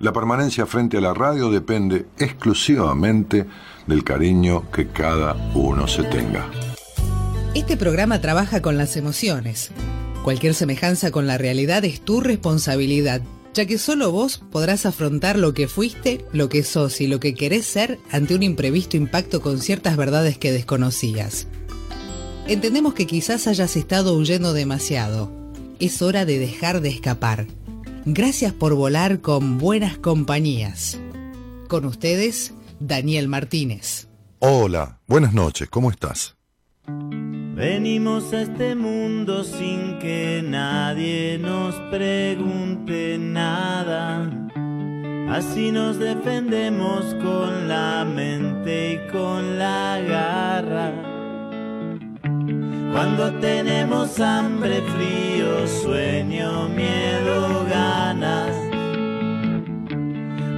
La permanencia frente a la radio depende exclusivamente del cariño que cada uno se tenga. Este programa trabaja con las emociones. Cualquier semejanza con la realidad es tu responsabilidad, ya que solo vos podrás afrontar lo que fuiste, lo que sos y lo que querés ser ante un imprevisto impacto con ciertas verdades que desconocías. Entendemos que quizás hayas estado huyendo demasiado. Es hora de dejar de escapar. Gracias por volar con buenas compañías. Con ustedes, Daniel Martínez. Hola, buenas noches, ¿cómo estás? Venimos a este mundo sin que nadie nos pregunte nada. Así nos defendemos con la mente y con la garra. Cuando tenemos hambre, frío, sueño, miedo, ganas,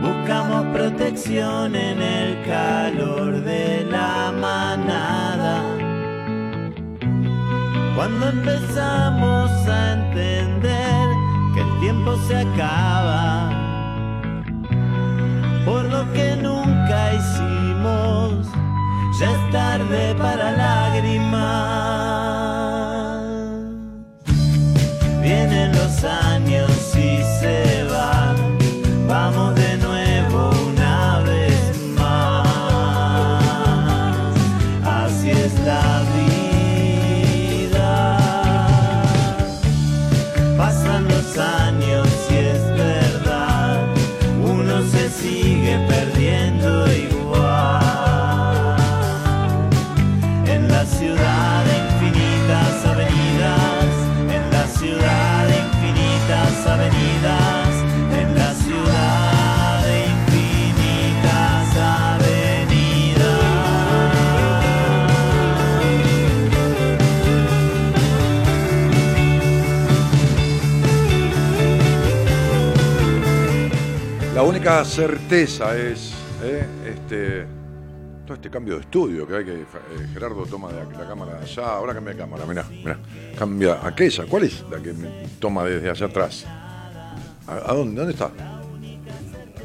buscamos protección en el calor de la manada. Cuando empezamos a entender que el tiempo se acaba, por lo que nunca hicimos, ya es tarde para lágrimas. Única certeza es ¿eh? este, todo este cambio de estudio que hay que. eh, Gerardo toma de la cámara de allá, ahora cambia de cámara, mirá, mirá. Cambia aquella. ¿Cuál es la que toma desde allá atrás? ¿A, a dónde? ¿Dónde está?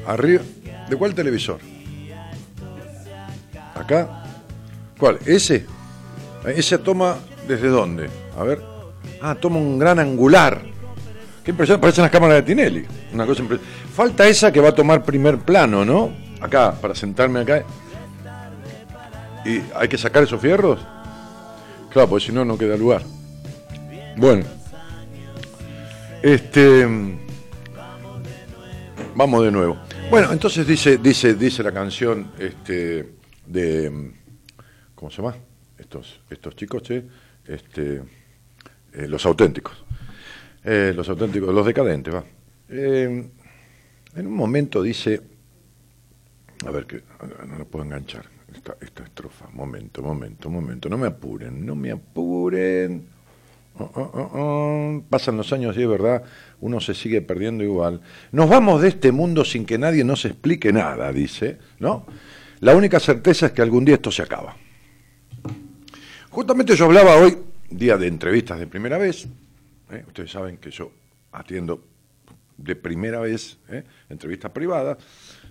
Arriba. ¿De cuál televisor? ¿Acá? ¿Cuál? ¿Ese? ¿Ese toma desde dónde? A ver. Ah, toma un gran angular. Qué impresión, parecen las cámaras de Tinelli. Una cosa impre- Falta esa que va a tomar primer plano, ¿no? Acá, para sentarme acá. ¿Y hay que sacar esos fierros? Claro, porque si no, no queda lugar. Bueno. Este. Vamos de nuevo. Bueno, entonces dice, dice, dice la canción este, de. ¿Cómo se llama? Estos, estos chicos, che. Este, eh, los auténticos. Eh, los auténticos, los decadentes, va. Eh, en un momento dice, a ver que no lo puedo enganchar, esta, esta estrofa, momento, momento, momento, no me apuren, no me apuren. Oh, oh, oh. Pasan los años y es verdad, uno se sigue perdiendo igual. Nos vamos de este mundo sin que nadie nos explique nada, dice, ¿no? La única certeza es que algún día esto se acaba. Justamente yo hablaba hoy, día de entrevistas de primera vez, ¿eh? ustedes saben que yo atiendo de primera vez ¿eh? entrevistas privadas.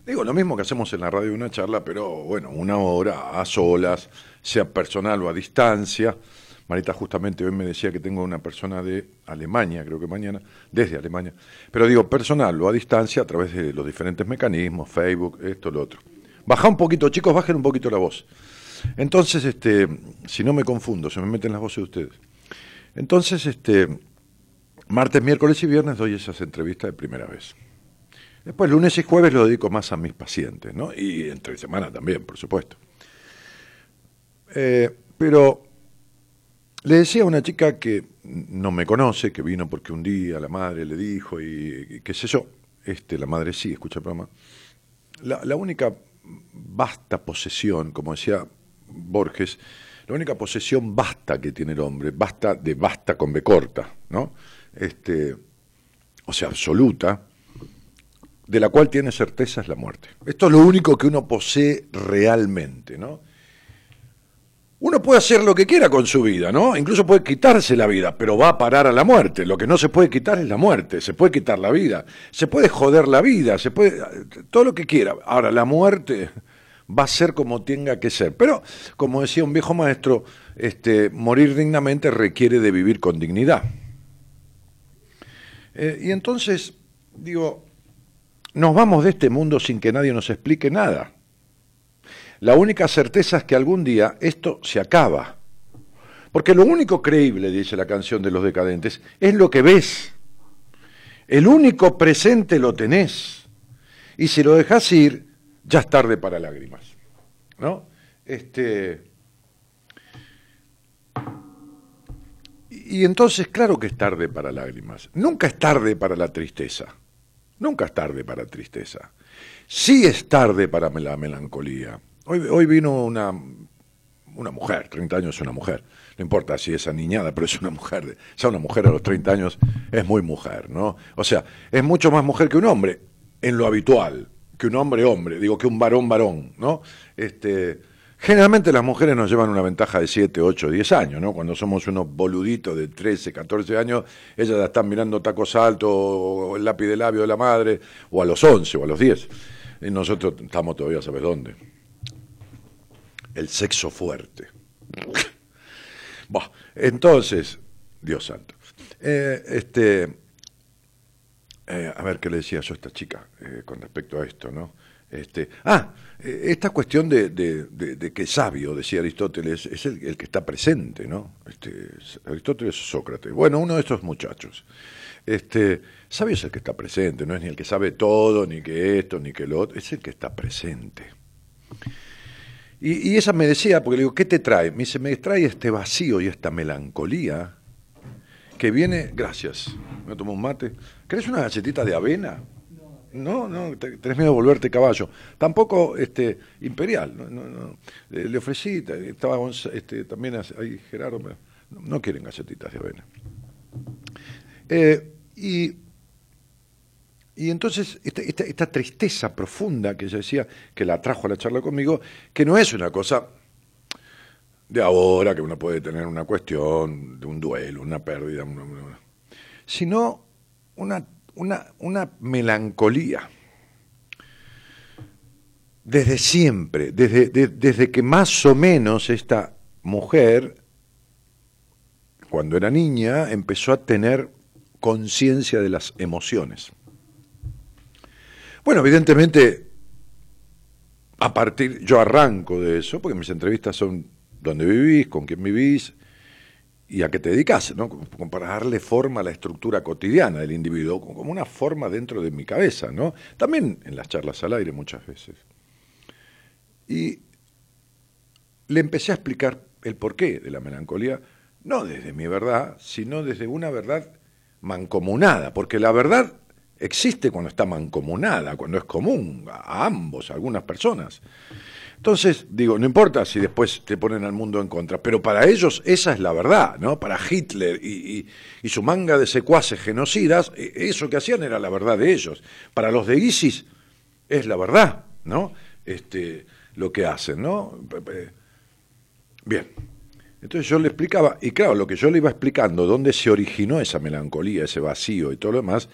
Digo, lo mismo que hacemos en la radio una charla, pero bueno, una hora a solas, sea personal o a distancia. Marita justamente hoy me decía que tengo una persona de Alemania, creo que mañana, desde Alemania. Pero digo, personal o a distancia a través de los diferentes mecanismos, Facebook, esto, lo otro. Baja un poquito, chicos, bajen un poquito la voz. Entonces, este, si no me confundo, se me meten las voces de ustedes. Entonces, este, martes, miércoles y viernes doy esas entrevistas de primera vez. Después, lunes y jueves lo dedico más a mis pacientes, ¿no? Y entre semana también, por supuesto. Eh, pero le decía a una chica que no me conoce, que vino porque un día la madre le dijo y, qué sé yo, este, la madre sí, escucha el la única vasta posesión, como decía Borges, la única posesión basta que tiene el hombre, basta de basta con B corta, ¿no? Este, o sea, absoluta, de la cual tiene certeza es la muerte. Esto es lo único que uno posee realmente, ¿no? uno puede hacer lo que quiera con su vida, ¿no? Incluso puede quitarse la vida, pero va a parar a la muerte. Lo que no se puede quitar es la muerte, se puede quitar la vida, se puede joder la vida, se puede todo lo que quiera. Ahora la muerte va a ser como tenga que ser. Pero como decía un viejo maestro, este morir dignamente requiere de vivir con dignidad. Eh, y entonces digo, nos vamos de este mundo sin que nadie nos explique nada. La única certeza es que algún día esto se acaba. Porque lo único creíble, dice la canción de los decadentes, es lo que ves. El único presente lo tenés. Y si lo dejas ir, ya es tarde para lágrimas. ¿No? Este. Y entonces, claro que es tarde para lágrimas. Nunca es tarde para la tristeza. Nunca es tarde para tristeza. Sí es tarde para la melancolía. Hoy, vino una, una mujer, 30 años es una mujer, no importa si es niñada, pero es una mujer, sea una mujer a los 30 años es muy mujer, ¿no? O sea, es mucho más mujer que un hombre, en lo habitual, que un hombre hombre, digo que un varón varón, ¿no? Este, generalmente las mujeres nos llevan una ventaja de 7, 8, 10 años, ¿no? Cuando somos unos boluditos de 13, 14 años, ellas ya están mirando tacos altos o el lápiz de labio de la madre, o a los 11 o a los 10. Y nosotros estamos todavía, ¿sabes dónde? el sexo fuerte. entonces, Dios santo. Eh, este, eh, a ver qué le decía yo a esta chica eh, con respecto a esto, ¿no? Este, ah, esta cuestión de, de, que sabio, decía Aristóteles, es el, que está presente, ¿no? Este, Aristóteles o Sócrates. Bueno, uno de estos muchachos. Este, sabio es el que está presente, no es ni el que sabe todo, ni que esto, ni que lo otro, es el que está presente. Y, esa me decía, porque le digo, ¿qué te trae? Me dice, me trae este vacío y esta melancolía que viene, gracias, me tomo un mate. ¿Querés una galletita de avena? No, no, tenés miedo de volverte caballo. Tampoco este, imperial. No, no, Le ofrecí, estaba este, también ahí Gerardo, no, quieren galletitas de avena. Eh, y y entonces esta, tristeza profunda que ella decía, que la trajo a la charla conmigo, que no es una cosa de ahora, que uno puede tener una cuestión, de un duelo, una pérdida, sino una, una, una melancolía. Desde siempre, desde, desde que más o menos esta mujer, cuando era niña, empezó a tener conciencia de las emociones. Bueno, evidentemente, a partir, yo arranco de eso, porque mis entrevistas son dónde vivís, con quién vivís y a qué te dedicas, ¿no? Como para darle forma a la estructura cotidiana del individuo, como una forma dentro de mi cabeza, ¿no? También en las charlas al aire muchas veces. Y le empecé a explicar el porqué de la melancolía, no desde mi verdad, sino desde una verdad mancomunada, porque la verdad existe cuando está mancomunada, cuando es común a ambos, a algunas personas. Entonces, digo, no importa si después te ponen al mundo en contra, pero para ellos esa es la verdad, ¿no? Para Hitler y, su manga de secuaces genocidas, e, eso que hacían era la verdad de ellos. Para los de ISIS es la verdad, ¿no? Este, lo que hacen, ¿no? Bien. Entonces yo le explicaba, y claro, lo que yo le iba explicando, dónde se originó esa melancolía, ese vacío y todo lo demás,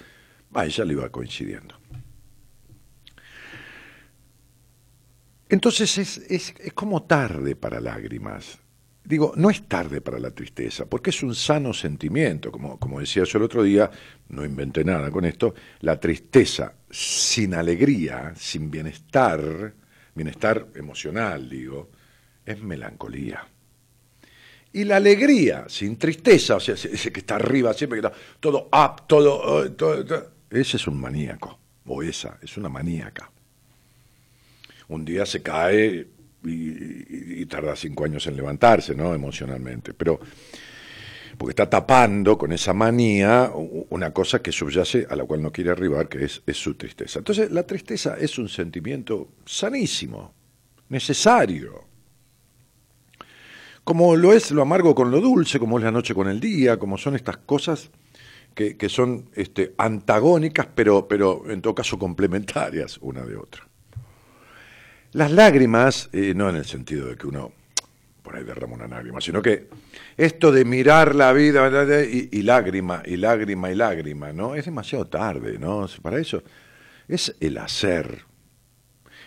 Ah, ya le iba coincidiendo. Entonces es, es, es, como tarde para lágrimas. Digo, no es tarde para la tristeza, porque es un sano sentimiento. Como, como decía yo el otro día, no inventé nada con esto, la tristeza sin alegría, sin bienestar, bienestar emocional, digo, es melancolía. Y la alegría sin tristeza, o sea, ese que está arriba siempre, que está todo up, todo, todo ese es un maníaco, o esa, es una maníaca. Un día se cae y, tarda cinco años en levantarse, ¿no? Emocionalmente. Pero, porque está tapando con esa manía una cosa que subyace a la cual no quiere arribar, que es, su tristeza. Entonces, la tristeza es un sentimiento sanísimo, necesario. Como lo es lo amargo con lo dulce, como es la noche con el día, como son estas cosas que, son este, antagónicas, pero, pero en todo caso complementarias una de otra. Las lágrimas, eh, no en el sentido de que uno por ahí derramo una lágrima, sino que esto de mirar la vida y, lágrima, y lágrima, y lágrima, ¿no? Es demasiado tarde, ¿no? Para eso es el hacer.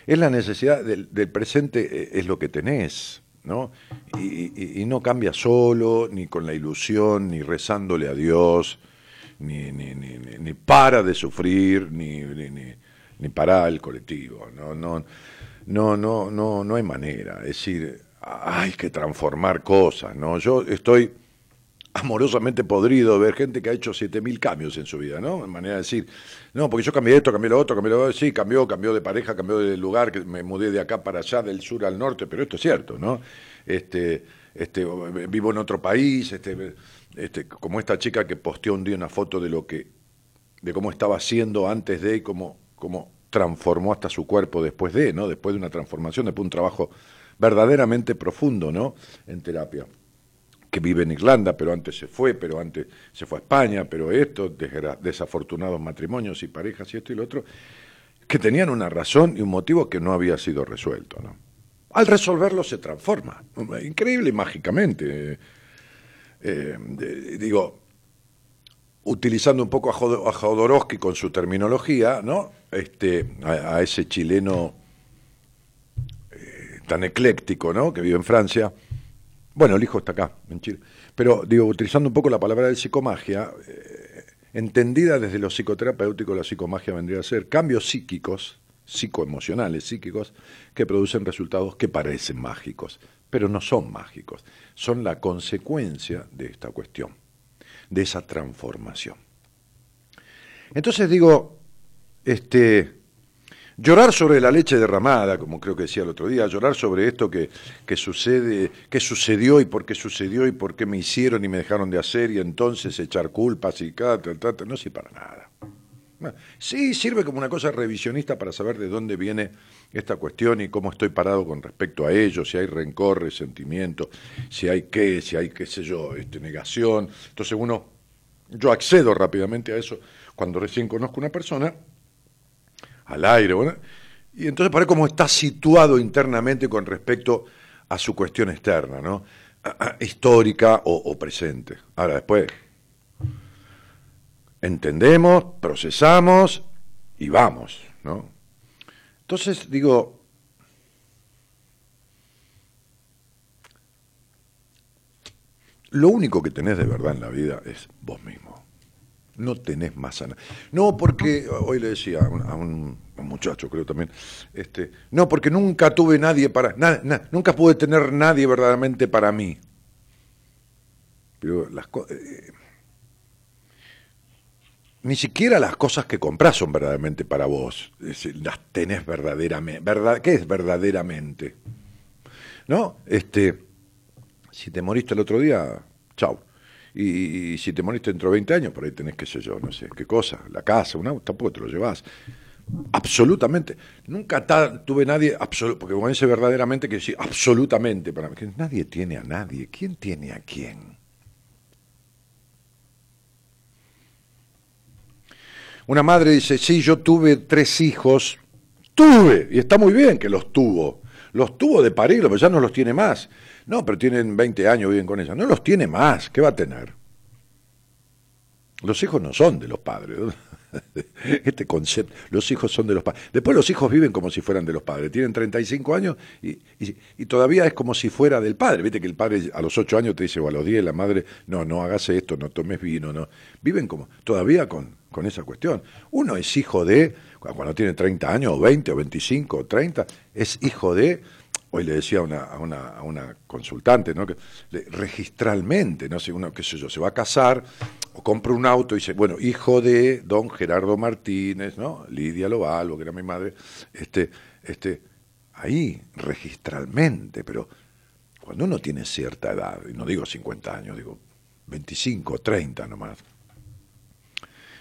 Es la necesidad del, presente, eh, es lo que tenés, ¿no? Y, no cambia solo, ni con la ilusión, ni rezándole a Dios, ni, ni, ni, ni para de sufrir, ni, ni, ni para el colectivo, ¿no? No, no, no, no, no hay manera. Es decir, hay que transformar cosas, ¿no? Yo estoy amorosamente podrido ver gente que ha hecho 7000 cambios en su vida, ¿no? En manera de decir, no, porque yo cambié esto, cambié lo otro, cambié lo otro, sí, cambió, cambió de pareja, cambió de lugar, que me mudé de acá para allá, del sur al norte, pero esto es cierto, ¿no? Este, este, vivo en otro país, este, este, como esta chica que posteó un día una foto de lo que, de cómo estaba haciendo antes de y cómo, cómo transformó hasta su cuerpo después de, ¿no? Después de una transformación, después de un trabajo verdaderamente profundo, ¿no? En terapia. Que vive en Irlanda, pero antes se fue, pero antes se fue a España, pero esto, desafortunados matrimonios y parejas y esto y lo otro, que tenían una razón y un motivo que no había sido resuelto, ¿no? Al resolverlo se transforma, increíble mágicamente. Eh, digo, utilizando un poco a, Jodorowsky con su terminología, ¿no? Este, a ese chileno tan ecléctico, ¿no? Que vive en Francia. Bueno, el hijo está acá, en Chile. Pero, digo, utilizando un poco la palabra de psicomagia, eh, entendida desde lo psicoterapéutico, la psicomagia vendría a ser cambios psíquicos, psicoemocionales, psíquicos, que producen resultados que parecen mágicos, pero no son mágicos, son la consecuencia de esta cuestión, de esa transformación. Entonces digo, este, Llorar sobre la leche derramada, como creo que decía el otro día, llorar sobre esto que, que sucede, que sucedió y por qué sucedió y por qué me hicieron y me dejaron de hacer y entonces echar culpas y cada, no sirve para nada. Sí, sirve como una cosa revisionista para saber de dónde viene esta cuestión y cómo estoy parado con respecto a ello, si hay rencor, resentimiento, si hay qué, si hay qué sé yo, este, negación. Entonces uno, yo accedo rápidamente a eso cuando recién conozco una persona al aire. Y entonces para cómo está situado internamente con respecto a su cuestión externa, ¿no? histórica o, presente. Ahora después entendemos, procesamos y vamos, ¿no? Entonces digo, lo único que tenés de verdad en la vida es vos mismo. No tenés más sana. No, porque, hoy le decía a un, muchacho, creo también, este, no, porque nunca tuve nadie para, nunca pude tener nadie verdaderamente para mí. Pero las eh, ni siquiera las cosas que compras son verdaderamente para vos. las tenés verdaderamente. Verdad, ¿Qué es verdaderamente? ¿No? Este, si te moriste el otro día, chau. Y, si te moriste dentro de 20 años, por ahí tenés, qué sé yo, no sé, qué cosa, la casa, un auto, tampoco te lo llevas. Absolutamente. Nunca tuve nadie, porque como dice verdaderamente, que decir absolutamente para mí. nadie tiene a nadie. ¿Quién tiene a quién? Una madre dice, sí, yo tuve tres hijos, tuve, y está muy bien que los tuvo, los tuvo de parir, pero ya no los tiene más. No, pero tienen 20 años, viven con ella. No los tiene más. ¿Qué va a tener? Los hijos no son de los padres. Este concepto, los hijos son de los padres. Después los hijos viven como si fueran de los padres. Tienen 35 años y, y, todavía es como si fuera del padre. Viste que el padre a los 8 años te dice, o a los 10 la madre, no, no hagas esto, no tomes vino, no. Viven como, todavía con, con esa cuestión. Uno es hijo de, cuando tiene 30 años, o 20, o 25, o 30, es hijo de hoy le decía a una, a una, a una consultante, ¿no? que registralmente, no sé, uno, qué sé yo, se va a casar o compra un auto y dice, bueno, hijo de don Gerardo Martínez, ¿no? Lidia Lovalvo, que era mi madre, este, este, ahí, registralmente, pero cuando uno tiene cierta edad, y no digo 50 años, digo 25, 30 nomás,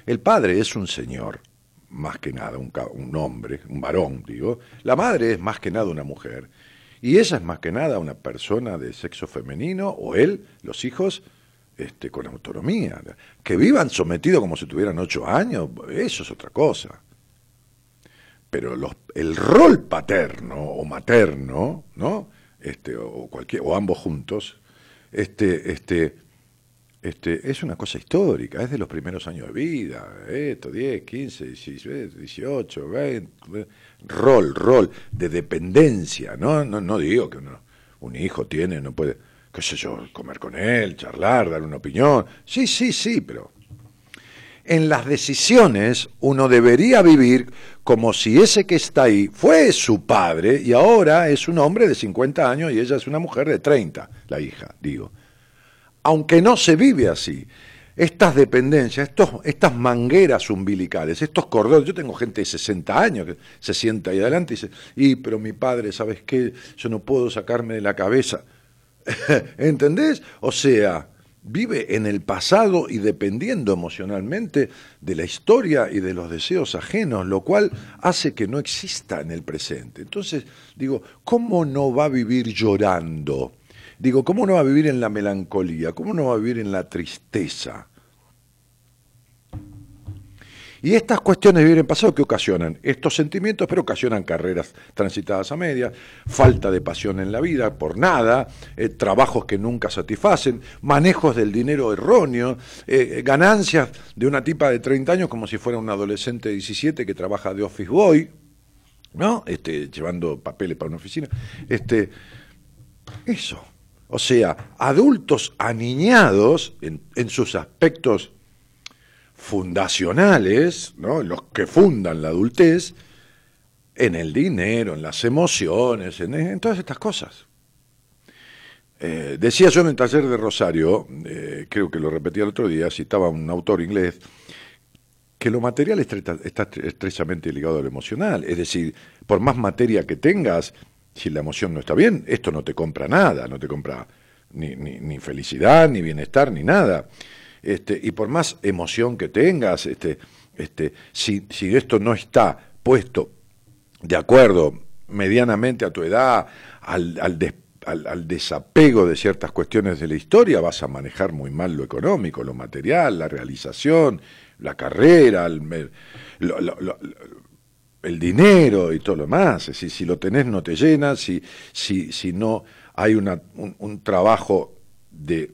el padre es un señor, más que nada, un, hombre, un varón, digo, la madre es más que nada una mujer, y ella es más que nada una persona de sexo femenino, o él, los hijos, este, con autonomía. Que vivan sometidos como si tuvieran ocho años, eso es otra cosa. Pero los, el rol paterno o materno, ¿no? este, o cualquier, o ambos juntos, este, este, este, es una cosa histórica, es de los primeros años de vida, esto, 10, 15, 18, 20, rol, rol de dependencia, ¿no? No, no digo que uno, un hijo tiene, no puede, qué sé yo, comer con él, charlar, dar una opinión, sí, sí, sí, pero en las decisiones uno debería vivir como si ese que está ahí fue su padre y ahora es un hombre de 50 años y ella es una mujer de 30, la hija, digo aunque no se vive así. Estas dependencias, estos, estas mangueras umbilicales, estos cordones, yo tengo gente de 60 años que se sienta ahí adelante y dice, y pero mi padre, ¿sabes qué? Yo no puedo sacarme de la cabeza. ¿Entendés? O sea, vive en el pasado y dependiendo emocionalmente de la historia y de los deseos ajenos, lo cual hace que no exista en el presente. Entonces, digo, ¿cómo no va a vivir llorando? Digo, ¿cómo no va a vivir en la melancolía? ¿Cómo no va a vivir en la tristeza? Y estas cuestiones de vivir en pasado, ¿qué ocasionan? Estos sentimientos, pero ocasionan carreras transitadas a media, falta de pasión en la vida por nada, eh, trabajos que nunca satisfacen, manejos del dinero erróneo, eh, ganancias de una tipa de 30 años como si fuera un adolescente de 17 que trabaja de office boy, ¿no? Este, llevando papeles para una oficina. Este, eso. O sea, adultos aniñados en, sus aspectos fundacionales, ¿no? los que fundan la adultez, en el dinero, en las emociones, en, todas estas cosas. Eh, decía yo en el taller de Rosario, eh, creo que lo repetí el otro día, citaba un autor inglés, que lo material está estrechamente ligado a lo emocional. Es decir, por más materia que tengas, si la emoción no está bien, esto no te compra nada, no te compra ni, ni, felicidad, ni bienestar, ni nada. Este, y por más emoción que tengas, este, este, si, si esto no está puesto de acuerdo medianamente a tu edad, al, al, al, desapego de ciertas cuestiones de la historia, vas a manejar muy mal lo económico, lo material, la realización, la carrera, el, el dinero y todo lo demás. Es si lo tenés no te llena, si, si, si no hay una, un, trabajo de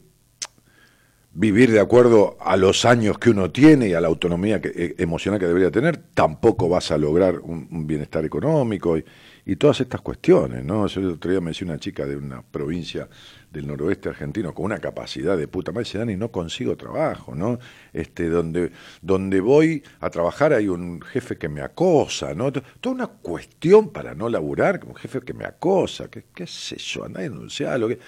vivir de acuerdo a los años que uno tiene y a la autonomía que, eh, emocional que debería tener, tampoco vas a lograr un, bienestar económico y, y, todas estas cuestiones, ¿no? Yo el otro día me decía una chica de una provincia del noroeste argentino con una capacidad de puta madre, se dan y no consigo trabajo, ¿no? Este, donde, donde voy a trabajar hay un jefe que me acosa, ¿no? Toda una cuestión para no laburar, un jefe que me acosa, ¿qué, qué sé yo? Andá a lo que...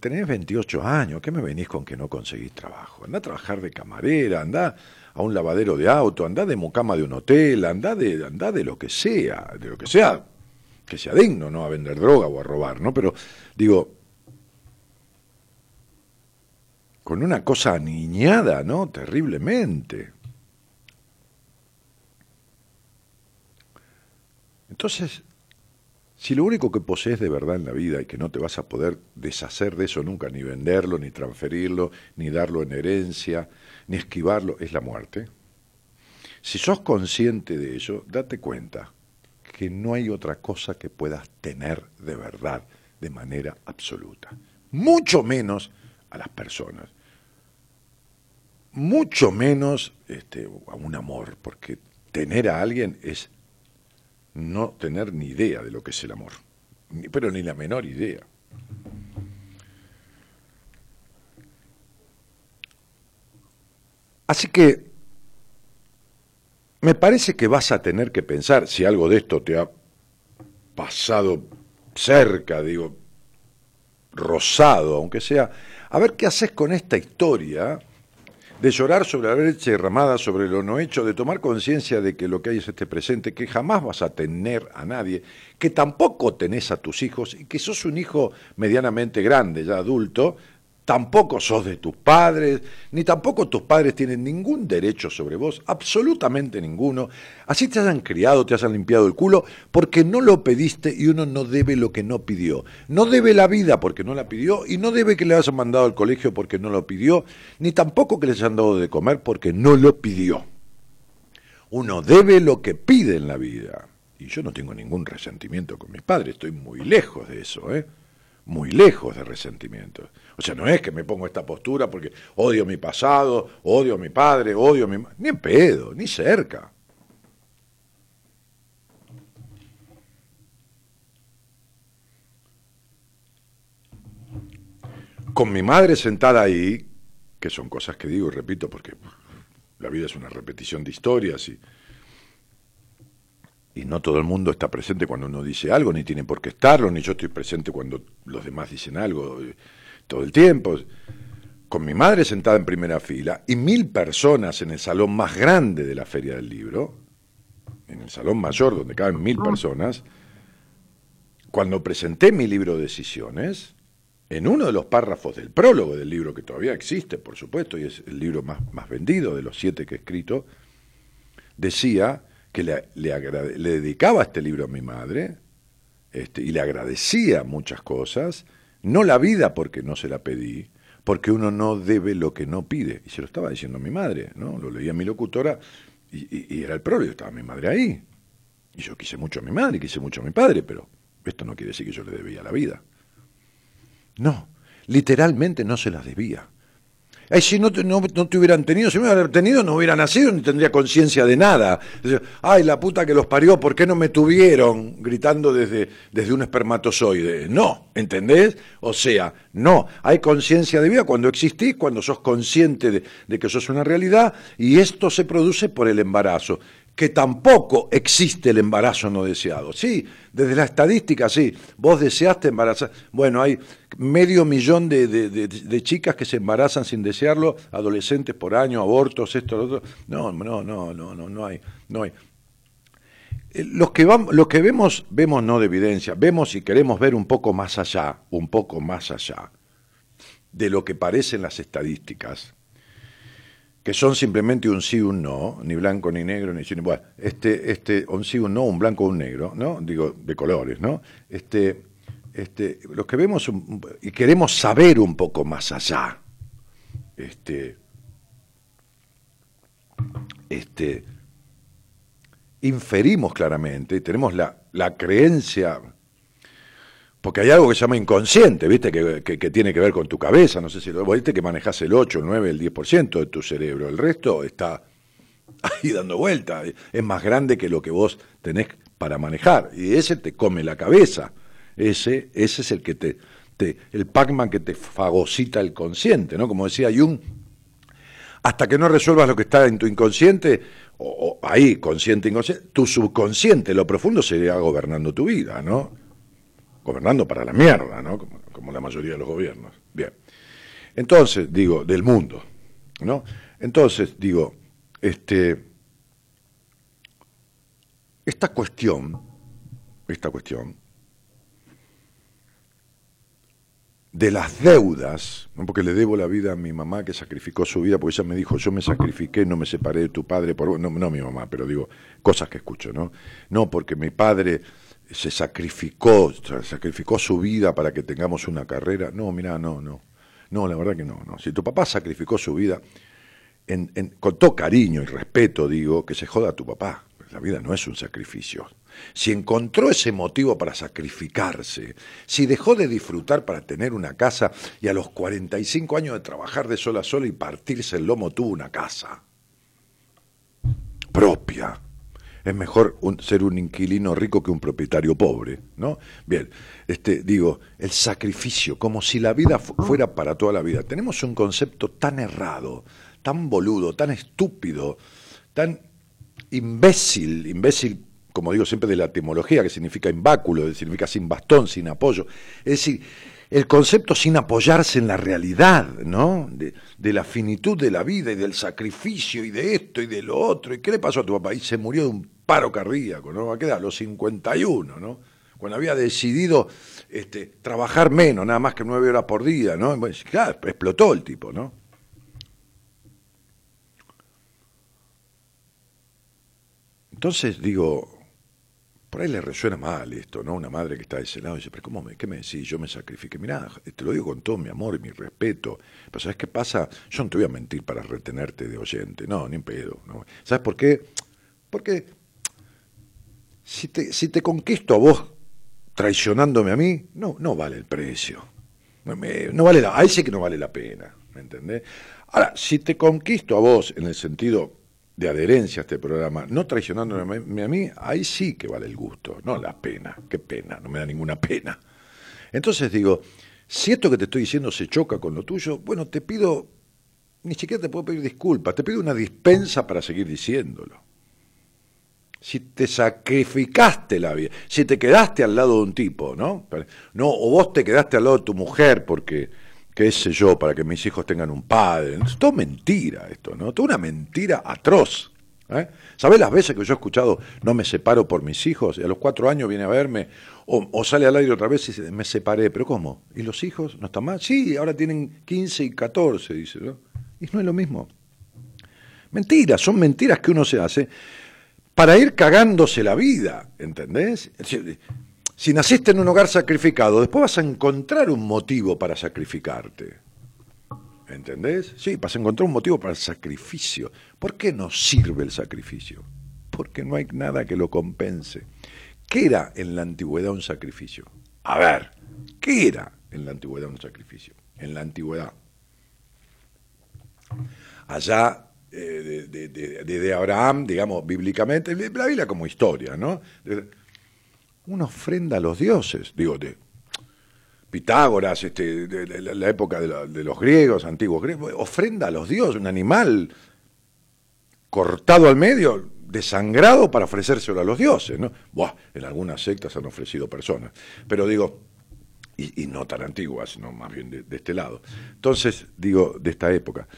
tenés 28 años, ¿qué me venís con que no conseguís trabajo? Andá a trabajar de camarera, andá a un lavadero de auto, andá de mocama de un hotel, andá de, andá de lo que sea, de lo que sea, que sea digno, no a vender droga o a robar, ¿no? Pero digo, con una cosa aniñada, ¿no? Terriblemente. Entonces, si lo único que posees de verdad en la vida y que no te vas a poder deshacer de eso nunca, ni venderlo, ni transferirlo, ni darlo en herencia, ni esquivarlo, es la muerte, si sos consciente de ello, date cuenta que no hay otra cosa que puedas tener de verdad de manera absoluta. Mucho menos a las personas. Mucho menos este, a un amor, porque tener a alguien es no tener ni idea de lo que es el amor, pero ni la menor idea. Así que me parece que vas a tener que pensar, si algo de esto te ha pasado cerca, digo, rosado, aunque sea, a ver qué haces con esta historia de llorar sobre la leche derramada, sobre lo no hecho, de tomar conciencia de que lo que hay es este presente, que jamás vas a tener a nadie, que tampoco tenés a tus hijos y que sos un hijo medianamente grande, ya adulto, tampoco sos de tus padres, ni tampoco tus padres tienen ningún derecho sobre vos, absolutamente ninguno. Así te hayan criado, te hayan limpiado el culo, porque no lo pediste y uno no debe lo que no pidió. No debe la vida porque no la pidió y no debe que le hayan mandado al colegio porque no lo pidió, ni tampoco que les hayan dado de comer porque no lo pidió. Uno debe lo que pide en la vida Y yo no tengo ningún resentimiento con mis padres, estoy muy lejos de eso, ¿eh? Muy lejos de resentimiento. O sea, no es que me pongo esta postura porque odio mi pasado, odio a mi padre, odio a mi... Ni en pedo, ni cerca. Con mi madre sentada ahí, que son cosas que digo y repito porque la vida es una repetición de historias y, y no todo el mundo está presente cuando uno dice algo, ni tiene por qué estarlo, ni yo estoy presente cuando los demás dicen algo todo el tiempo. Con mi madre sentada en primera fila y mil personas en el salón más grande de la Feria del Libro, en el salón mayor donde caben mil personas, cuando presenté mi libro de decisiones, en uno de los párrafos del prólogo del libro, que todavía existe, por supuesto, y es el libro más, más vendido de los siete que he escrito, decía que le, le, dedicaba este libro a mi madre este, y le agradecía muchas cosas, no la vida porque no se la pedí, porque uno no debe lo que no pide. Y se lo estaba diciendo a mi madre, ¿no? Lo leía mi locutora y, y era el prólogo, estaba mi madre ahí. Y yo quise mucho a mi madre, quise mucho a mi padre, pero esto no quiere decir que yo le debía la vida. No, literalmente no se las debía. Ay, si no te, no, te hubieran tenido, si me hubieran tenido, no hubiera nacido ni tendría conciencia de nada. Ay, la puta que los parió, ¿por qué no me tuvieron? Gritando desde, desde un espermatozoide. No, ¿entendés? O sea, no. Hay conciencia de vida cuando existís, cuando sos consciente de, de que sos una realidad, y esto se produce por el embarazo que tampoco existe el embarazo no deseado. Sí, desde la estadística, sí, vos deseaste embarazar. Bueno, hay medio millón de, chicas que se embarazan sin desearlo, adolescentes por año, abortos, esto, lo otro. No, no, no, no, no, no hay, no hay. Eh, los que, vamos, los que vemos, vemos no de evidencia, vemos y queremos ver un poco más allá, un poco más allá de lo que parecen las estadísticas que son simplemente un sí un no, ni blanco ni negro, ni bueno, este, este, un sí un no, un blanco un negro, ¿no? Digo, de colores, ¿no? Este, este, los que vemos y queremos saber un poco más allá, este, este, inferimos claramente, tenemos la, la creencia porque hay algo que se llama inconsciente, ¿viste? Que, tiene que ver con tu cabeza. No sé si lo viste que manejas el 8, el 9, el 10% de tu cerebro. El resto está ahí dando vuelta. Es más grande que lo que vos tenés para manejar. Y ese te come la cabeza. Ese, ese es el que te, el Pac-Man que te fagocita el consciente, ¿no? Como decía Jung, hasta que no resuelvas lo que está en tu inconsciente, o, o ahí, consciente, inconsciente, tu subconsciente, lo profundo, seguirá gobernando tu vida, ¿no? Gobernando para la mierda, ¿no? Como, la mayoría de los gobiernos. Bien. Entonces, digo, del mundo, ¿no? Entonces, digo, este, esta cuestión, esta cuestión de las deudas, porque le debo la vida a mi mamá que sacrificó su vida, porque ella me dijo, yo me sacrifiqué, no me separé de tu padre, por... no, no mi mamá, pero digo, cosas que escucho, ¿no? No, porque mi padre se sacrificó, sacrificó su vida para que tengamos una carrera. No, mira, no, no. No, la verdad que no, no. Si tu papá sacrificó su vida, con todo cariño y respeto digo, que se joda a tu papá. La vida no es un sacrificio. Si encontró ese motivo para sacrificarse, si dejó de disfrutar para tener una casa y a los 45 años de trabajar de sola a sola y partirse el lomo tuvo una casa propia, es mejor ser un inquilino rico que un propietario pobre, ¿no? Bien, este, digo, el sacrificio, como si la vida fuera para toda la vida. Tenemos un concepto tan errado, tan boludo, tan estúpido, tan imbécil, imbécil, como digo siempre de la etimología, que significa imbáculo, significa sin bastón, sin apoyo. Es decir, el concepto sin apoyarse en la realidad, ¿no? De, la finitud de la vida y del sacrificio y de esto y de lo otro. ¿Y qué le pasó a tu papá? Y se murió de un paro cardíaco, ¿no? A quedar a los 51, ¿no? Cuando había decidido este, trabajar menos, nada más que nueve horas por día, ¿no? Claro, explotó el tipo, ¿no? Entonces digo, por ahí le resuena mal esto, ¿no? Una madre que está de ese lado y dice, pero ¿cómo me, qué me decís? Yo me sacrifiqué. Mirá, te lo digo con todo mi amor y mi respeto. Pero ¿sabes qué pasa? Yo no te voy a mentir para retenerte de oyente. No, ni en pedo. ¿no? ¿Sabes por qué? Porque si te, si te conquisto a vos traicionándome a mí, no, no vale el precio. No, no vale la, ahí sí que no vale la pena, ¿me entendés? Ahora, si te conquisto a vos en el sentido de adherencia a este programa, no traicionándome a mí, ahí sí que vale el gusto, no la pena, qué pena, no me da ninguna pena. Entonces digo, si esto que te estoy diciendo se choca con lo tuyo, bueno, te pido, ni siquiera te puedo pedir disculpas, te pido una dispensa para seguir diciéndolo. Si te sacrificaste la vida, si te quedaste al lado de un tipo, ¿no? No, o vos te quedaste al lado de tu mujer porque qué sé yo, para que mis hijos tengan un padre. Es todo mentira esto, ¿no? Toda una mentira atroz. ¿eh? ¿Sabés las veces que yo he escuchado no me separo por mis hijos? Y a los cuatro años viene a verme, o, sale al aire otra vez y dice, me separé. ¿Pero cómo? ¿Y los hijos no están mal? Sí, ahora tienen 15 y 14, dice. ¿no? Y no es lo mismo. Mentiras, son mentiras que uno se hace para ir cagándose la vida, ¿entendés? Si naciste en un hogar sacrificado, después vas a encontrar un motivo para sacrificarte. ¿Entendés? Sí, vas a encontrar un motivo para el sacrificio. ¿Por qué no sirve el sacrificio? Porque no hay nada que lo compense. ¿Qué era en la antigüedad un sacrificio? A ver, ¿qué era en la antigüedad un sacrificio? En la antigüedad. Allá eh, de, Abraham, digamos, bíblicamente, la Biblia como historia, ¿no? Una ofrenda a los dioses, digo, de Pitágoras, este, la, época de, los griegos, antiguos griegos, ofrenda a los dioses, un animal cortado al medio, desangrado para ofrecérselo a los dioses, ¿no? Buah, en algunas sectas han ofrecido personas, pero digo, y, no tan antiguas, no más bien de, este lado. Entonces, digo, de esta época,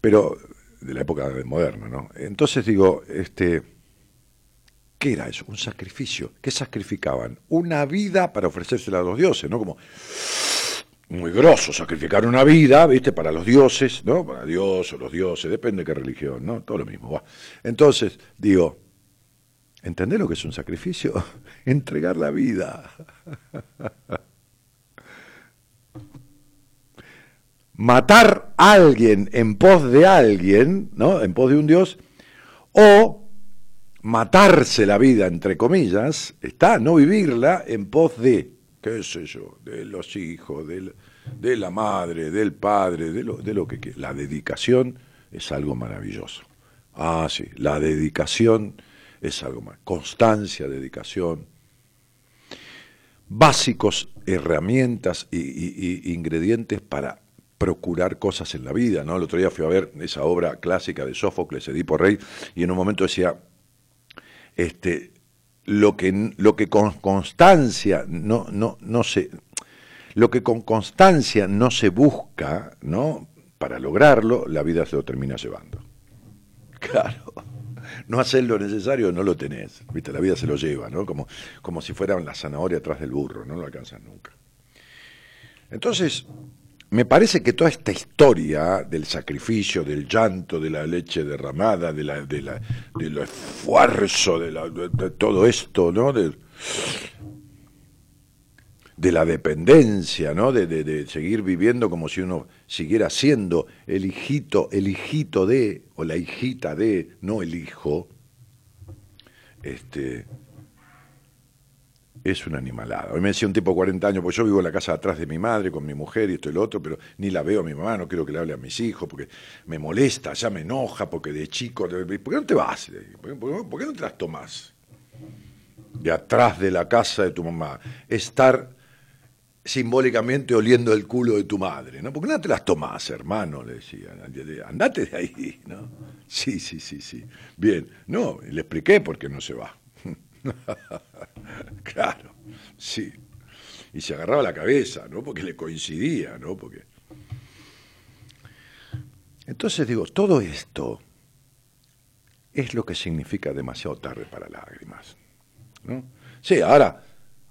pero de la época moderna, ¿no? Entonces digo, este ¿Qué era eso? Un sacrificio. ¿Qué sacrificaban? Una vida para ofrecérsela a los dioses, ¿no? Como muy grosso sacrificar una vida, ¿viste? Para los dioses, ¿no? Para Dios o los dioses, depende de qué religión, ¿no? Todo lo mismo. Entonces, digo, ¿entendés lo que es un sacrificio? Entregar la vida. Matar a alguien en pos de alguien, ¿no? En pos de un dios, o matarse la vida, entre comillas, está no vivirla en pos de, qué sé yo, de los hijos, de, la madre, del padre, de lo, de lo que La dedicación es algo maravilloso. Ah, sí, la dedicación es algo más. Constancia, dedicación. Básicos herramientas y, ingredientes para procurar cosas en la vida, ¿no? El otro día fui a ver esa obra clásica de Sófocles, Edipo Rey, y en un momento decía, este, lo que, lo que con constancia no, no, no se, lo que con constancia no se busca, ¿no? Para lograrlo, la vida se lo termina llevando. Claro. No hacer lo necesario, no lo tenés. ¿Viste? La vida se lo lleva, ¿no? Como, como si fuera la zanahoria atrás del burro, no lo alcanzas nunca. Entonces, me parece que toda esta historia del sacrificio, del llanto, de la leche derramada, de la, de la, del esfuerzo, de, la, de, todo esto, ¿no? De, de la dependencia, ¿no? De, de, seguir viviendo como si uno siguiera siendo el hijito, el hijito de, o la hijita de, no el hijo, este, es una animalada. Hoy me decía un tipo de 40 años, pues yo vivo en la casa atrás de mi madre con mi mujer y esto y lo otro, pero ni la veo a mi mamá, no quiero que le hable a mis hijos porque me molesta, ya me enoja, porque de chico, ¿por qué no te vas? ¿Por qué no te las tomás? De atrás de la casa de tu mamá, estar simbólicamente oliendo el culo de tu madre, ¿no? ¿Por qué no te las tomás, hermano? Le decía, andate de ahí, ¿no? Sí, sí, sí, sí. Bien, no, le expliqué por qué no se va. claro, sí. Y se agarraba la cabeza, ¿no? Porque le coincidía, ¿no? Porque... Entonces digo, todo esto es lo que significa demasiado tarde para lágrimas. ¿no? Sí, ahora,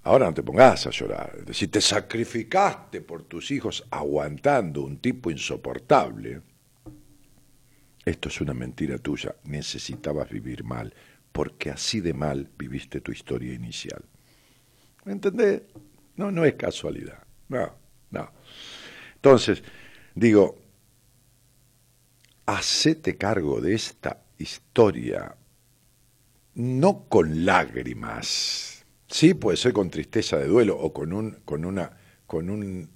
ahora no te pongas a llorar. Si te sacrificaste por tus hijos aguantando un tipo insoportable, esto es una mentira tuya. Necesitabas vivir mal porque así de mal viviste tu historia inicial. ¿Me entendés? No, no es casualidad. No, no. Entonces, digo, hacete cargo de esta historia no con lágrimas. Sí, puede ser con tristeza de duelo o con un, con una, con un,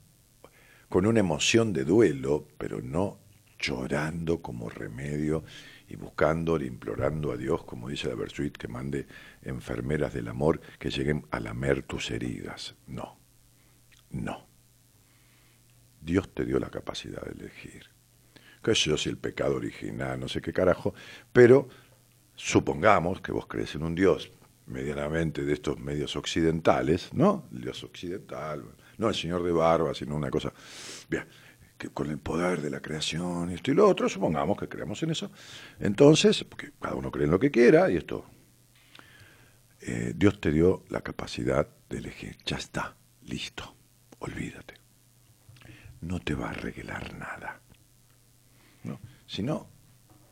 con una emoción de duelo, pero no llorando como remedio y buscando, implorando a Dios, como dice la Versuit, que mande enfermeras del amor que lleguen a lamer tus heridas. No, no. Dios te dio la capacidad de elegir. Que yo, si el pecado original, no sé qué carajo, pero supongamos que vos crees en un Dios medianamente de estos medios occidentales, ¿no? El Dios occidental, no el Señor de barba, sino una cosa, bien, que con el poder de la creación y esto y lo otro, supongamos que creamos en eso. Entonces, porque cada uno cree en lo que quiera y esto, eh, Dios te dio la capacidad de elegir, ya está, listo, olvídate. No te va a arreglar nada. ¿no? Si no,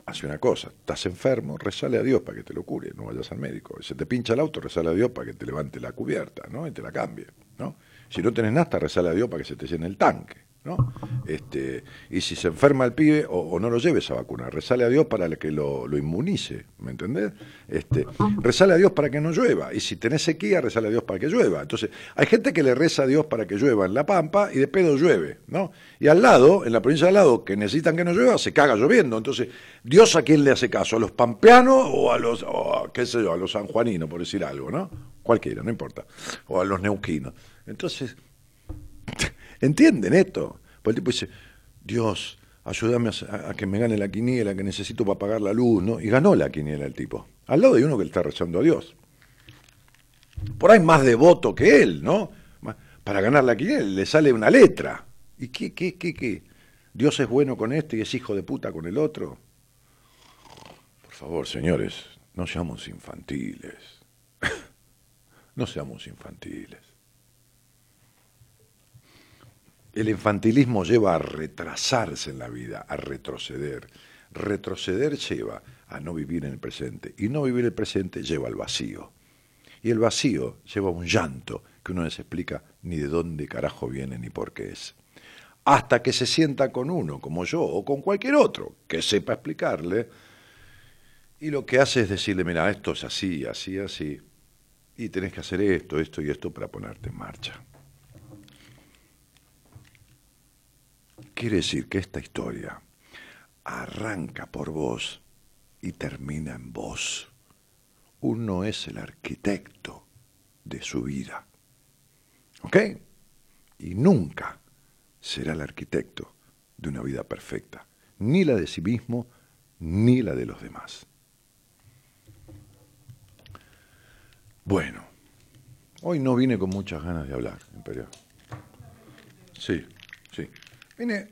hace una cosa, estás enfermo, rezale a Dios para que te lo cure, no vayas al médico. Se te pincha el auto, rezale a Dios para que te levante la cubierta, ¿no? Y te la cambie, ¿no? Si no tenés nada, rezale a Dios para que se te llene el tanque. ¿No? Este, y si se enferma el pibe, o, no lo lleves a vacunar, rezale a Dios para que lo, inmunice, ¿me entendés? Este, rezale a Dios para que no llueva, y si tenés sequía, rezale a Dios para que llueva. Entonces, hay gente que le reza a Dios para que llueva en La Pampa y de pedo llueve, ¿no? Y al lado, en la provincia de al lado, que necesitan que no llueva, se caga lloviendo. Entonces, ¿Dios a quién le hace caso? ¿A los pampeanos o a los, qué sé yo, a los sanjuaninos, por decir algo, ¿no? Cualquiera, no importa. O a los neuquinos. Entonces, ¿Entienden esto? Pues el tipo dice, Dios, ayúdame a, que me gane la quiniela que necesito para pagar la luz, ¿no? Y ganó la quiniela el tipo. Al lado de uno que le está rezando a Dios. Por ahí más devoto que él, ¿no? Para ganar la quiniela le sale una letra. ¿Y qué, qué, qué, qué? ¿Dios es bueno con este y es hijo de puta con el otro? Por favor, señores, no seamos infantiles. no seamos infantiles. El infantilismo lleva a retrasarse en la vida, a retroceder. Retroceder lleva a no vivir en el presente y no vivir el presente lleva al vacío. Y el vacío lleva a un llanto que uno no se explica ni de dónde carajo viene ni por qué es. Hasta que se sienta con uno, como yo, o con cualquier otro, que sepa explicarle, y lo que hace es decirle, mira, esto es así, así, así, y tenés que hacer esto, esto y esto para ponerte en marcha. Quiere decir que esta historia arranca por vos y termina en vos. Uno es el arquitecto de su vida. ¿Ok? Y nunca será el arquitecto de una vida perfecta, ni la de sí mismo, ni la de los demás. Bueno, hoy no vine con muchas ganas de hablar, Imperial. Sí, sí. Vine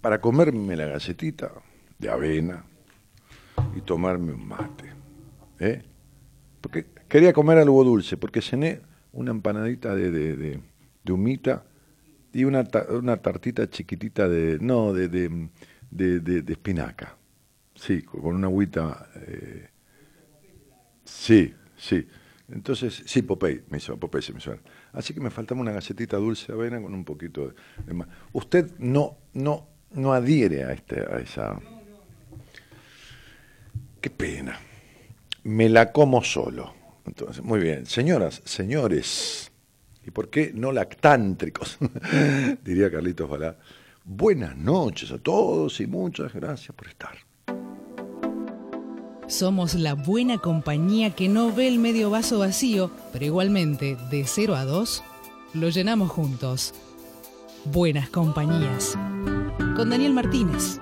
para comerme la galletita de avena y tomarme un mate. ¿eh? Porque quería comer algo dulce, porque cené una empanadita de, de, de, humita y una, una, tartita chiquitita de, no, de, de, espinaca. Sí, con una agüita. Eh, sí, sí. Entonces, sí, Popey, me hizo, Popey se me suena. Así que me faltaba una galletita dulce de avena con un poquito de, más. Usted no, no, no adhiere a, este, a esa. Qué pena. Me la como solo. Entonces, muy bien. Señoras, señores, ¿y por qué no lactántricos? Diría Carlitos Balá. Buenas noches a todos y muchas gracias por estar. Somos la buena compañía que no ve el medio vaso vacío, pero igualmente, de 0 a 2, lo llenamos juntos. Buenas compañías. Con Daniel Martínez.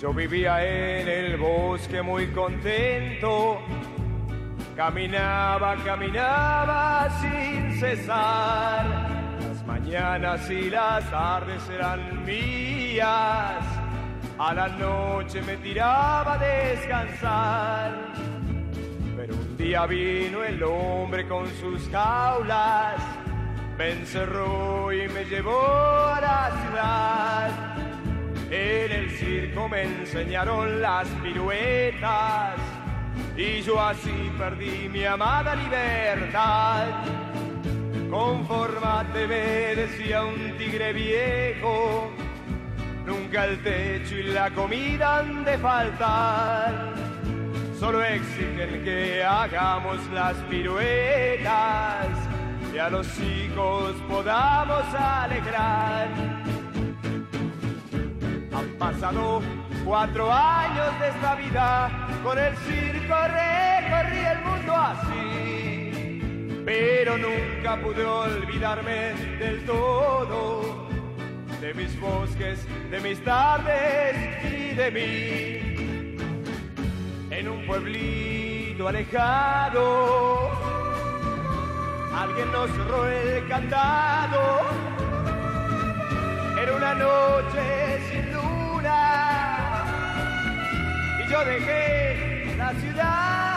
Yo vivía en el bosque muy contento. Caminaba, caminaba sin cesar mañanas y las tardes eran mías. A la noche me tiraba a descansar. Pero un día vino el hombre con sus jaulas, me encerró y me llevó a la ciudad. En el circo me enseñaron las piruetas y yo así perdí mi amada libertad. Conformate, ve, decía un tigre viejo, Nunca el techo y la comida han de faltar. Solo exigen que hagamos las piruetas y a los hijos podamos alegrar. Han pasado cuatro años de esta vida, con el circo recorrí el mundo así, pero nunca pude olvidarme del todo de mis bosques, de mis tardes y de mí. En un pueblito alejado, alguien nos cerró el cantado. Era una noche sin luna y yo dejé la ciudad.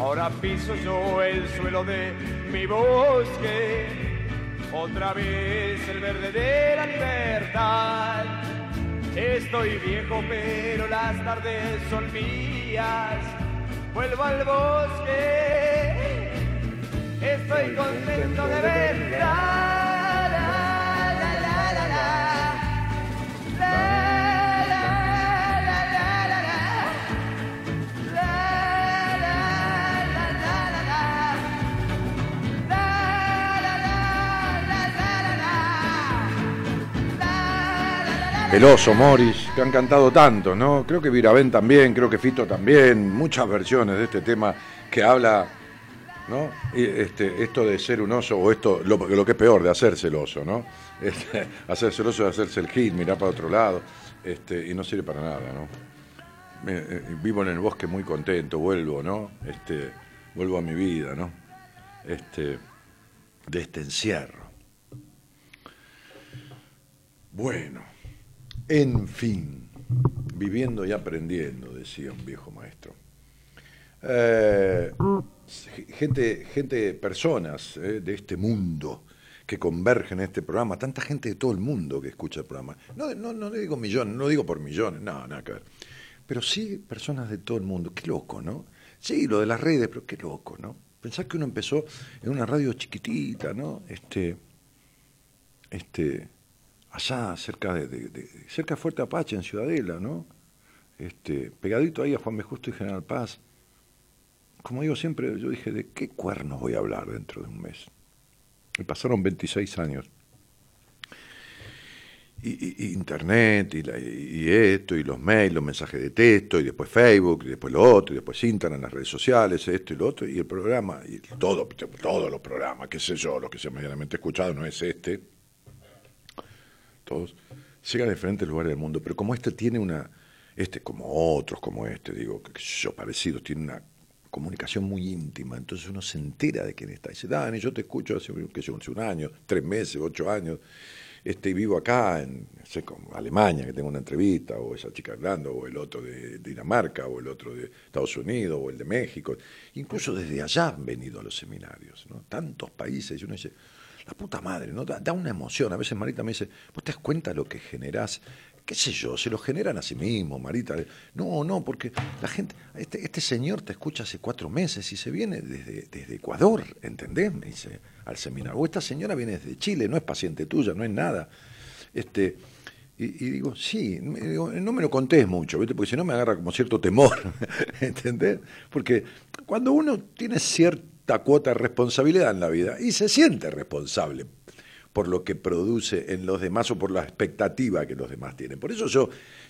Ahora piso yo el suelo de mi bosque otra vez el verde de la libertad. Estoy viejo, pero las tardes son mías. Vuelvo al bosque, estoy contento de verdad. El oso, Morris, que han cantado tanto, ¿no? Creo que Virabén también, creo que Fito también, muchas versiones de este tema que habla, ¿no? Este, esto de ser un oso, o esto, lo, que es peor, de hacerse el oso, ¿no? Este, hacerse el oso de hacerse el hit, mirar para otro lado, este, y no sirve para nada, ¿no? Eh, vivo en el bosque muy contento, vuelvo, ¿no? Este, vuelvo a mi vida, ¿no? Este, de este encierro. Bueno. En fin, viviendo y aprendiendo, decía un viejo maestro. Eh, gente, gente, personas eh, de este mundo que convergen en este programa, tanta gente de todo el mundo que escucha el programa. No, no, no digo millones, no digo por millones, no, nada que ver. Pero sí personas de todo el mundo. Qué loco, ¿no? Sí, lo de las redes, pero qué loco, ¿no? Pensás que uno empezó en una radio chiquitita, ¿no? Este, este, allá cerca de, cerca de Fuerte Apache, en Ciudadela, ¿no? Este, pegadito ahí a Juan B. Justo y General Paz. Como digo siempre, yo dije, ¿de qué cuernos voy a hablar dentro de un mes? Y pasaron 26 años. Y, internet, y, esto, y los mails, los mensajes de texto, y después Facebook, y después lo otro, y después Instagram, las redes sociales, esto y lo otro, y el programa, y todo, todos los programas, qué sé yo, los que se medianamente escuchado, no es este, todos, llegan a diferentes lugares del mundo, pero como este tiene una, este como otros como este, digo, que yo parecidos, tiene una comunicación muy íntima, entonces uno se entera de quién está. Y dice, Dani, yo te escucho hace, que hace un año, tres meses, ocho años, este, vivo acá en sé, Alemania, que tengo una entrevista, o esa chica hablando, o el otro de Dinamarca, o el otro de Estados Unidos, o el de México. Incluso desde allá han venido a los seminarios, ¿no? Tantos países, y uno dice, la puta madre, ¿no? Da, una emoción. A veces Marita me dice, ¿vos te das cuenta lo que generás? qué sé yo, se lo generan a sí mismo, Marita. No, no, porque la gente, este, este señor te escucha hace cuatro meses y se viene desde, desde Ecuador, ¿entendés? Me dice al seminario. O esta señora viene desde Chile, no es paciente tuya, no es nada. Este, y, digo, sí, no me lo contés mucho, porque si no me agarra como cierto temor, ¿entendés? Porque cuando uno tiene cierto cuota de responsabilidad en la vida y se siente responsable por lo que produce en los demás o por la expectativa que los demás tienen. Por eso yo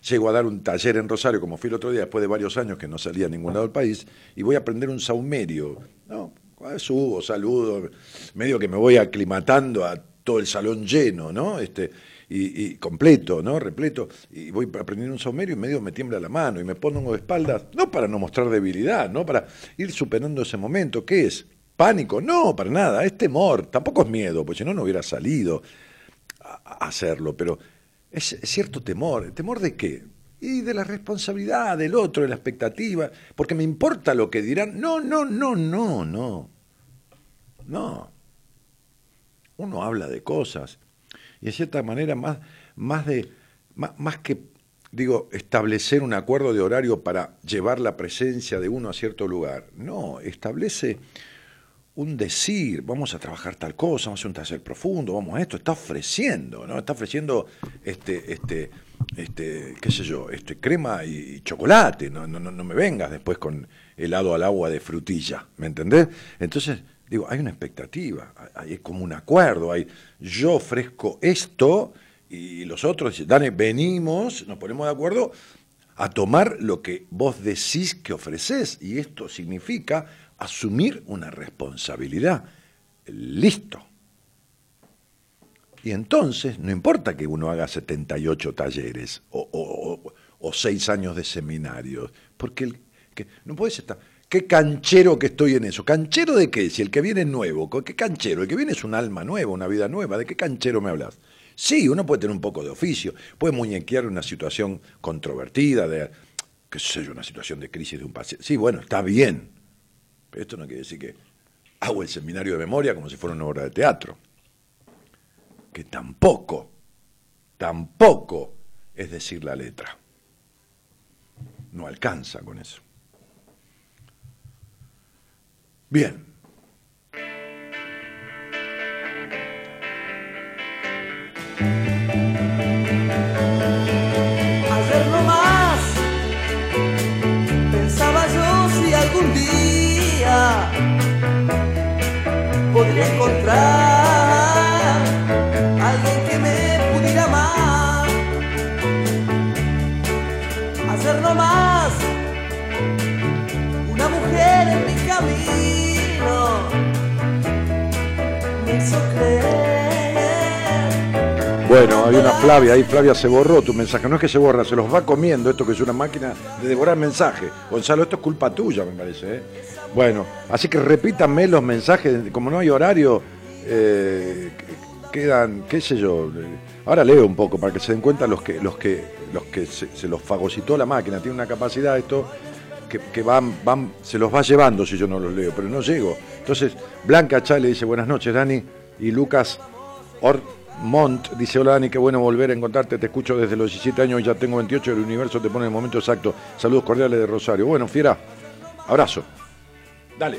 llego a dar un taller en Rosario, como fui el otro día, después de varios años que no salía a ningún lado del país, y voy a aprender un saumerio. ¿no? Subo, saludo, medio que me voy aclimatando a todo el salón lleno, ¿no? Este, y, completo, ¿no? Repleto, y voy aprendiendo un saumerio y medio me tiembla la mano y me pongo de espaldas, no para no mostrar debilidad, no para ir superando ese momento. ¿Qué es? ¿Pánico? No, para nada, es temor, tampoco es miedo, porque si no, no hubiera salido a hacerlo, pero es cierto temor. ¿Temor de qué? Y de la responsabilidad del otro, de la expectativa, porque me importa lo que dirán. No, no, no, no, no. No. Uno habla de cosas y de cierta manera más, más, de, más, que, digo, establecer un acuerdo de horario para llevar la presencia de uno a cierto lugar. No, establece un decir, vamos a trabajar tal cosa, vamos a hacer un taller profundo, vamos a esto, está ofreciendo, ¿no? Está ofreciendo este, este, este, qué sé yo, este crema y chocolate, no, no, no me vengas después con helado al agua de frutilla, ¿me entendés? Entonces, digo, hay una expectativa, hay como un acuerdo, hay yo ofrezco esto y los otros dicen, Dani, venimos, nos ponemos de acuerdo a tomar lo que vos decís que ofreces y esto significa asumir una responsabilidad. Listo. Y entonces, no importa que uno haga 78 talleres o, o, seis años de seminarios, porque el, que, no puedes estar... Qué canchero que estoy en eso. ¿Canchero de qué? Si el que viene es nuevo. ¿Qué canchero? El que viene es un alma nueva, una vida nueva. ¿De qué canchero me hablas? Sí, uno puede tener un poco de oficio, puede muñequear una situación controvertida, de, qué sé yo, una situación de crisis de un paciente. Sí, bueno, está bien. Pero esto no quiere decir que hago el seminario de memoria como si fuera una obra de teatro. Que tampoco, tampoco es decir la letra. No alcanza con eso. Bien. Bueno, hay una Flavia, ahí Flavia se borró tu mensaje. No es que se borra, se los va comiendo esto que es una máquina de devorar mensajes. Gonzalo, esto es culpa tuya, me parece. ¿eh? Bueno, así que repítanme los mensajes, como no hay horario, eh, quedan, qué sé yo. Ahora leo un poco para que se den cuenta los que, los que, los que se, los fagocitó la máquina. Tiene una capacidad esto que, van, van, se los va llevando si yo no los leo, pero no llego. Entonces, Blanca Chale dice buenas noches, Dani, y Lucas Or Mont dice, hola Dani, qué bueno volver a encontrarte, te escucho desde los 17 años, ya tengo 28, el universo te pone en el momento exacto. Saludos cordiales de Rosario. Bueno, fiera, abrazo. Dale.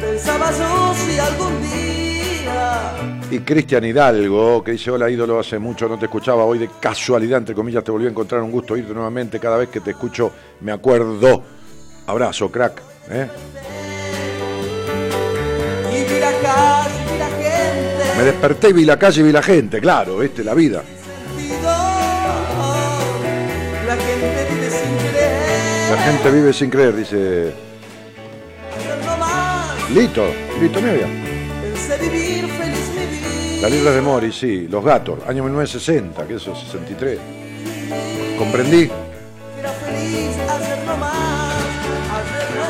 Pensaba yo si algún día Y Cristian Hidalgo, que dice, hola ídolo, hace mucho no te escuchaba, hoy de casualidad, entre comillas, te volví a encontrar, un gusto oírte nuevamente, cada vez que te escucho me acuerdo. Abrazo, crack. ¿eh? y vi la Me desperté y vi la calle y vi la gente, claro, ¿viste? La vida. La gente vive sin creer. La gente vive sin creer, dice Lito, Lito Nevia. Las libras de Mori, sí, Los Gatos, año 1960, que eso, 63. Comprendí.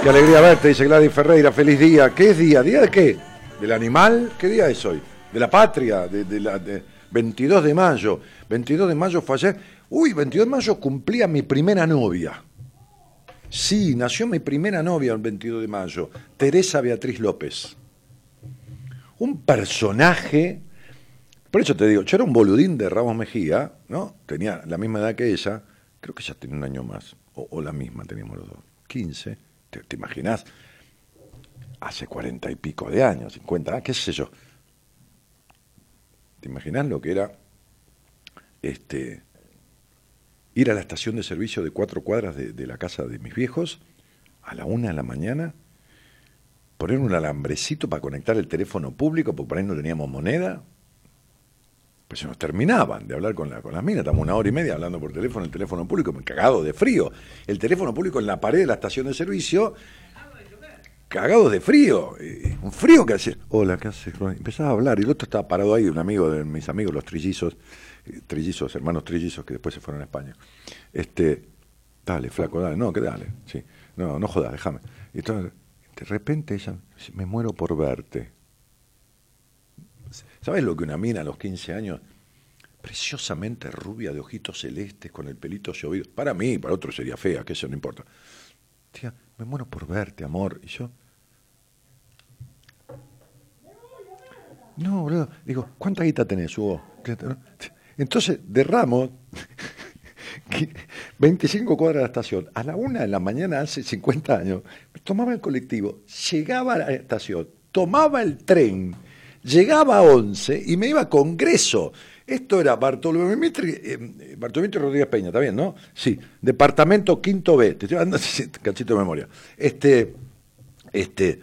Qué alegría verte, dice Gladys Ferreira. Feliz día. ¿Qué es día? ¿Día de qué? ¿Del animal? ¿Qué día es hoy? ¿De la patria? ¿De, de la, de 22 de mayo? 22 de mayo fue ayer. Uy, 22 de mayo cumplía mi primera novia. Sí, nació mi primera novia el 22 de mayo, Teresa Beatriz López. Un personaje, por eso te digo, yo era un boludín de Ramos Mejía, ¿no? Tenía la misma edad que ella, creo que ella tenía un año más, o, la misma teníamos los dos, 15, ¿te, imaginas? Hace cuarenta y pico de años, 50, ah, qué sé yo. ¿Te imaginas lo que era este, ir a la estación de servicio de cuatro cuadras de, la casa de mis viejos a la una de la mañana, poner un alambrecito para conectar el teléfono público, porque por ahí no teníamos moneda, pues se nos terminaban de hablar con, la, con las minas, estamos una hora y media hablando por teléfono, el teléfono público, me cagado de frío, el teléfono público en la pared de la estación de servicio, cagados de frío, eh, un frío que hacía, hola, ¿qué haces? Empezaba a hablar, y el otro estaba parado ahí, un amigo de mis amigos, los trillizos, eh, trillizos, hermanos trillizos que después se fueron a España. Este, dale, flaco, dale, no, que dale, sí, no, no jodas, déjame. Y entonces, de repente ella, me muero por verte. ¿Sabes lo que una mina a los 15 años, preciosamente rubia, de ojitos celestes, con el pelito llovido, para mí, para otro sería fea, que eso no importa. Tía, me muero por verte, amor. Y yo, no, boludo, digo, ¿cuánta guita tenés, Hugo? Entonces, de Ramos, que 25 cuadras de la estación, a la una de la mañana hace 50 años, tomaba el colectivo, llegaba a la estación, tomaba el tren, llegaba a 11 y me iba a Congreso. Esto era Bartolomé Mitre, eh, Bartolomé Mitre Rodríguez Peña, ¿está bien, no? Sí, departamento quinto B, te estoy dando cachito de memoria. Este, este,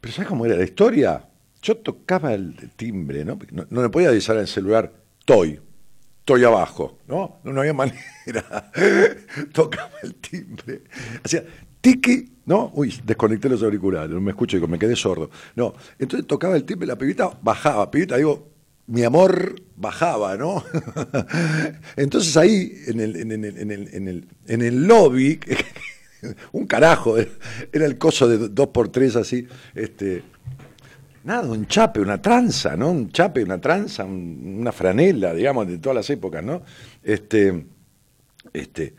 pero ¿sabes cómo era la historia? Yo tocaba el timbre, ¿no? No, no le podía avisar en el celular, estoy, estoy abajo, ¿no? No, había manera. tocaba el timbre. Hacía tiki, ¿no? Uy, desconecté los auriculares, no me escucho, digo, me quedé sordo. No, entonces tocaba el timbre, la pibita bajaba, pibita, digo, mi amor bajaba, ¿no? entonces ahí, en el, en el, en el, en el, en el lobby, un carajo, era el coso de dos por tres así, este, nada, un chape, una tranza, ¿no? Un chape, una tranza, una franela, digamos, de todas las épocas, ¿no? Este, este,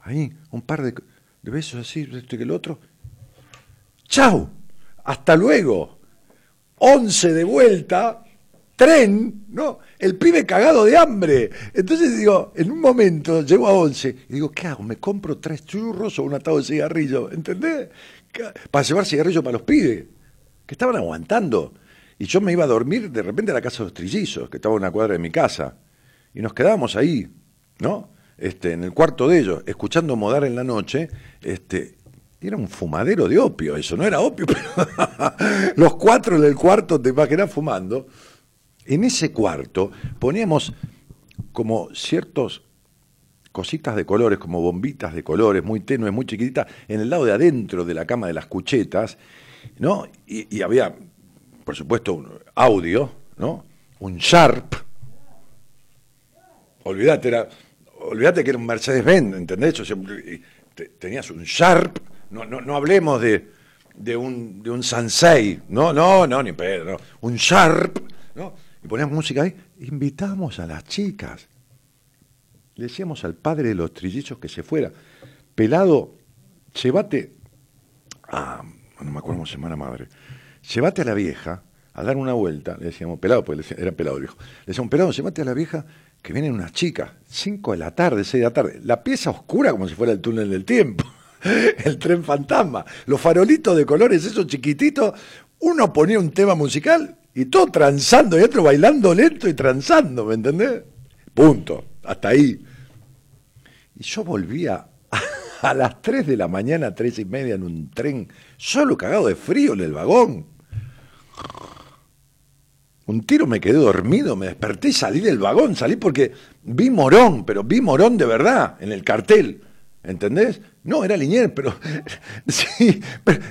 ahí, un par de, besos así, esto y que el otro. ¡Chao! ¡Hasta luego! Once de vuelta, tren, ¿no? El pibe cagado de hambre. Entonces digo, en un momento llego a once y digo, ¿qué hago? ¿Me compro tres churros o un atado de cigarrillo? ¿Entendés? Para llevar cigarrillo para los pibes que estaban aguantando. Y yo me iba a dormir de repente a la casa de los trillizos, que estaba a una cuadra de mi casa. Y nos quedábamos ahí, ¿no? Este, en el cuarto de ellos, escuchando modar en la noche, este, era un fumadero de opio, eso no era opio, pero los cuatro del cuarto te imaginas fumando. En ese cuarto poníamos como ciertos cositas de colores, como bombitas de colores, muy tenues, muy chiquititas, en el lado de adentro de la cama de las cuchetas, ¿no? Y, había, por supuesto, un audio, ¿no? Un Sharp. Olvídate, era, olvídate que era un Mercedes-Benz, ¿entendés? tenías un Sharp, no, no, no hablemos de, de, un, de un Sansei, no, no, no, ni pedo, no. un Sharp, ¿no? Y poníamos música ahí, invitamos a las chicas. Decíamos al padre de los trillizos que se fuera, pelado, llévate a no me acuerdo cómo se llama la madre, llévate a la vieja a dar una vuelta, le decíamos pelado, porque era pelado el viejo, le decíamos pelado, llévate a la vieja que vienen unas chicas, cinco de la tarde, seis de la tarde, la pieza oscura como si fuera el túnel del tiempo, el tren fantasma, los farolitos de colores, esos chiquititos, uno ponía un tema musical y todo transando y otro bailando lento y transando, ¿me entendés? Punto, hasta ahí. Y yo volvía a las 3 de la mañana, tres y media, en un tren, solo cagado de frío en el vagón. Un tiro me quedé dormido, me desperté y salí del vagón, salí porque vi Morón, pero vi Morón de verdad en el cartel. ¿Entendés? No, era Linier, pero. sí,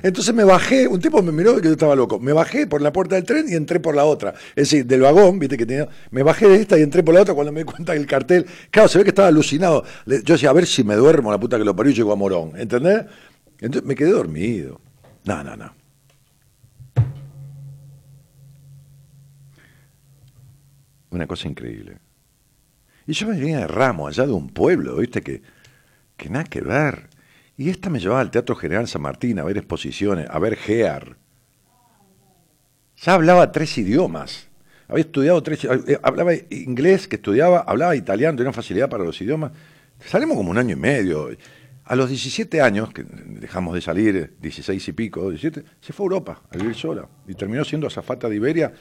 entonces me bajé, un tipo me miró que yo estaba loco. Me bajé por la puerta del tren y entré por la otra. Es decir, del vagón, viste que tenía. Me bajé de esta y entré por la otra cuando me di cuenta del cartel. Claro, se ve que estaba alucinado. Yo decía, a ver si me duermo, la puta que lo parió y llego a Morón. ¿Entendés? Entonces me quedé dormido. No, no, no. Una cosa increíble. Y yo me venía de Ramo, allá de un pueblo, viste, que que nada que ver. Y esta me llevaba al Teatro General San Martín a ver exposiciones, a ver Gear. Ya hablaba tres idiomas. Había estudiado tres, eh, hablaba inglés, que estudiaba, hablaba italiano, tenía facilidad para los idiomas. Salimos como un año y medio. A los 17 años, que dejamos de salir, 16 y pico, 17, se fue a Europa a vivir sola. Y terminó siendo azafata de Iberia.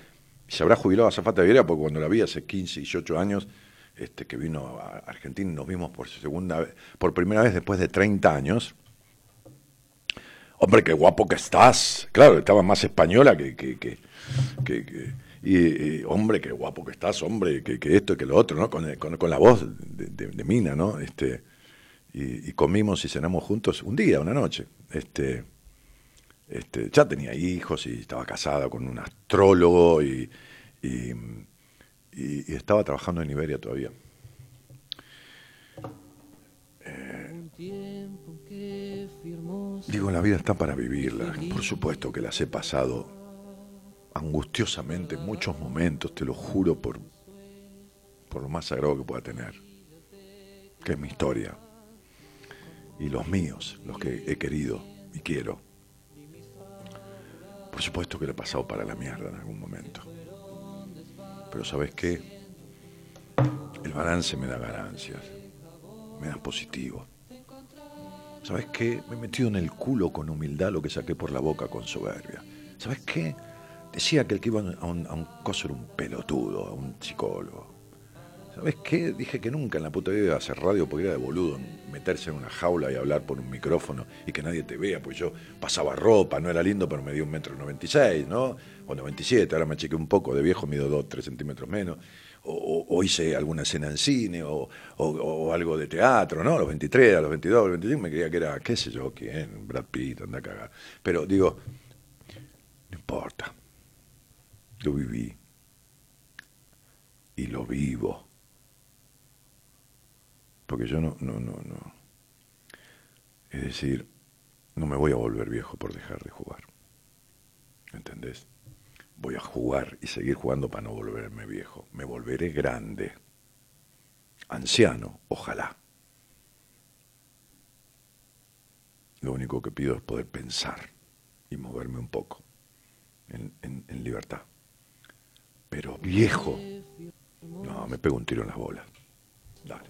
Y se habrá jubilado azafata de Iberia porque cuando la vi hace 15, 18 años, este, que vino a Argentina, nos vimos por segunda vez, por primera vez después de 30 años. Hombre, qué guapo que estás. Claro, estaba más española que... que, que, y, hombre, qué guapo que estás, hombre, que, esto, que lo otro, ¿no? Con, con, la voz de, Mina, ¿no? Este, y, comimos y cenamos juntos un día, una noche. Este, este, ya tenía hijos y estaba casada con un astrólogo y y, estaba trabajando en Iberia todavía. Eh, digo, la vida está para vivirla. Por supuesto que las he pasado angustiosamente en muchos momentos, te lo juro, por, por lo más sagrado que pueda tener, que es mi historia. Y los míos, los que he querido y quiero. Por supuesto que lo he pasado para la mierda en algún momento. Pero ¿sabes qué? El balance me da ganancias, me da positivo. ¿Sabes qué? Me he metido en el culo con humildad lo que saqué por la boca con soberbia. ¿Sabes qué? Decía que el que iba a un, a un coso era un pelotudo, a un psicólogo. ¿Sabes qué? Dije que nunca en la puta vida iba a hacer radio porque era de boludo meterse en una jaula y hablar por un micrófono y que nadie te vea, pues yo pasaba ropa, no era lindo, pero me dio un metro noventa y seis, ¿no? O 97, ahora me chequé un poco de viejo, mido dos, tres centímetros menos. O, hice alguna escena en cine o, algo de teatro, ¿no? Los 23, a los 22, a los 25 me creía que era, qué sé yo, quién, Brad Pitt, anda a cagar. Pero digo, no importa. Lo viví. Y lo vivo. Porque yo no, no, no, no. Es decir, no me voy a volver viejo por dejar de jugar. ¿Entendés? Voy a jugar y seguir jugando para no volverme viejo. Me volveré grande. Anciano, ojalá. Lo único que pido es poder pensar y moverme un poco en, libertad. Pero viejo, no, me pego un tiro en las bolas. Dale.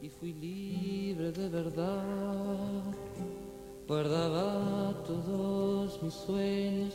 y fui libre de verdad. Guardaba todos mis sueños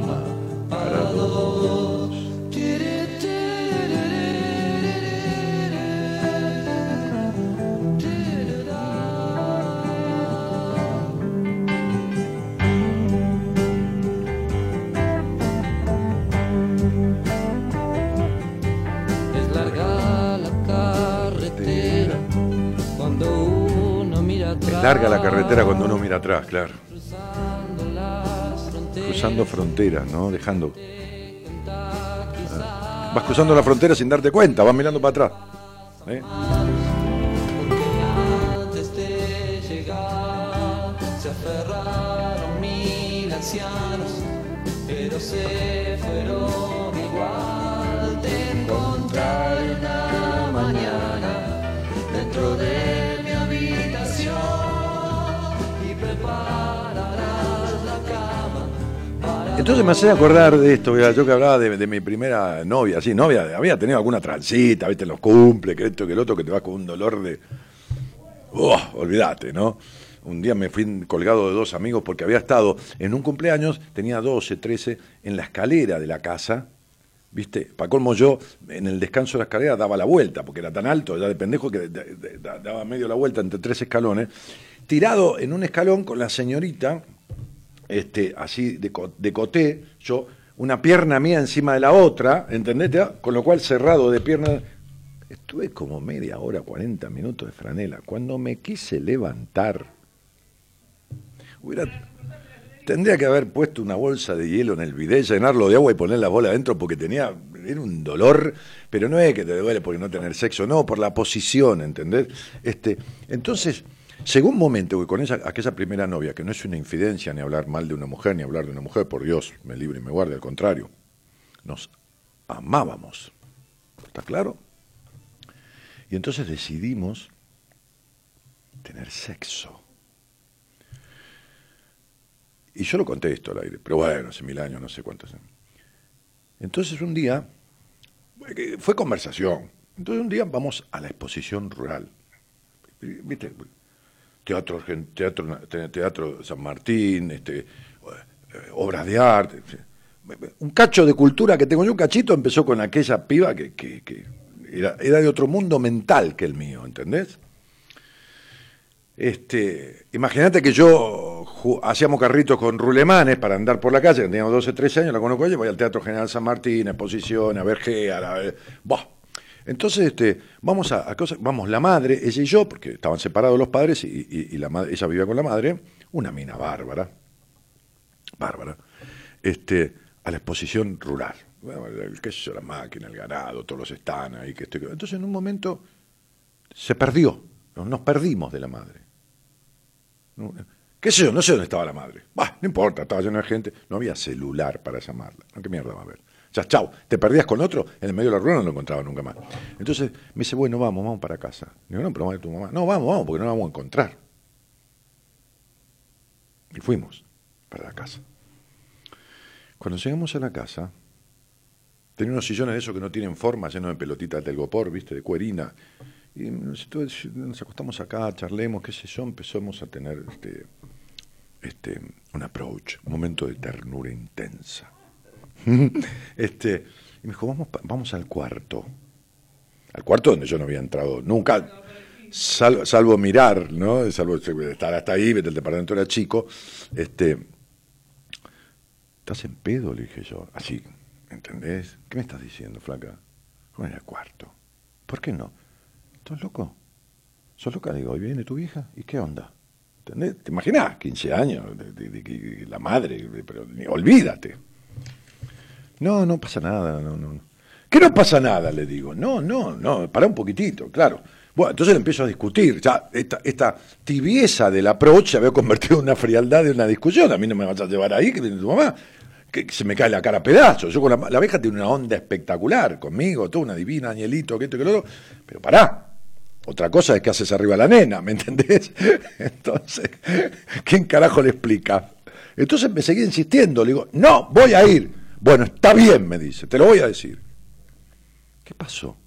larga la carretera cuando uno mira atrás, claro. Cruzando fronteras, ¿no? Dejando. Ah. Vas cruzando la frontera sin darte cuenta, vas mirando para atrás. ¿eh? Entonces me hace acordar de esto, yo que hablaba de, mi primera novia, sí, novia, había tenido alguna transita, viste, los cumple, que esto, que el otro, que te vas con un dolor de... ¡Oh! Olvídate, ¿no? Un día me fui colgado de dos amigos porque había estado en un cumpleaños, tenía 12, 13, en la escalera de la casa, ¿viste? Para colmo yo, en el descanso de la escalera daba la vuelta, porque era tan alto, ya de pendejo, que daba medio la vuelta entre tres escalones, tirado en un escalón con la señorita, este, así de, de coté, yo, una pierna mía encima de la otra, ¿entendés? Te- Con lo cual cerrado de pierna. Estuve como media hora, 40 minutos de franela. Cuando me quise levantar, tendría que haber puesto una bolsa de hielo en el bidet, llenarlo de agua y poner la bola adentro porque tenía, era un dolor, pero no es que te duele porque no tener sexo, no, por la posición, ¿entendés? Este, entonces, llegó un momento que con esa, aquella primera novia, que no es una infidencia ni hablar mal de una mujer, ni hablar de una mujer, por Dios, me libre y me guarde, al contrario, nos amábamos, ¿está claro? Y entonces decidimos tener sexo. Y yo lo conté esto al aire, pero bueno, hace mil años, no sé cuántos. Entonces un día, fue conversación. Entonces un día vamos a la exposición rural. ¿Viste? Teatro, teatro, te- teatro San Martín, este, eh, obras de arte. Un cacho de cultura que tengo yo, un cachito, empezó con aquella piba que, que- era, era de otro mundo mental que el mío, ¿entendés? Este, imagínate que yo hacíamos carritos con rulemanes para andar por la calle, teníamos 12, 13 años, la conozco ella, voy al Teatro General San Martín, a exposición, a ver Gea, a Buah. Entonces, este, vamos a, cosas, vamos la madre, ella y yo, porque estaban separados los padres y, la madre, ella vivía con la madre, una mina bárbara, bárbara, este, a la exposición rural. Bueno, el, yo, la máquina, el ganado, todos los están ahí. Que esto y que- Entonces, en un momento, se perdió, nos perdimos de la madre. Qué sé yo, no sé dónde estaba la madre. Bah, no importa, estaba lleno de gente, no había celular para llamarla. ¿No, ¿Qué mierda va a haber? Ya, chao, te perdías con otro, en el medio de la rueda no lo encontraba nunca más. Entonces me dice, bueno, vamos, vamos para casa. Digo, no, pero vamos a tu mamá. No, vamos, vamos, porque no la vamos a encontrar. Y fuimos para la casa. Cuando llegamos a la casa, tenía unos sillones de esos que no tienen forma, llenos de pelotitas del gopor, viste, de cuerina. Y nos, nos acostamos acá, charlemos, qué sé yo, empezamos a tener este, este, un approach, un momento de ternura intensa. este, y me dijo, vamos, vamos al cuarto. Al cuarto donde yo no había entrado nunca, sal- salvo mirar, ¿no? Salvo estar hasta ahí, el departamento era chico. Este, ¿Estás en pedo? Le dije yo. Así, ¿entendés? ¿Qué me estás diciendo, flaca? ¿Cómo en el cuarto? ¿Por qué no? ¿Estás loco? ¿Sos loca? Digo, ¿y viene tu vieja? ¿Y qué onda? ¿Te imaginas? 15 años, de, la madre, pero olvídate. No, no pasa nada, no, no. ¿Qué no pasa nada? Le digo. No, no, no, para un poquitito, claro. Bueno, entonces le empiezo a discutir. Ya, esta, esta tibieza del approach se había convertido en una frialdad de una discusión. A mí no me vas a llevar ahí, que viene tu mamá. Que, se me cae la cara a pedazos. Yo con la, la abeja tiene una onda espectacular conmigo, toda una divina, añelito, que esto, que lo otro. Pero pará. Otra cosa es que haces arriba a la nena, ¿me entendés? Entonces, ¿quién carajo le explica? Entonces me seguía insistiendo, le digo, no, voy a ir. Bueno, está bien, me dice, te lo voy a decir. ¿Qué pasó?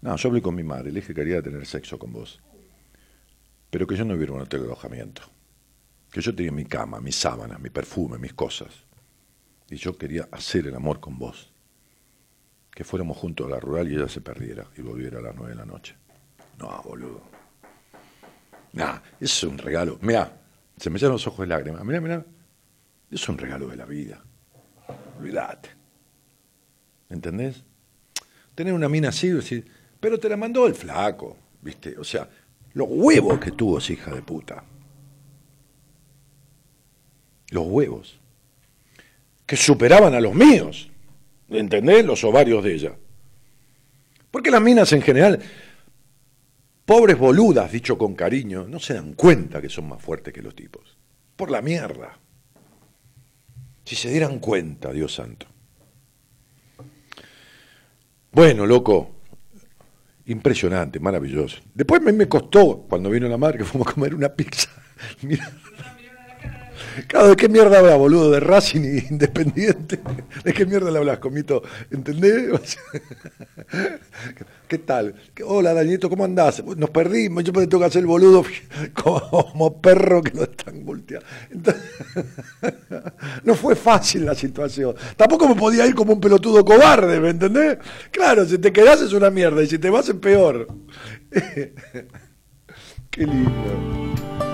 No, yo hablé con mi madre, le dije que quería tener sexo con vos. Pero que yo no en un hotel de alojamiento. Que yo tenía mi cama, mis sábanas, mi perfume, mis cosas. Y yo quería hacer el amor con vos. Que fuéramos juntos a la rural y ella se perdiera y volviera a las nueve de la noche. No, boludo. Nah, es un regalo. Mirá, se me llenan los ojos de lágrimas. Mirá, mirá. Es un regalo de la vida. Olvídate. ¿Entendés? Tener una mina así, decir, pero te la mandó el flaco, ¿viste? O sea, los huevos que tuvo esa hija de puta. Los huevos. Que superaban a los míos. ¿Entendés? Los ovarios de ella. Porque las minas en general, pobres boludas, dicho con cariño, no se dan cuenta que son más fuertes que los tipos. Por la mierda. Si se dieran cuenta, Dios santo. Bueno, loco, impresionante, maravilloso. Después me, me costó, cuando vino la madre, que fuimos a comer una pizza. Mira. Claro, ¿de qué mierda hablas, boludo? ¿De Racing y Independiente? ¿De qué mierda le hablas, comito? ¿Entendés? ¿Qué tal? ¿Qué- Hola, Danielito, ¿cómo andás? Nos perdimos, yo tengo que hacer el boludo como perro que lo están volteando. No fue fácil la situación. Tampoco me podía ir como un pelotudo cobarde, ¿me entendés? Claro, si te quedás es una mierda y si te vas es peor. Qué lindo.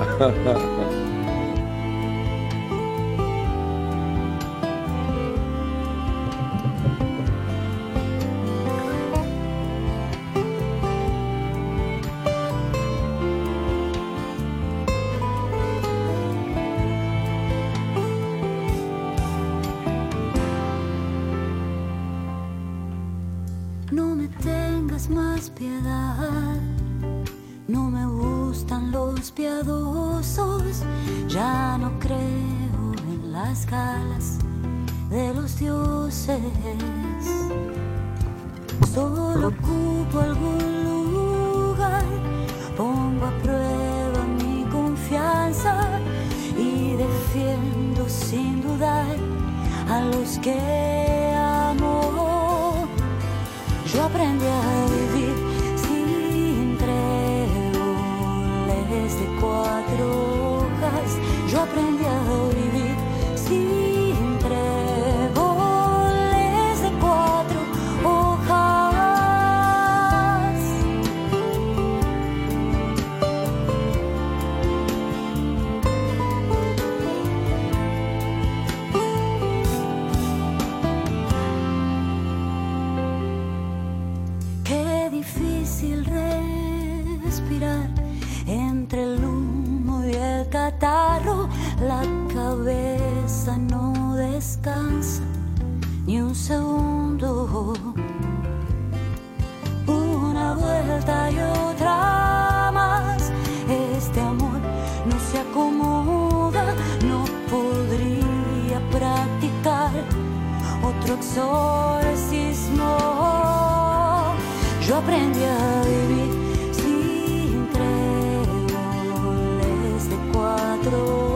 Ha ha ha. De los dioses. Solo ocupo algún lugar, pongo a prueba mi confianza y defiendo sin dudar a los que amo. Yo aprendí a exorcismo. Yo aprendí a vivir sin tréboles de cuatro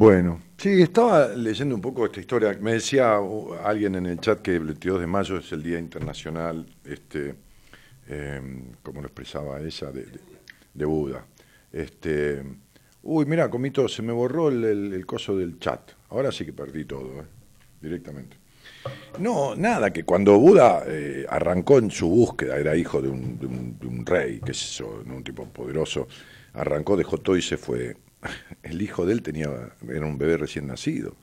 Bueno, sí, estaba leyendo un poco esta historia. Me decía alguien en el chat que el 22 de mayo es el Día Internacional, este, eh, como lo expresaba ella, de, Buda. Este, uy, mira, Comito, se me borró el, coso del chat. Ahora sí que perdí todo, eh, directamente. No, nada, que cuando Buda eh, arrancó en su búsqueda, era hijo de un, de un- de un rey, yo, ¿no? un tipo poderoso, arrancó, dejó todo y se fue. El hijo de él tenía, era un bebé recién nacido.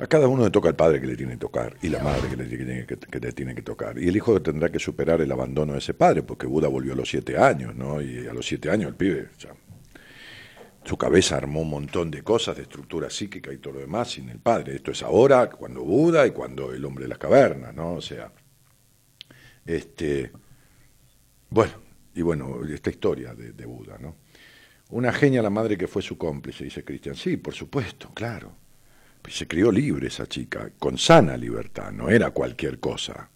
A cada uno le toca el padre que le tiene que tocar y la madre que le, tiene que, le tiene que tocar. Y el hijo tendrá que superar el abandono de ese padre, porque Buda volvió a los siete años, ¿no? Y a los siete años el pibe, ya, su cabeza armó un montón de cosas, de estructura psíquica y todo lo demás sin el padre. Esto es ahora, cuando Buda y cuando el hombre de las cavernas, ¿no? O sea, este, bueno, y bueno, esta historia de Buda, ¿no? Una genia la madre que fue su cómplice, dice Cristian. Sí, por supuesto, claro. Pues se crió libre esa chica, con sana libertad, no era cualquier cosa.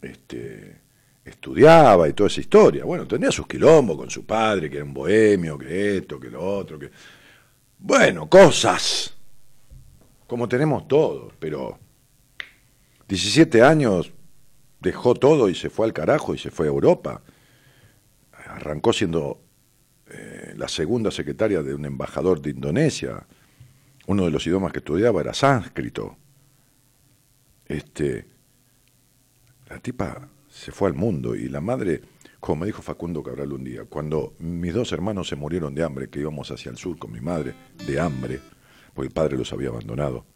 Este, estudiaba y toda esa historia. Bueno, tenía sus quilombos con su padre, que era un bohemio, que esto, que lo otro, que... Bueno, cosas, como tenemos todos, pero 17 años dejó todo y se fue al carajo y se fue a Europa. Arrancó siendo eh, la segunda secretaria de un embajador de Indonesia. Uno de los idiomas que estudiaba era sánscrito. Este, la tipa se fue al mundo y la madre, como me dijo Facundo Cabral un día, cuando mis dos hermanos se murieron de hambre, que íbamos hacia el sur con mi madre, de hambre, porque el padre los había abandonado,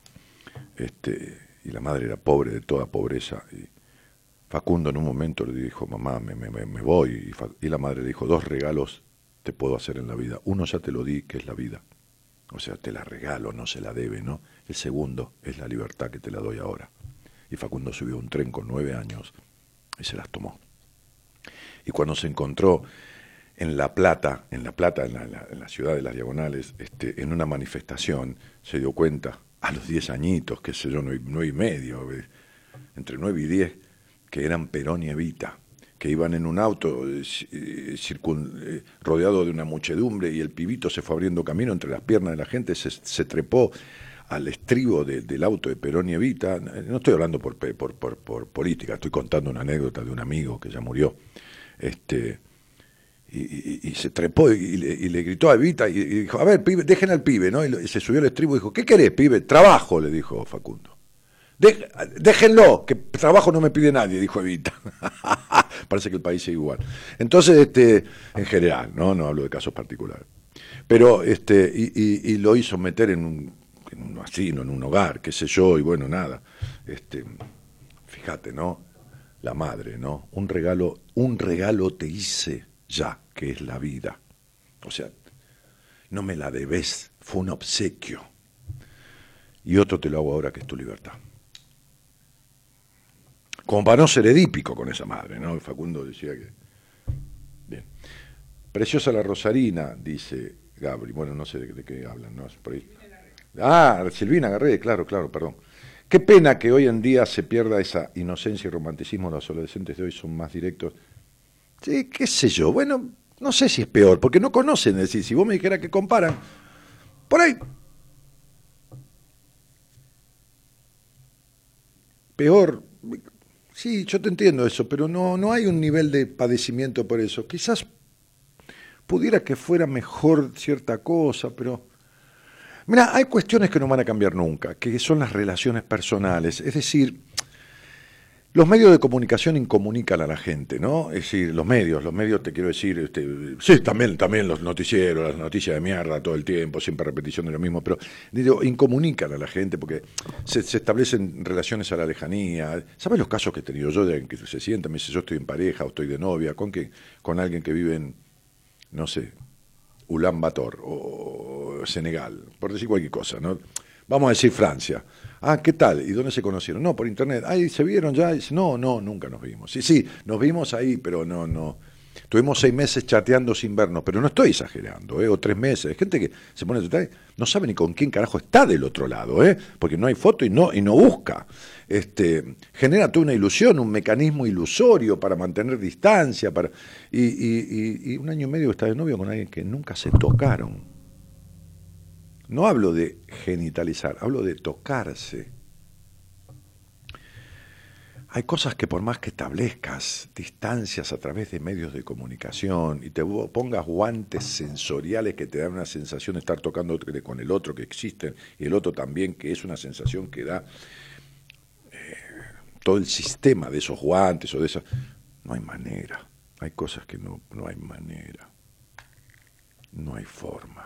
este, y la madre era pobre de toda pobreza, y Facundo en un momento le dijo, mamá, me, me, me- voy, y, y la madre le dijo, dos regalos te puedo hacer en la vida, uno ya te lo di, que es la vida, o sea, te la regalo, no se la debe, ¿no? El segundo es la libertad que te la doy ahora. Y Facundo subió un tren con nueve años y se las tomó. Y cuando se encontró en La Plata, en La Plata, en la, en la- en la ciudad de las Diagonales, este, en una manifestación, se dio cuenta, a los diez añitos, qué sé yo, nueve, nueve y medio, eh, entre nueve y diez, que eran Perón y Evita, que iban en un auto eh, eh, eh, rodeado de una muchedumbre y el pibito se fue abriendo camino entre las piernas de la gente, se, trepó al estribo de- del auto de Perón y Evita. No estoy hablando por, por, por, política, estoy contando una anécdota de un amigo que ya murió. Este, y, se trepó y, le, y le gritó a Evita y, dijo, a ver, pibe, dejen al pibe, ¿no? Y se subió al estribo y dijo, ¿qué querés, pibe? Trabajo, le dijo Facundo. "Dej- déjenlo, que trabajo no me pide nadie, dijo Evita. Parece que el país es igual. Entonces, este, en general, ¿no? No hablo de casos particulares. Pero, este, y, lo hizo meter en un, en un asilo, en un hogar, qué sé yo, y bueno, nada. Este, fíjate, ¿no? La madre, ¿no? Un regalo, un regalo te hice ya, que es la vida. O sea, no me la debes, fue un obsequio. Y otro te lo hago ahora, que es tu libertad. Como para no ser edípico con esa madre, ¿no? Facundo decía que. Bien. Preciosa la Rosarina, dice Gabri. Bueno, no sé de, qué hablan, ¿no? Por ahí. Ah, Silvina Garré, claro, claro, perdón. Qué pena que hoy en día se pierda esa inocencia y romanticismo. Los adolescentes de hoy son más directos. Sí, qué sé yo. Bueno, no sé si es peor, porque no conocen. Es decir, si vos me dijeras que comparan, por ahí. Peor. Sí, yo te entiendo eso, pero no, no hay un nivel de padecimiento por eso. Quizás pudiera que fuera mejor cierta cosa, pero Mira, hay cuestiones que no van a cambiar nunca, que son las relaciones personales. Es decir, los medios de comunicación incomunican a la gente, ¿no? Es decir, los medios, los medios te quiero decir, este, sí, también, también los noticieros, las noticias de mierda todo el tiempo, siempre repetición de lo mismo, pero digo, incomunican a la gente porque se, establecen relaciones a la lejanía. ¿Sabes los casos que he tenido yo de que se sientan, me dice yo estoy en pareja o estoy de novia, con que, con alguien que vive en, no sé, Ulan Bator o Senegal, por decir cualquier cosa, ¿no? Vamos a decir Francia. Ah, ¿qué tal? ¿Y dónde se conocieron? No, por internet. Ahí se vieron ya. No, no, nunca nos vimos. Sí, sí, nos vimos ahí, pero no, no. Tuvimos seis meses chateando sin vernos, pero no estoy exagerando, ¿eh? o tres meses. Hay gente que se pone a chatear, no sabe ni con quién carajo está del otro lado, ¿eh? porque no hay foto y no, y no busca. Este, genera toda una ilusión, un mecanismo ilusorio para mantener distancia. Para, y, y- y- y un año y medio está de novio con alguien que nunca se tocaron. No hablo de genitalizar, hablo de tocarse. Hay cosas que por más que establezcas distancias a través de medios de comunicación y te pongas guantes sensoriales que te dan una sensación de estar tocando con el otro que existen y el otro también que es una sensación que da eh, todo el sistema de esos guantes o de esas... No hay manera. Hay cosas que no, no hay manera. No hay forma.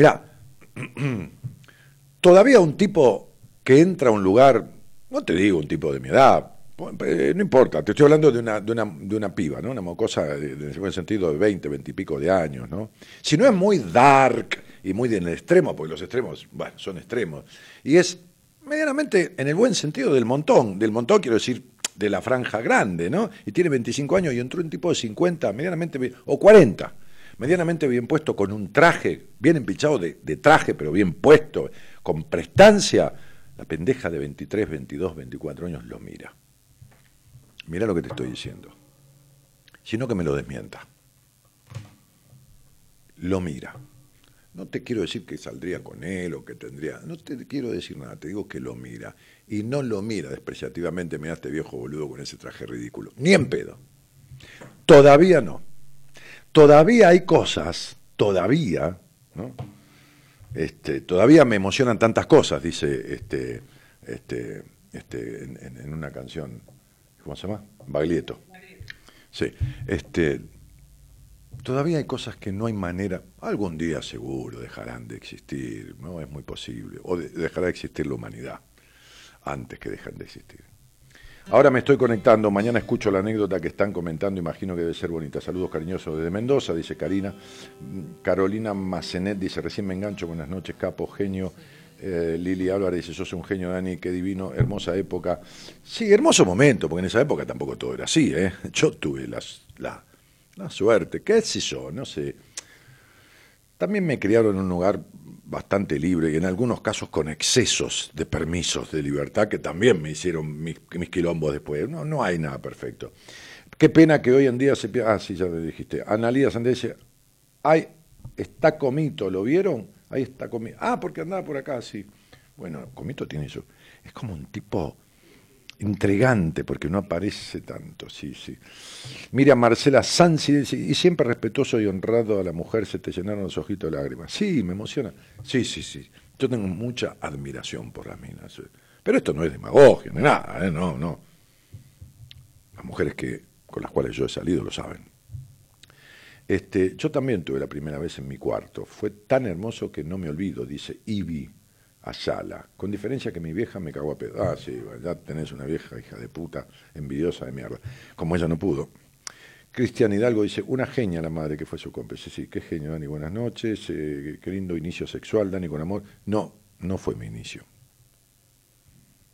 Mira, todavía un tipo que entra a un lugar, no te digo un tipo de mi edad, no importa, te estoy hablando de una, de una, de una piba, ¿no? Una mocosa, en el buen sentido, de 20, 20 y pico de años, ¿no? Si no es muy dark y muy en el extremo, porque los extremos, son extremos, y es medianamente en el buen sentido del montón, del montón quiero decir de la franja grande, ¿no? Y tiene 25 años y entró un tipo de 50, medianamente, o 40, medianamente bien puesto, con un traje, bien empichado de, traje, pero bien puesto, con prestancia, la pendeja de 23, 22, 24 años lo mira. Mira lo que te estoy diciendo. Sino que me lo desmienta. Lo mira. No te quiero decir que saldría con él o que tendría. No te quiero decir nada, te digo que lo mira. Y no lo mira despreciativamente, mira a este viejo boludo con ese traje ridículo. Ni en pedo. Todavía no. Todavía hay cosas, todavía, ¿no? Este, todavía me emocionan tantas cosas, dice este, este, este, en, una canción, ¿cómo se llama? Baglietto. Sí, este, todavía hay cosas que no hay manera, algún día seguro dejarán de existir, no es muy posible, o de- dejará de existir la humanidad antes que dejan de existir. Ahora me estoy conectando, mañana escucho la anécdota que están comentando, imagino que debe ser bonita. Saludos cariñosos desde Mendoza, dice Karina. Mm, Carolina Macenet dice, recién me engancho, buenas noches, capo, genio. Eh, Lili Álvarez dice, sos un genio, Dani, qué divino, hermosa época. Sí, hermoso momento, porque en esa época tampoco todo era así, ¿eh? Yo tuve las- la, la suerte, qué sé yo, no sé. También me criaron en un lugar bastante libre y en algunos casos con excesos de permisos de libertad que también me hicieron mis, quilombos después. No, no hay nada perfecto. Qué pena que hoy en día se pierda. Ah, sí, ya me dijiste. Analía Sánchez dice: Ay, está Comito, ¿lo vieron? Ahí está Comito. Ah, porque andaba por acá, sí. Bueno, Comito tiene eso. Es como un tipo intrigante porque no aparece tanto, sí, sí. Mira, Marcela Sansi y siempre respetuoso y honrado a la mujer, se te llenaron los ojitos de lágrimas. Sí, me emociona. Sí, sí, sí. Yo tengo mucha admiración por las minas. eh. Pero esto no es demagogia, ni nada, ¿eh? no, no. Las mujeres que, con las cuales yo he salido lo saben. Este, yo también tuve la primera vez en mi cuarto. Fue tan hermoso que no me olvido, dice Ivy Ayala. Con diferencia que mi vieja me cagó a pedo. Ah, sí, ya tenés una vieja hija de puta, envidiosa de mierda. Como ella no pudo. Cristian Hidalgo dice, una genia la madre que fue su cómplice. Sí, qué genio, Dani, buenas noches. eh, qué lindo inicio sexual, Dani, con amor. No, no fue mi inicio.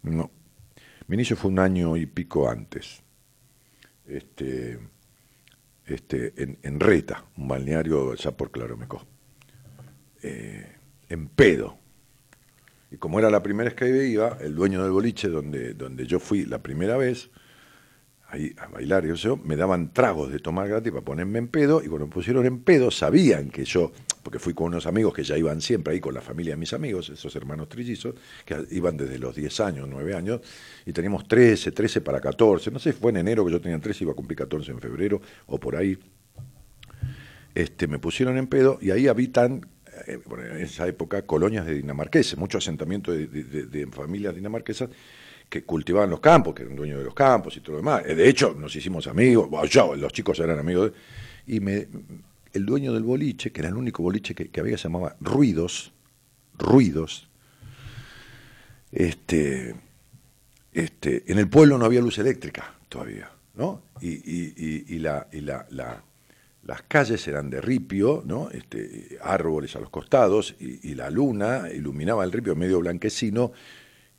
No. Mi inicio fue un año y pico antes. Este, este, en, en Reta, un balneario ya por Claromecó. Eh, en pedo. Como era la primera vez que iba, el dueño del boliche donde, donde yo fui la primera vez, ahí a bailar y eso, me daban tragos de tomar gratis para ponerme en pedo, y cuando me pusieron en pedo sabían que yo, porque fui con unos amigos que ya iban siempre ahí con la familia de mis amigos, esos hermanos trillizos, que iban desde los 10 años, 9 años, y teníamos 13, 13 para 14, no sé, fue en enero que yo tenía 13, iba a cumplir 14 en febrero, o por ahí. este, me pusieron en pedo y ahí habitan, en esa época, colonias de dinamarqueses, mucho asentamiento de, familias dinamarquesas que cultivaban los campos, que eran dueños de los campos y todo lo demás. Eh, De hecho, nos hicimos amigos, yo, los chicos eran amigos, de- y me, el dueño del boliche, que era el único boliche que, había, se llamaba Ruidos, Ruidos, este, este, en el pueblo no había luz eléctrica todavía, ¿no? Y, y- la- las calles eran de ripio, ¿no? Este, árboles a los costados, y, la luna iluminaba el ripio medio blanquecino,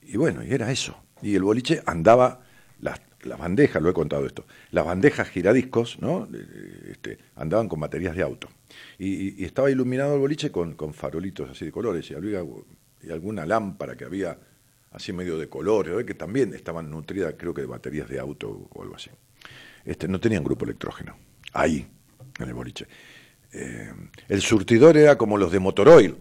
y bueno, y era eso. Y el boliche andaba, las, bandejas, lo he contado esto, las bandejas giradiscos, ¿no? Este, andaban con baterías de auto. Y, y- estaba iluminado el boliche con, farolitos así de colores, y había y alguna lámpara que había así medio de colores, que también estaban nutridas, creo que de baterías de auto o algo así. Este, no tenían grupo electrógeno, ahí, en el boliche. Eh, el surtidor era como los de Motoroil,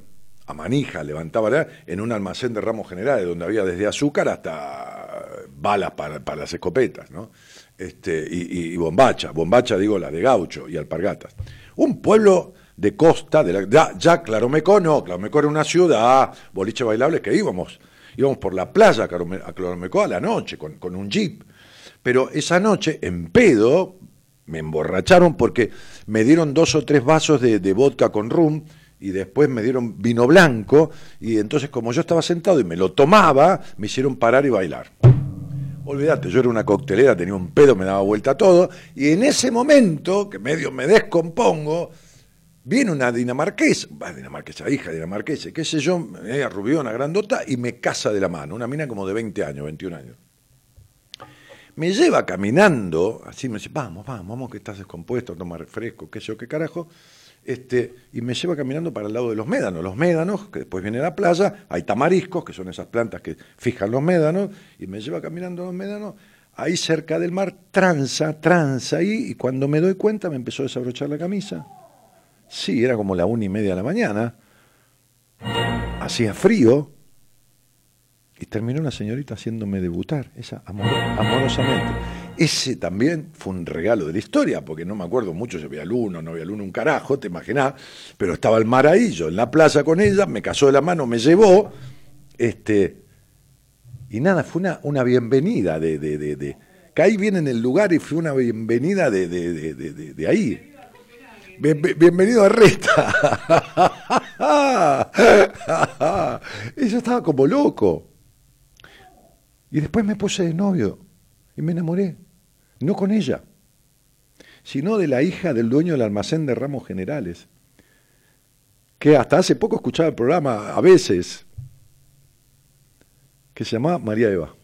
a manija, levantaba en un almacén de ramos generales, donde había desde azúcar hasta balas para, las escopetas, ¿no? Este, y, bombacha, bombacha digo la de gaucho y alpargatas. Un pueblo de costa, de la, ya, ya Claromecó no, Claromecó era una ciudad, boliche bailable que íbamos, íbamos por la playa a Claromecó a la noche con, con un jeep. Pero esa noche, en pedo, me emborracharon porque me dieron dos o tres vasos de, vodka con rum y después me dieron vino blanco y entonces como yo estaba sentado y me lo tomaba, me hicieron parar y bailar. Olvídate, yo era una coctelera, tenía un pedo, me daba vuelta todo y en ese momento, que medio me descompongo, viene una dinamarquesa, bah, dinamarquesa, hija dinamarquesa, qué sé yo, eh, rubiona, grandota, y me casa de la mano, una mina como de 20 años, 21 años me lleva caminando, así me dice, vamos, vamos, vamos, que estás descompuesto, toma refresco, qué sé yo, qué carajo, este, y me lleva caminando para el lado de los médanos. Los médanos, que después viene la playa, hay tamariscos, que son esas plantas que fijan los médanos, y me lleva caminando los médanos, ahí cerca del mar, tranza, tranza ahí, y cuando me doy cuenta me empezó a desabrochar la camisa. Sí, era como la una y media de la mañana, hacía frío, y terminó la señorita haciéndome debutar, esa amor- amorosamente. Ese también fue un regalo de la historia, porque no me acuerdo mucho si había luna o no había luna, un carajo, te imaginás, pero estaba el mar ahí, yo en la plaza con ella, me casó de la mano, me llevó, este, y nada, fue una, una bienvenida de, de, de, de- ahí viene en el lugar y fue una bienvenida de, de, de, de- ahí. Bien- bien- bienvenido a Resta. y yo estaba como loco. Y después me puse de novio y me enamoré. No con ella, sino de la hija del dueño del almacén de ramos generales, que hasta hace poco escuchaba el programa a veces, que se llamaba María Eva.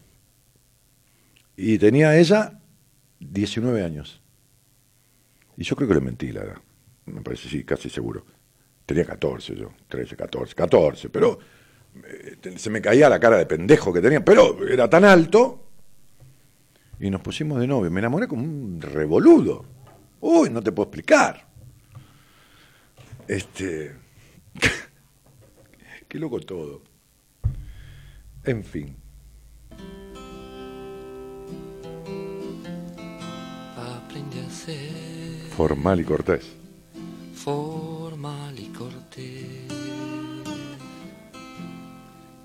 Y tenía ella 19 años. Y yo creo que le mentí la. Me parece, sí, casi seguro. Tenía 14 yo, 13, 14, 14, pero se me caía la cara de pendejo que tenía, pero era tan alto y nos pusimos de novio. Me enamoré como un revoludo. Uy, no te puedo explicar. Este. Qué loco todo. En fin. Aprendí a ser Formal y cortés. formal y cortés,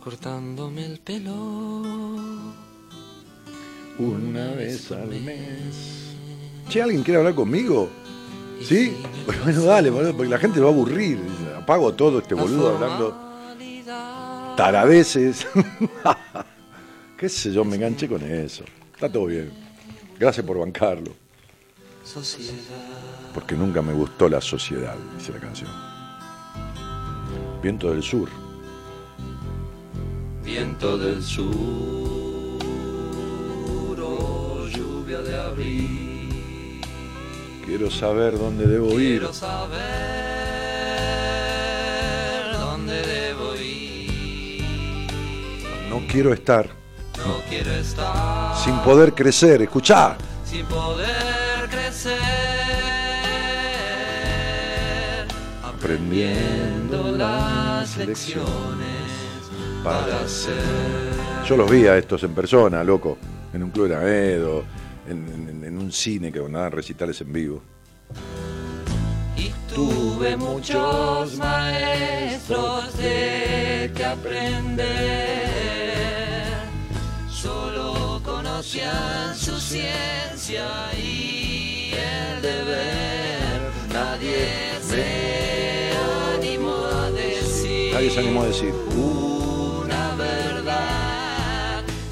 cortándome el pelo Una vez al mes. Che, ¿alguien quiere hablar conmigo? ¿Sí? Bueno, dale, boludo, porque la gente lo va a aburrir. Apago todo este boludo hablando taradeces. Qué sé yo, me enganché con eso. Está todo bien. Gracias por bancarlo. Sociedad. Porque nunca me gustó la sociedad, dice la canción. Viento del sur. Viento del sur, oh, lluvia de abril. Quiero saber dónde debo ir. Quiero saber dónde debo ir. No quiero estar No quiero estar sin poder crecer. Escuchá. sin poder crecer. Aprendiendo las lecciones para ser. Yo los vi a estos en persona, loco. En un club de Aedo, en, en- en un cine que daban recitales en vivo. Y Tuve muchos maestros de que aprender. Solo conocían su ciencia y el deber. Nadie se animó a decir. Nadie se animó a decir. Verdad.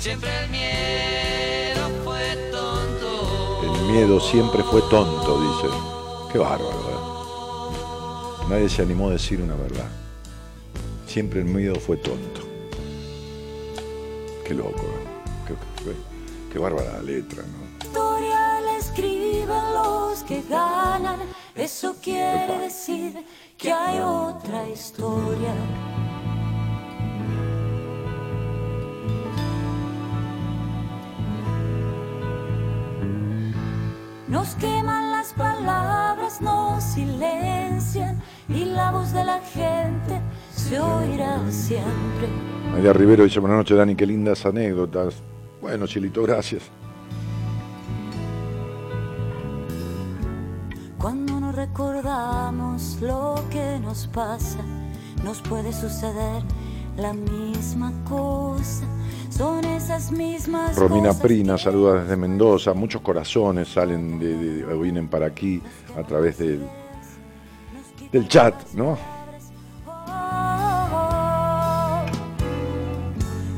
Siempre el miedo fue tonto. El miedo siempre fue tonto, dice. Qué bárbaro. ¿eh? Nadie se animó a decir una verdad. Siempre el miedo fue tonto. Qué loco. ¿eh? Qué, qué- qué bárbara la letra, ¿no? historia la escriben los que ganan. Eso quiere decir que hay otra historia. Nos queman las palabras, nos silencian y la voz de la gente se oirá siempre. María Rivero dice, buenas noches, Dani, qué lindas anécdotas. Bueno, Chilito, gracias. Cuando no recordamos lo que nos pasa, nos puede suceder la misma cosa. Son esas mismas Romina Prina saluda desde Mendoza. Muchos corazones salen de, de- o vienen para aquí a través del, del chat, ¿no?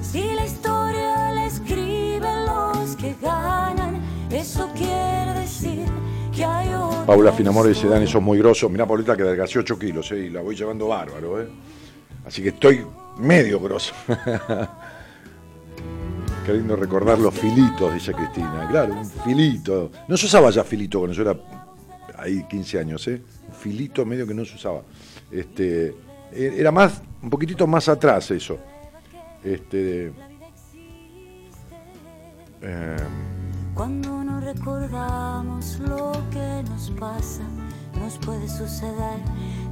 Si la historia la escriben los que ganan, eso quiere decir que hay otra Paula Finamore dice. Dani, sos muy grosso. Mirá, Paulita, que adelgacé 8 kilos, ¿eh? Y la voy llevando bárbaro, ¿eh? Así que estoy medio grosso. Qué lindo recordar los filitos, dice Cristina. Claro, un filito. No se usaba ya filito cuando yo era ahí 15 años, ¿eh? Un filito medio que no se usaba. Este, e- era más, un poquitito más atrás eso. Este, eh, Cuando no recordamos lo que nos pasa, nos puede suceder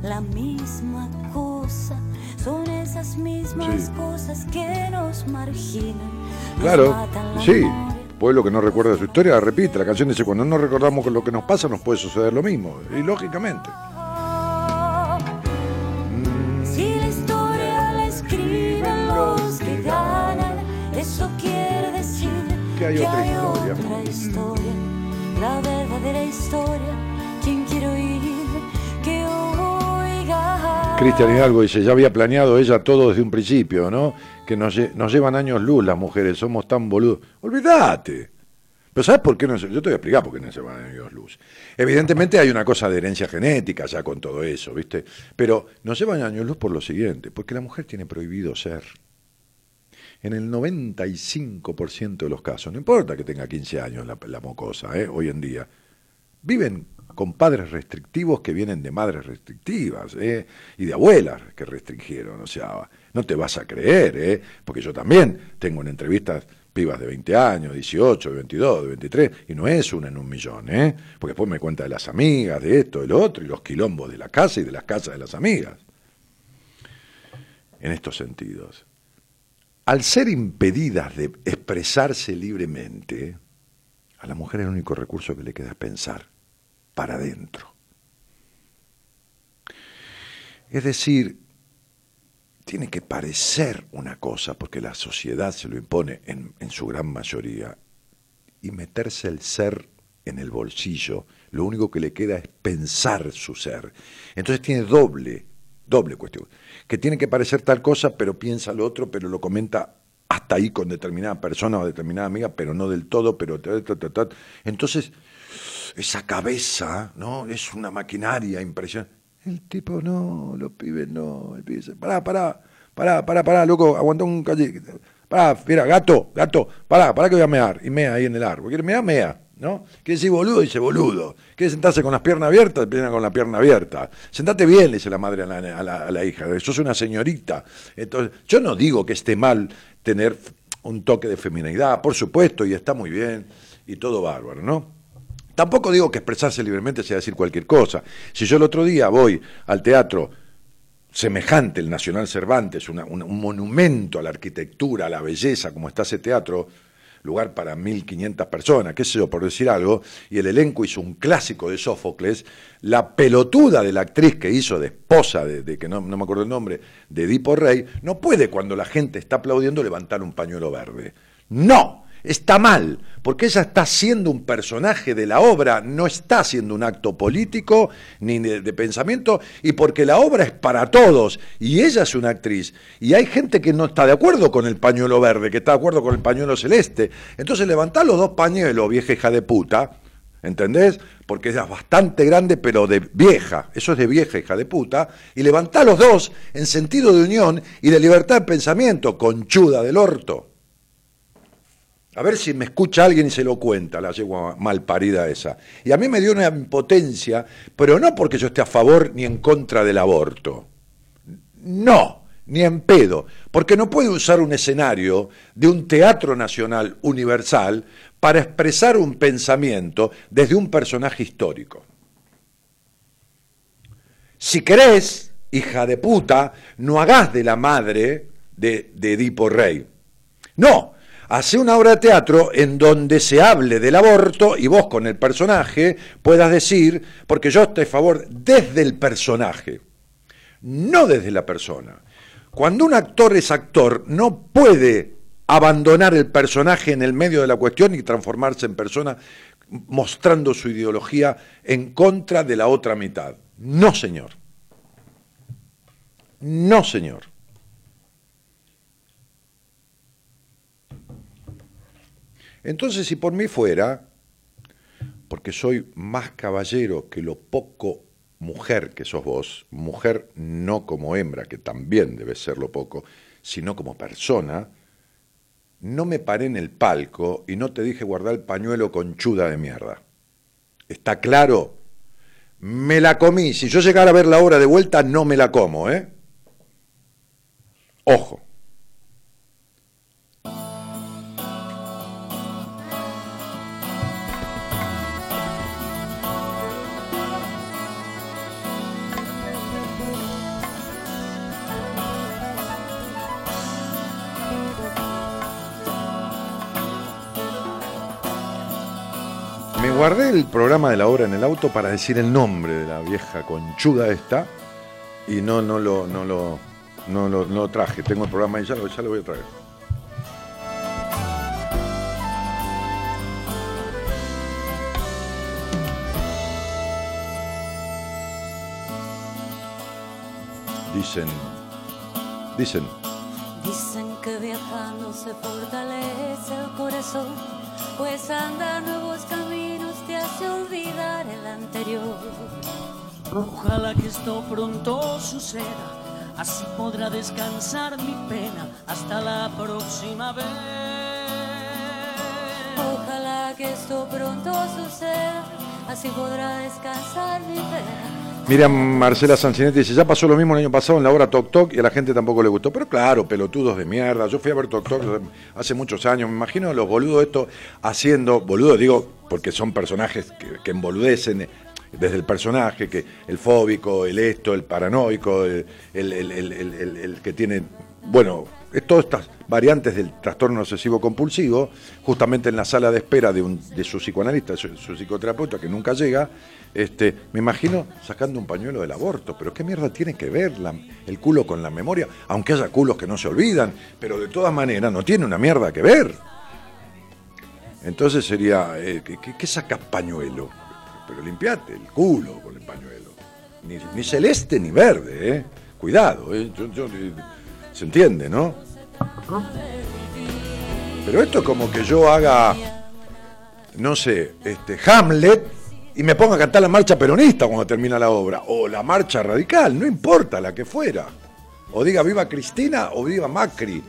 la misma cosa. Son esas mismas Sí. cosas que nos marginan. nos Claro, sí. Pueblo que no recuerda su historia, la repite. La canción dice, cuando no recordamos lo que nos pasa, nos puede suceder lo mismo. Y lógicamente. Si la historia la escriben los que ganan, eso quiere decir Que hay otra historia. La verdadera historia, Cristian Hidalgo dice, ya había planeado ella todo desde un principio, ¿no? Que nos, lle- nos llevan años luz las mujeres, somos tan boludos. Olvídate. Pero ¿sabes por qué no se- Yo te voy a explicar por qué no se van años luz. Evidentemente hay una cosa de herencia genética ya con todo eso, ¿viste? Pero nos llevan años luz por lo siguiente, porque la mujer tiene prohibido ser. En el 95% de los casos, no importa que tenga 15 años la, la mocosa, ¿eh? hoy en día, viven con padres restrictivos que vienen de madres restrictivas ¿eh? y de abuelas que restringieron. O sea, no te vas a creer, ¿eh? porque yo también tengo en entrevistas pibas de 20 años, 18, de 22, de 23, y no es una en un millón, ¿eh? porque después me cuenta de las amigas, de esto, de lo otro, y los quilombos de la casa y de las casas de las amigas. En estos sentidos. Al ser impedidas de expresarse libremente, a la mujer el único recurso que le queda es pensar para adentro. Es decir, tiene que parecer una cosa, porque la sociedad se lo impone en, su gran mayoría, y meterse el ser en el bolsillo, lo único que le queda es pensar su ser. Entonces tiene doble, doble cuestión, que tiene que parecer tal cosa, pero piensa lo otro, pero lo comenta hasta ahí con determinada persona o determinada amiga, pero no del todo, pero... Entonces, esa cabeza, ¿no? Es una maquinaria impresionante. El tipo no, los pibes no, el pibe dice, pará, pará, pará, pará, pará, loco, aguantá un calle. Pará, mira, gato, gato, pará, pará que voy a mear. Y mea ahí en el árbol. ¿Quiere mear? Mea. ¿No? Quiere decir boludo, dice boludo. Quiere sentarse con las piernas abiertas, empieza con la pierna abierta. Sentate bien, dice la madre a la, a la- a hija. Una señorita. Entonces, yo no digo que esté mal tener un toque de feminidad, por supuesto, y está muy bien, y todo bárbaro, ¿no? Tampoco digo que expresarse libremente sea decir cualquier cosa. Si yo el otro día voy al teatro semejante, el Nacional Cervantes, una- un, monumento a la arquitectura, a la belleza, como está ese teatro, lugar para 1.500 personas, qué sé yo, por decir algo, y el elenco hizo un clásico de Sófocles, la pelotuda de la actriz que hizo de esposa, de, de que no, no me acuerdo el nombre, de Edipo Rey, no puede cuando la gente está aplaudiendo levantar un pañuelo verde. No, está mal, porque ella está siendo un personaje de la obra, no está haciendo un acto político ni de, pensamiento, y porque la obra es para todos, y ella es una actriz, y hay gente que no está de acuerdo con el pañuelo verde, que está de acuerdo con el pañuelo celeste. Entonces levantá los dos pañuelos, vieja hija de puta, ¿entendés? Porque es bastante grande, pero de vieja, eso es de vieja hija de puta, y levantá los dos en sentido de unión y de libertad de pensamiento, conchuda del orto. A ver si me escucha alguien y se lo cuenta, la yegua mal parida esa. Y a mí me dio una impotencia, pero no porque yo esté a favor ni en contra del aborto. No, ni en pedo. Porque no puede usar un escenario de un teatro nacional universal para expresar un pensamiento desde un personaje histórico. Si querés, hija de puta, no hagas de la madre de Edipo Rey. No, hace una obra de teatro en donde se hable del aborto y vos con el personaje puedas decir, porque yo estoy a favor desde el personaje, no desde la persona. Cuando un actor es actor, no puede abandonar el personaje en el medio de la cuestión y transformarse en persona mostrando su ideología en contra de la otra mitad. No, señor. No, señor. Entonces, si por mí fuera, porque soy más caballero que lo poco mujer que sos vos, mujer no como hembra, que también debe serlo poco, sino como persona, no me paré en el palco y no te dije guardar el pañuelo conchuda de mierda. ¿Está claro? Me la comí. Si yo llegara a ver la obra de vuelta, no me la como, ¿eh? Ojo. Guardé el programa de la obra en el auto para decir el nombre de la vieja conchuda esta y no, no lo, no lo, no lo, no lo traje. Tengo el programa ahí, ya lo, ya lo voy a traer. Dicen, dicen, Dicen que viajando se fortalece el corazón, pues andar nuevos caminos te hace olvidar el anterior. Ojalá que esto pronto suceda, así podrá descansar mi pena hasta la próxima vez. Ojalá que esto pronto suceda, así podrá descansar mi pena. Mira, Marcela Sancinetti dice, ya pasó lo mismo el año pasado en la obra Toc Toc y a la gente tampoco le gustó. Pero claro, pelotudos de mierda. Yo fui a ver Toc Toc hace muchos años. Me imagino los boludos esto haciendo, boludos digo, porque son personajes que, que emboludecen desde el personaje, que el fóbico, el esto, el paranoico, el, el- el- el- que tiene, bueno, todas estas variantes del trastorno obsesivo compulsivo, justamente en la sala de espera de, un, de su psicoanalista, su, su psicoterapeuta, que nunca llega, este, me imagino sacando un pañuelo del aborto, pero ¿qué mierda tiene que ver la- el culo con la memoria? Aunque haya culos que no se olvidan, pero de todas maneras no tiene una mierda que ver. Entonces sería, eh, ¿qué, qué- sacas pañuelo? Pero limpiate el culo con el pañuelo. Ni, ni celeste ni verde, ¿eh? Cuidado, ¿eh? Eh, se entiende, ¿no? Pero esto es como que yo haga, no sé, este, Hamlet y me ponga a cantar la marcha peronista cuando termina la obra. O la marcha radical, no importa la que fuera. O diga viva Cristina o viva Macri.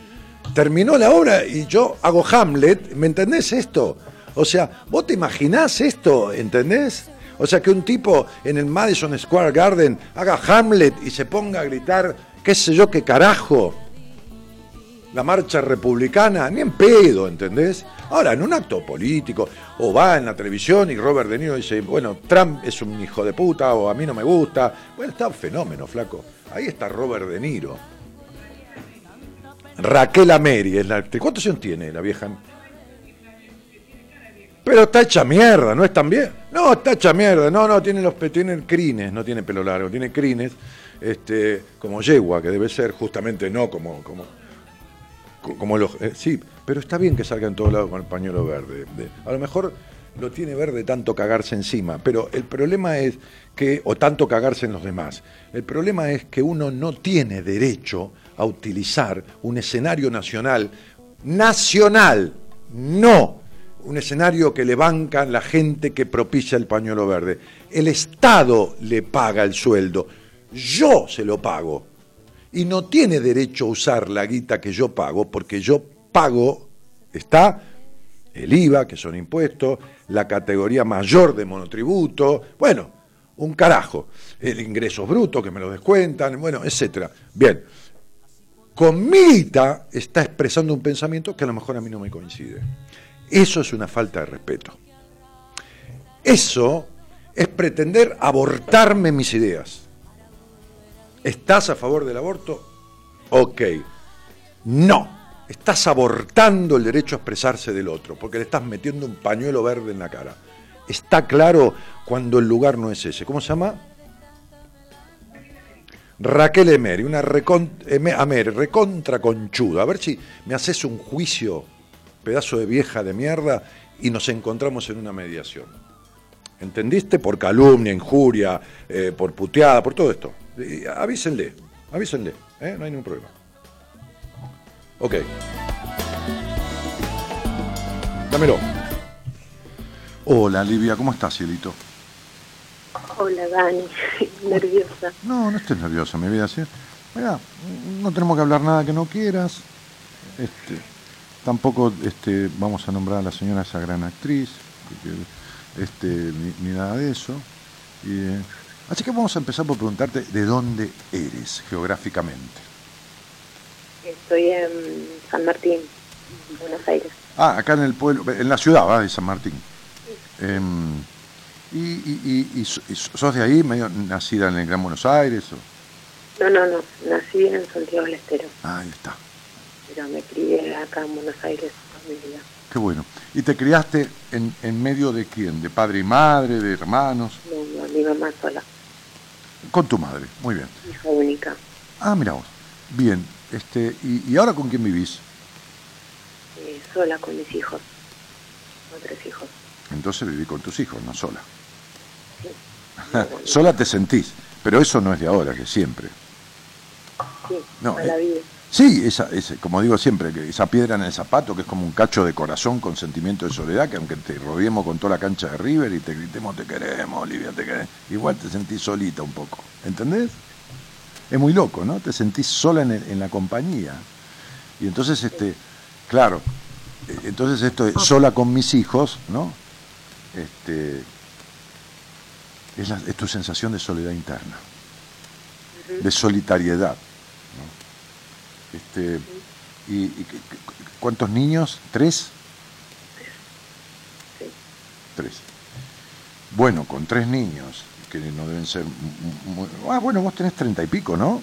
Terminó la obra y yo hago Hamlet, ¿me entendés esto? O sea, vos te imaginás esto, ¿entendés? O sea, que un tipo en el Madison Square Garden haga Hamlet y se ponga a gritar, qué sé yo, qué carajo, la marcha republicana, ni en pedo, ¿entendés? Ahora, en un acto político, o va en la televisión y Robert De Niro dice, bueno, Trump es un hijo de puta, o a mí no me gusta. Bueno, está un fenómeno, flaco. Ahí está Robert De Niro. Raquel Ameri es la. ¿Cuántos años tiene la vieja? Pero está hecha mierda, ¿no es tan bien? No, está hecha mierda. No, no, tiene los tiene crines, no tiene pelo largo, tiene crines, este, como yegua, que debe ser justamente no como, como, co- como los. eh, sí, pero está bien que salga en todos lados con el pañuelo verde. De- a lo mejor lo tiene verde tanto cagarse encima, pero el problema es que, o tanto cagarse en los demás, el problema es que uno no tiene derecho a utilizar un escenario nacional, nacional, no un escenario que le bancan la gente que propicia el pañuelo verde. El Estado le paga el sueldo, yo se lo pago y no tiene derecho a usar la guita que yo pago, porque yo pago, está el IVA, que son impuestos, la categoría mayor de monotributo, bueno, un carajo, el ingreso bruto que me lo descuentan, bueno, etcétera. Bien, con mi guita está expresando un pensamiento que a lo mejor a mí no me coincide. Eso es una falta de respeto. Eso es pretender abortarme mis ideas. ¿Estás a favor del aborto? Ok. No. Estás abortando el derecho a expresarse del otro, porque le estás metiendo un pañuelo verde en la cara. Está claro cuando el lugar no es ese. ¿Cómo se llama? Raquel Emery, una recontra conchuda. A ver si me haces un juicio, pedazo de vieja de mierda, y nos encontramos en una mediación. ¿Entendiste? Por calumnia, injuria, eh, por puteada, por todo esto. Eh, avísenle, avísenle, ¿eh? no hay ningún problema. Ok. Dámelo. Hola, Livia, ¿cómo estás, cielito? Hola Dani, nerviosa. No, no estés nerviosa, mi vida. ¿sí? Mira, no tenemos que hablar nada que no quieras. Este, tampoco este, vamos a nombrar a la señora esa gran actriz, este, ni, ni nada de eso. Y, eh, así que vamos a empezar por preguntarte de dónde eres geográficamente. Estoy en San Martín, Buenos Aires. Ah, acá en el pueblo, en la ciudad ¿va? de San Martín. Em, y, y- y- y so- y sos de ahí, medio nacida en el Gran Buenos Aires? o- No, no, no, nací en Santiago del Estero, Ah, ahí está. pero me crié acá en Buenos Aires toda mi vida. Qué bueno. ¿Y te criaste en, en medio de quién? ¿De padre y madre? ¿De hermanos? No, no, mi mamá sola, Con tu madre. Muy bien. hija única. Ah, mira vos. Bien. Este, ¿y, y ahora con quién vivís? eh, sola con mis hijos, con tres hijos. Entonces viví con tus hijos, no sola. Sí. Sola te sentís, pero eso no es de ahora, que siempre. sí, No, toda la vida. Sí, esa, como digo siempre, que esa piedra en el zapato, que es como un cacho de corazón con sentimiento de soledad, que aunque te rodeemos con toda la cancha de River y te gritemos te queremos, Olivia, te queremos, igual te sentís solita un poco. ¿Entendés? Es muy loco, ¿no? Te sentís sola en, el- en la compañía. Y entonces, este, claro, eh, entonces esto de sola con mis hijos, ¿no? Este, es, la- es tu sensación de soledad interna, de solitariedad. Este, y, y ¿Cuántos niños? ¿Tres? Sí. Tres. Bueno, con tres niños, que no deben ser... mu- mu- ah, bueno, vos tenés treinta y pico, ¿no?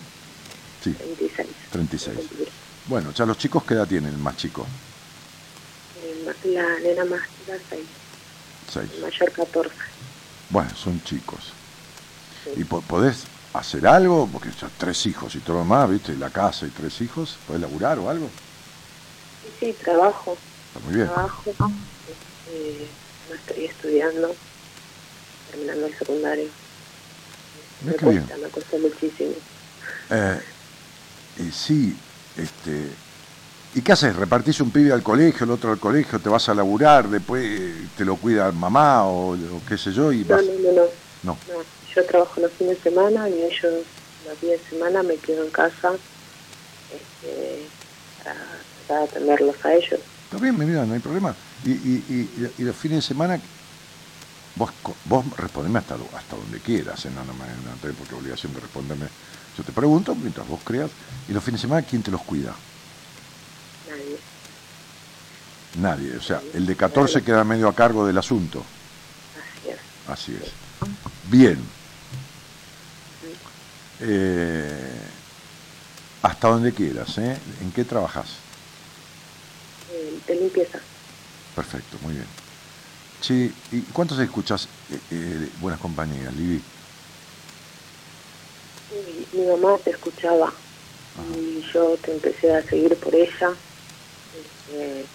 Sí, 26. 36. Cumplir. Bueno, ya los chicos, ¿qué edad tienen el más chico? Eh, La nena más chica, 6, Seis. el mayor 14. Bueno, son chicos. Sí. ¿Y po- podés hacer algo? Porque tres hijos y todo lo más, ¿viste? La casa y tres hijos, ¿podés laburar o algo? Sí, sí, trabajo. Está muy bien. trabajo, eh, estoy estudiando, terminando el secundario. Me bien. cuesta, me cuesta muchísimo. Eh, y sí, este, ¿y qué haces? ¿Repartís un pibe al colegio, el otro al colegio, te vas a laburar, después eh, te lo cuida mamá o, o qué sé yo y No, vas? no, no, no, No. no. Yo trabajo los fines de semana y ellos los días de semana me quedo en casa este, para atenderlos a ellos. Está bien, mi vida, no hay problema. Y, y, y, y los fines de semana, vos, vos respondeme hasta, hasta donde quieras, ¿eh? no, no, no tenés por qué obligación de responderme. Yo te pregunto mientras vos creas. ¿Y los fines de semana quién te los cuida? Nadie. Nadie. O sea, el de 14 queda medio a cargo del asunto. Así es. Así es. Bien. Eh, hasta donde quieras, ¿eh? ¿En qué trabajas? Eh, de limpieza. Perfecto, muy bien. Sí, ¿y cuántos escuchas eh, eh, Buenas Compañías, Livi? Y mi mamá te escuchaba y yo te empecé a seguir por ella. Este,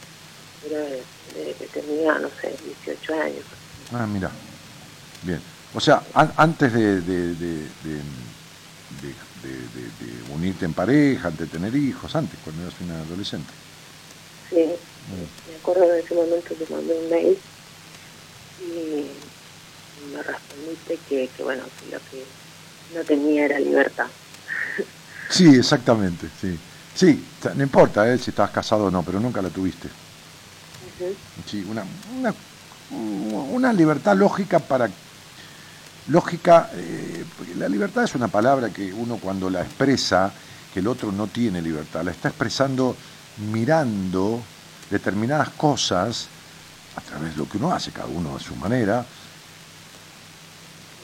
era desde que tenía, no sé, 18 años. Ah, mira. Bien. O sea, an- antes de, de, de, de- de- de- de- unirte en pareja, de tener hijos, antes, cuando eras una adolescente. Sí, me acuerdo en ese momento te mandé un mail y me respondiste que, que bueno, que lo que no tenía era libertad. Sí, exactamente, sí. Sí, no importa eh, si estabas casado o no, pero nunca la tuviste. Sí, una, una, una libertad lógica para... Lógica, eh, la libertad es una palabra que uno cuando la expresa, que el otro no tiene libertad, la está expresando mirando determinadas cosas a través de lo que uno hace, cada uno a su manera,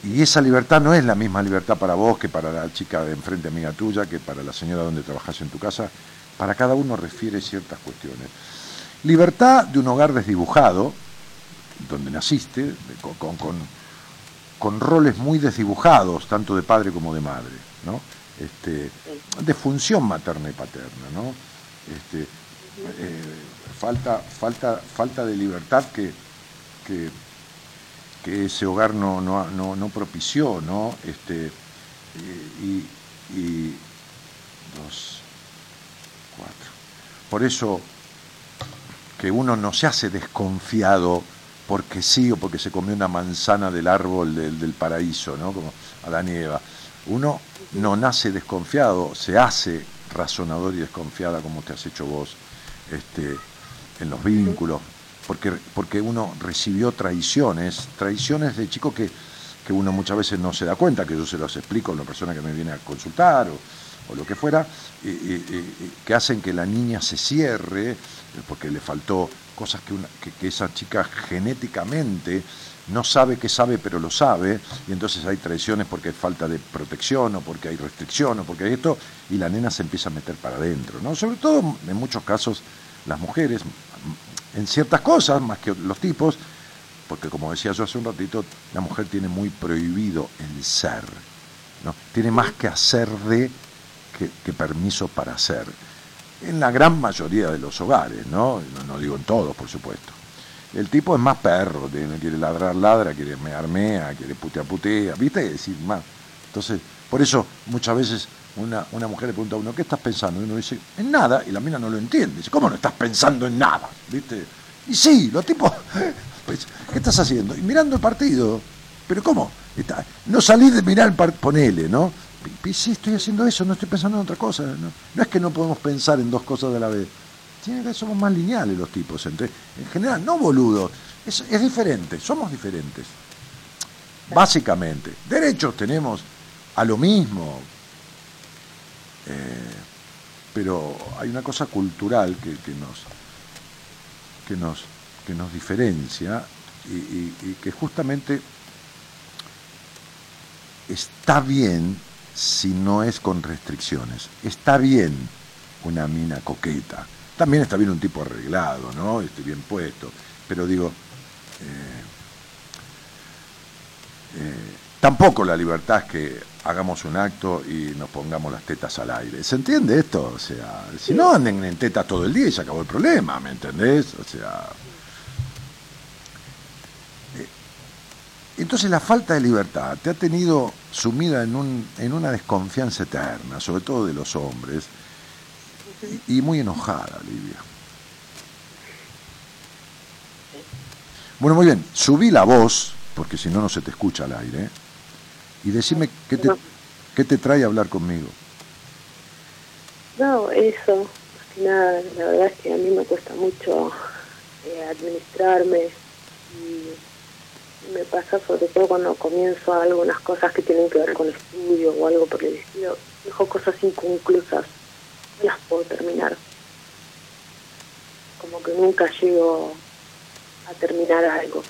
y esa libertad no es la misma libertad para vos que para la chica de enfrente amiga tuya, que para la señora donde trabajas en tu casa. Para cada uno refiere ciertas cuestiones. Libertad de un hogar desdibujado, donde naciste, con- con- roles muy desdibujados, tanto de padre como de madre, ¿no? Este, de función materna y paterna, ¿no? Este, eh, falta, falta, falta de libertad que, que, que ese hogar no, no, no, no propició, ¿no? Este, y, y dos, cuatro. Por eso que uno no se hace desconfiado porque sí o porque se comió una manzana del árbol del, del paraíso, ¿no? Como Adán y Eva. Uno no nace desconfiado, se hace razonador y desconfiada como te has hecho vos este, en los vínculos, porque, porque uno recibió traiciones, traiciones de chico que, que uno muchas veces no se da cuenta, que yo se los explico a una persona que me viene a consultar o, o lo que fuera, que hacen que la niña se cierre, porque le faltó cosas que, una- que, que esa chica genéticamente no sabe que sabe, pero lo sabe, y entonces hay traiciones porque hay falta de protección o porque hay restricción o porque hay esto, y la nena se empieza a meter para adentro, ¿no? Sobre todo, en muchos casos, las mujeres, en ciertas cosas, más que los tipos, porque como decía yo hace un ratito, la mujer tiene muy prohibido el ser, ¿no? Tiene más que hacer de que, que permiso para hacer. En la gran mayoría de los hogares, ¿no? No, digo en todos, por supuesto. El tipo es más perro, quiere ladrar, ladra, quiere mear, mea, quiere putea, putea, ¿viste? Es decir, más. Entonces, por eso muchas veces una, una mujer le pregunta a uno, ¿qué estás pensando? Y uno dice, en nada, y la mina no lo entiende. Dice, ¿cómo no estás pensando en nada? ¿Viste? Y sí, los tipos, pues, ¿qué estás haciendo? Y mirando el partido. ¿Pero cómo? No salís de mirar el partido, ponele, ¿no? Sí, estoy haciendo eso, no estoy pensando en otra cosa. No, es que no podemos pensar en dos cosas de la vez. Tiene que somos más lineales los tipos. Entre, en general, no boludos. Es, es diferente, somos diferentes. Básicamente. Derechos tenemos a lo mismo. Eh, pero hay una cosa cultural que, que nos que nos que nos diferencia y que justamente está bien si no es con restricciones. Está bien una mina coqueta. También está bien un tipo arreglado, ¿no? Este, bien puesto. Pero digo, eh, eh, tampoco la libertad es que hagamos un acto y nos pongamos las tetas al aire. ¿Se entiende esto? O sea, si no anden en tetas todo el día y se acabó el problema, ¿me entendés? O sea, Entonces la falta de libertad te ha tenido sumida en, un, en una desconfianza eterna, sobre todo de los hombres, y, muy enojada, Livia. Bueno, muy bien, subí la voz, porque si no, no se te escucha al aire, y decime qué te, qué te trae a hablar conmigo. No, eso, más que nada, la verdad es que a mí me cuesta mucho eh, administrarme y me pasa sobre todo cuando comienzo algunas cosas que tienen que ver con estudio o algo por el estilo, dejo cosas inconclusas, no las puedo terminar. Como que nunca llego a terminar algo.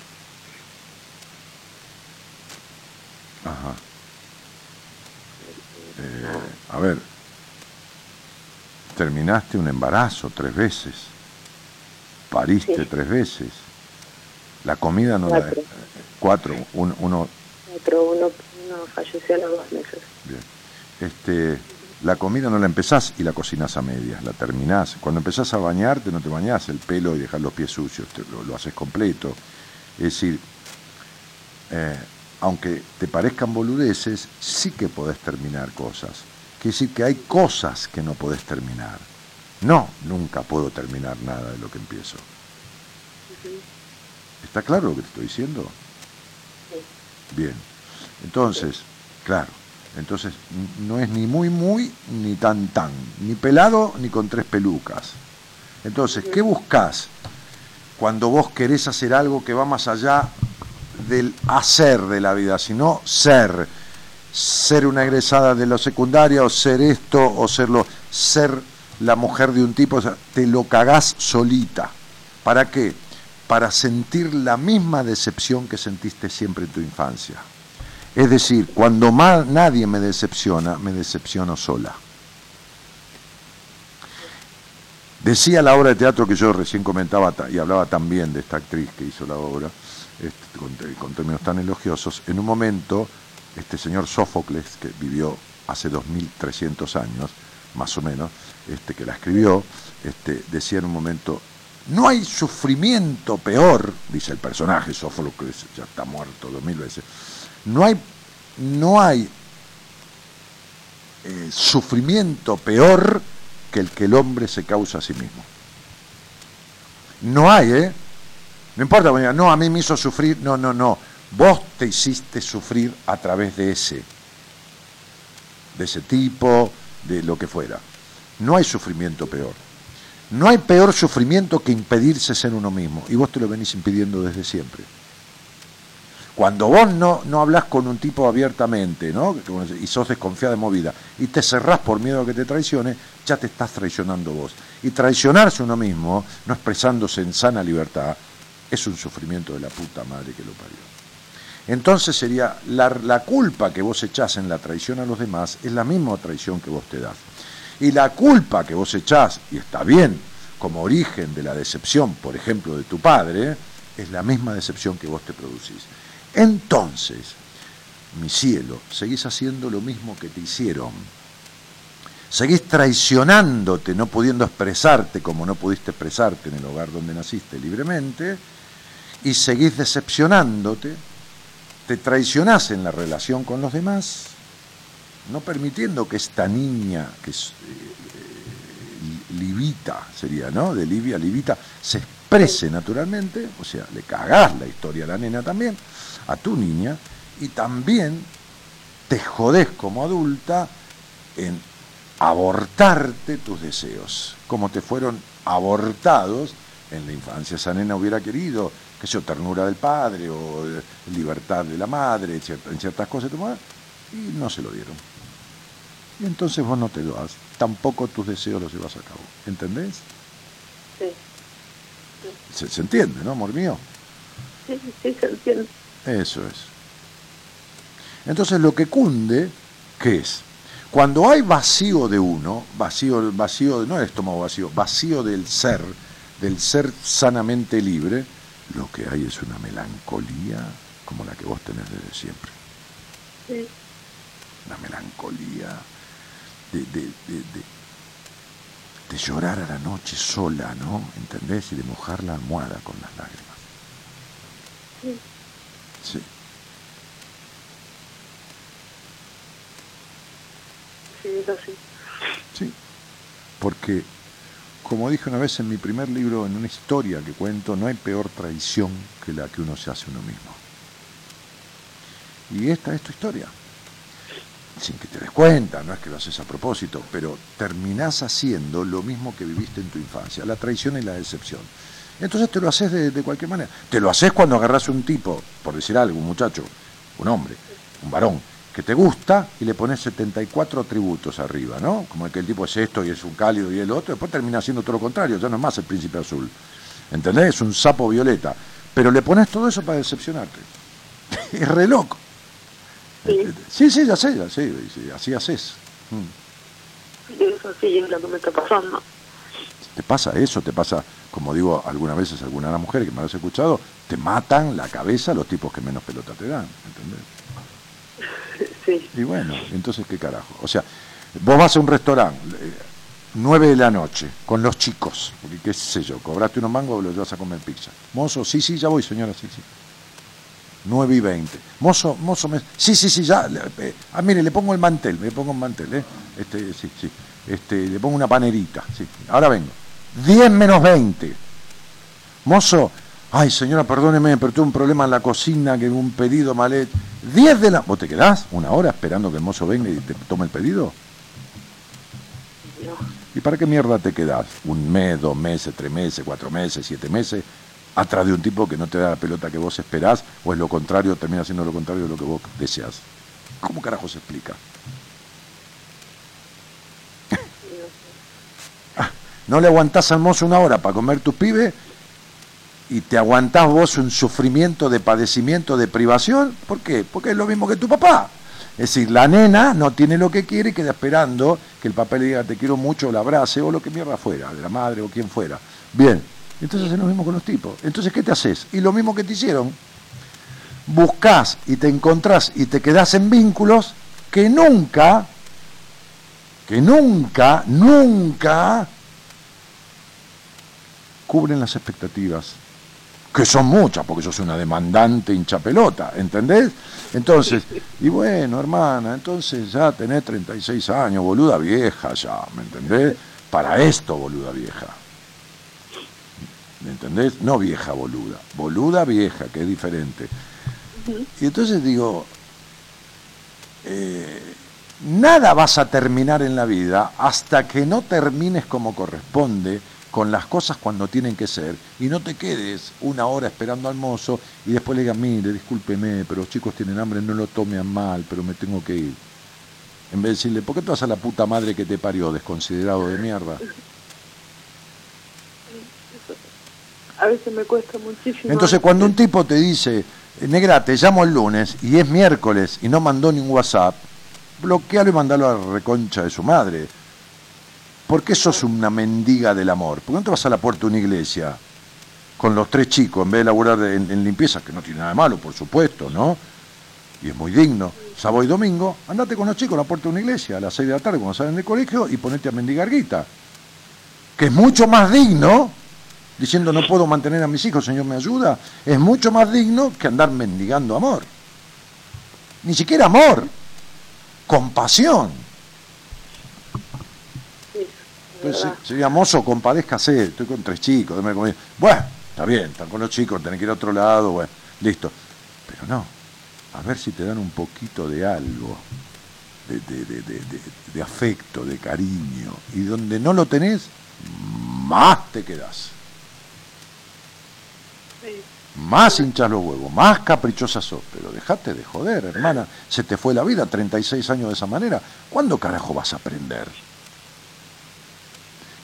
Ajá. Eh, a ver, terminaste un embarazo tres veces, pariste Sí. tres veces, La comida no la... Cuatro. Cuatro, un- uno, Otro, uno, uno falleció a los dos meses. Bien. Este, la comida no la empezás y la cocinás a medias, la terminás. Cuando empezás a bañarte no te bañás el pelo y dejar los pies sucios, te- lo, lo haces completo. Es decir, eh, aunque te parezcan boludeces, sí que podés terminar cosas. Quiere decir que hay cosas que no podés terminar. No, nunca puedo terminar nada de lo que empiezo. ¿Está claro lo que te estoy diciendo? Bien. Entonces, claro, entonces no es ni muy muy ni tan tan, ni pelado ni con tres pelucas. Entonces, ¿qué buscas cuando vos querés hacer algo que va más allá del hacer de la vida, sino ser? Ser una egresada de la secundaria o ser esto o serlo, ser la mujer de un tipo, o sea, te lo cagás solita. ¿Para qué? Para sentir la misma decepción que sentiste siempre en tu infancia. Es decir, cuando más nadie me decepciona, me decepciono sola. Decía la obra de teatro que yo recién comentaba ta- y hablaba también de esta actriz que hizo la obra, este, con, con términos tan elogiosos, en un momento este señor Sófocles, que vivió hace 2300 años, más o menos, este, que la escribió, este, decía en un momento, no hay sufrimiento peor, dice el personaje, Sófocles ya está muerto dos mil veces, no hay, no hay eh, sufrimiento peor que el que el hombre se causa a sí mismo. No hay, ¿eh? No importa, no, a mí me hizo sufrir, no, no, no. Vos te hiciste sufrir a través de ese, de ese tipo, de lo que fuera. No hay sufrimiento peor. No hay peor sufrimiento que impedirse ser uno mismo. Y vos te lo venís impidiendo desde siempre. Cuando vos no, no hablas con un tipo abiertamente, ¿no? Y sos desconfiada de movida, y te cerrás por miedo a que te traicione, ya te estás traicionando vos. Y traicionarse uno mismo, no expresándose en sana libertad, es un sufrimiento de la puta madre que lo parió. Entonces sería la, la culpa que vos echás en la traición a los demás es la misma traición que vos te das. Y la culpa que vos echás, y está bien, como origen de la decepción, por ejemplo, de tu padre, es la misma decepción que vos te producís. Entonces, mi cielo, seguís haciendo lo mismo que te hicieron. Seguís traicionándote, no pudiendo expresarte como no pudiste expresarte en el hogar donde naciste libremente, y seguís decepcionándote, te traicionás en la relación con los demás, no permitiendo que esta niña, que es eh, eh, libita, sería, ¿no? De Livia, libita, se exprese naturalmente, o sea, le cagás la historia a la nena también, a tu niña, y también te jodés como adulta en abortarte tus deseos, como te fueron abortados en la infancia. Esa nena hubiera querido, que sea ternura del padre o eh, libertad de la madre, en cier- en ciertas cosas, y no se lo dieron. Y entonces vos no te lo das, tampoco tus deseos los llevas a cabo. ¿Entendés? Sí, Se, se entiende, ¿no, amor mío? sí, sí, se entiende. Eso es. Entonces lo que cunde, ¿qué es? Cuando hay vacío de uno, vacío, vacío, no el estómago vacío, vacío del ser, del ser sanamente libre, lo que hay es una melancolía como la que vos tenés desde siempre. Sí, Una melancolía de, de, de, de, llorar a la noche sola, ¿no? ¿Entendés? Y de mojar la almohada con las lágrimas. sí. Sí. Sí, es así. Sí, porque, como dije una vez en mi primer libro, en una historia que cuento, no hay peor traición que la que uno se hace a uno mismo. Y esta es tu historia. Sin que te des cuenta, no es que lo haces a propósito, pero terminás haciendo lo mismo que viviste en tu infancia, la traición y la decepción. Entonces te lo haces de, cualquier manera. Te lo haces cuando agarras un tipo, por decir algo, un muchacho, un hombre, un varón, que te gusta y le pones 74 atributos arriba, ¿no? Como que el tipo es esto y es un cálido y el otro, después termina siendo todo lo contrario, ya no es más el príncipe azul. ¿Entendés? Es un sapo violeta. Pero le pones todo eso para decepcionarte. es re loco. Sí. Sí, sí, ya sé, ya sé, sí, así haces. Mm. Sí, es lo que me está pasando. Te pasa eso, te pasa como digo algunas veces a algunas de las mujeres que me has escuchado, te matan la cabeza los tipos que menos pelota te dan, ¿entendés? Sí. Y bueno, entonces qué carajo. O sea, vos vas a un restaurante, eh, 9 de la noche, con los chicos, porque qué sé yo, cobraste unos mangos o los llevas a comer pizza. Mozo, sí, sí, ya voy, señora, sí, sí. 9 y 20. Mozo, mozo, me... sí, sí, sí, ya. eh, ah, mire, le pongo el mantel, le pongo un mantel, ¿eh? Este, sí, sí. Este, le pongo una panerita, sí. Ahora vengo. 10 menos 20. Mozo, ay señora, perdóneme, pero tuve un problema en la cocina, que un pedido mal hecho. 10 de la... ¿Vos te quedás una hora esperando que el mozo venga y te tome el pedido? No. ¿Y para qué mierda te quedás? Un mes, dos meses, tres meses, cuatro meses, siete meses, atrás de un tipo que no te da la pelota que vos esperás, o es lo contrario, termina siendo lo contrario de lo que vos deseas. ¿Cómo carajo se explica? Ah, No le aguantás al mozo una hora para comer tus pibes y te aguantás vos un sufrimiento de padecimiento, de privación. ¿Por qué? Porque es lo mismo que tu papá. Es decir, la nena no tiene lo que quiere y queda esperando que el papá le diga te quiero mucho, la abrace o lo que mierda fuera, de la madre o quien fuera. Bien, entonces es lo mismo con los tipos. Entonces, ¿qué te haces? Y lo mismo que te hicieron. Buscás y te encontrás y te quedás en vínculos que nunca, que nunca, nunca cubren las expectativas que son muchas, porque sos una demandante hincha pelota, ¿entendés? Entonces, y bueno, hermana, entonces ya tenés 36 años, boluda vieja ya, ¿me entendés? Para esto, boluda vieja. ¿Me entendés? No vieja boluda, boluda vieja, que es diferente. Y entonces digo, eh, nada vas a terminar en la vida hasta que no termines como corresponde con las cosas cuando tienen que ser y no te quedes una hora esperando al mozo y después le digas, mire, discúlpeme, pero los chicos tienen hambre, no lo tomen mal, pero me tengo que ir. En vez de decirle, ¿por qué te vas a la puta madre que te parió, desconsiderado de mierda? A veces me cuesta muchísimo. Entonces cuando un tipo te dice, negra, te llamo el lunes y es miércoles y no mandó ni un WhatsApp, bloquealo y mandalo a la reconcha de su madre. ¿Por qué sos una mendiga del amor? ¿Por qué no te vas a la puerta de una iglesia con los tres chicos en vez de laburar en, en limpieza, que no tiene nada de malo, por supuesto, ¿no? Y es muy digno. Sábado y domingo, andate con los chicos a la puerta de una iglesia a las seis de la tarde cuando salen del colegio y ponete a mendigar guita. Que es mucho más digno, diciendo no puedo mantener a mis hijos, Señor me ayuda, es mucho más digno que andar mendigando amor. Ni siquiera amor, compasión. Entonces, ¿verdad? sería mozo, compadézcase, estoy con tres chicos. Bueno, está bien, están con los chicos, tenés que ir a otro lado, bueno, listo. Pero no, a ver si te dan un poquito de algo, de- de- de afecto, de cariño. Y donde no lo tenés, más te quedás. Más hinchas los huevos, más caprichosa sos. Pero dejate de joder, hermana. Se te fue la vida, 36 años de esa manera. ¿Cuándo carajo vas a aprender?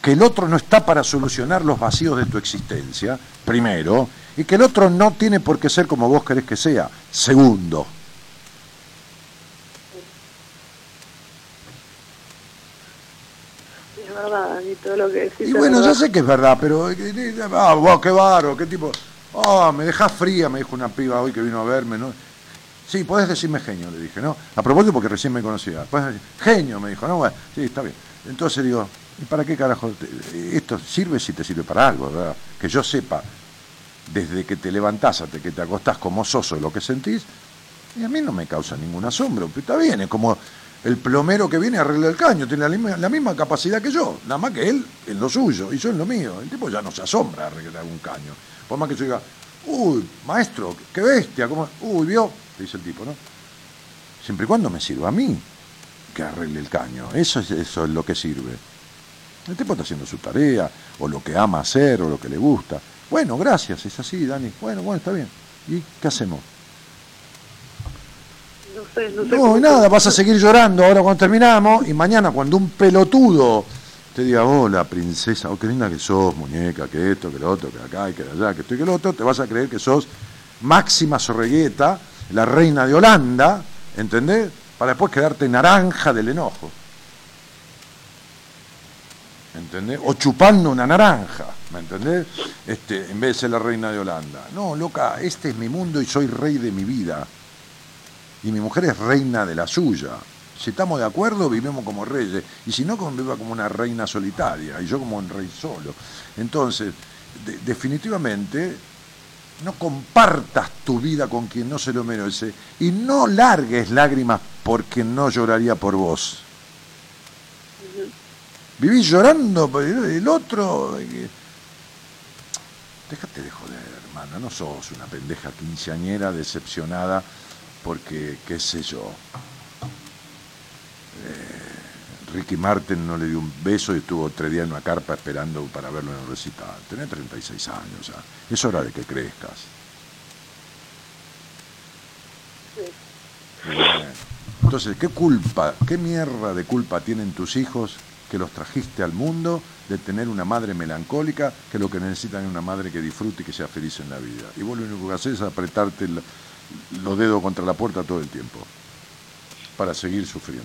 Que el otro no está para solucionar los vacíos de tu existencia, primero, y que el otro no tiene por qué ser como vos querés que sea, segundo. Es verdad, Dani, todo lo que decís. Y bueno, ya sé que es verdad, pero. eh, eh, Ah, vos, qué baro, qué tipo. Ah, me dejás fría, me dijo una piba hoy que vino a verme. Sí, podés decirme genio, le dije, ¿no? A propósito, porque recién me conocía. Genio, me dijo, ¿no? Bueno, sí, está bien. Entonces digo, ¿y para qué carajo? Esto sirve si te sirve para algo, ¿verdad? Que yo sepa, desde que te levantás hasta que te acostás como soso lo que sentís, y a mí no me causa ningún asombro. Pero está bien, es como el plomero que viene a arreglar el caño, tiene la misma, la misma capacidad que yo, nada más que él en lo suyo y yo en lo mío. El tipo ya no se asombra a arreglar un caño. Por más que yo diga, uy, maestro, qué bestia, ¿cómo? uy, vio, te dice el tipo, ¿no? Siempre y cuando me sirva a mí que arregle el caño. Eso es, eso es lo que sirve. El tipo está haciendo su tarea, o lo que ama hacer, o lo que le gusta. Bueno, gracias, es así, Dani. Bueno, bueno, está bien. ¿Y qué hacemos? No sé, no sé. No, nada, vas a seguir llorando ahora cuando terminamos y mañana cuando un pelotudo te diga, hola princesa, oh, qué linda que sos, muñeca, que esto, que lo otro, que acá y que allá, que esto y que lo otro, te vas a creer que sos Máxima Sorregueta, la reina de Holanda, ¿entendés? Para después quedarte naranja del enojo. ¿entendés? O chupando una naranja, ¿me entendés? Este, en vez de ser la reina de Holanda. No, loca, este es mi mundo y soy rey de mi vida. Y mi mujer es reina de la suya. Si estamos de acuerdo, vivimos como reyes. Y si no, viva como una reina solitaria. Y yo como un rey solo. Entonces, de- definitivamente, no compartas tu vida con quien no se lo merece. Y no largues lágrimas porque no lloraría por vos. Vivís llorando por el otro. Déjate de joder, hermano. No sos una pendeja quinceañera decepcionada porque, qué sé yo. Eh, Ricky Martin no le dio un beso y estuvo tres días en una carpa esperando para verlo en el recital. Tenés 36 años ya. Es hora de que crezcas. Entonces, ¿qué culpa, qué mierda de culpa tienen tus hijos que los trajiste al mundo de tener una madre melancólica que lo que necesitan es una madre que disfrute y que sea feliz en la vida? Y vos lo único que haces es apretarte el- los dedos contra la puerta todo el tiempo para seguir sufriendo.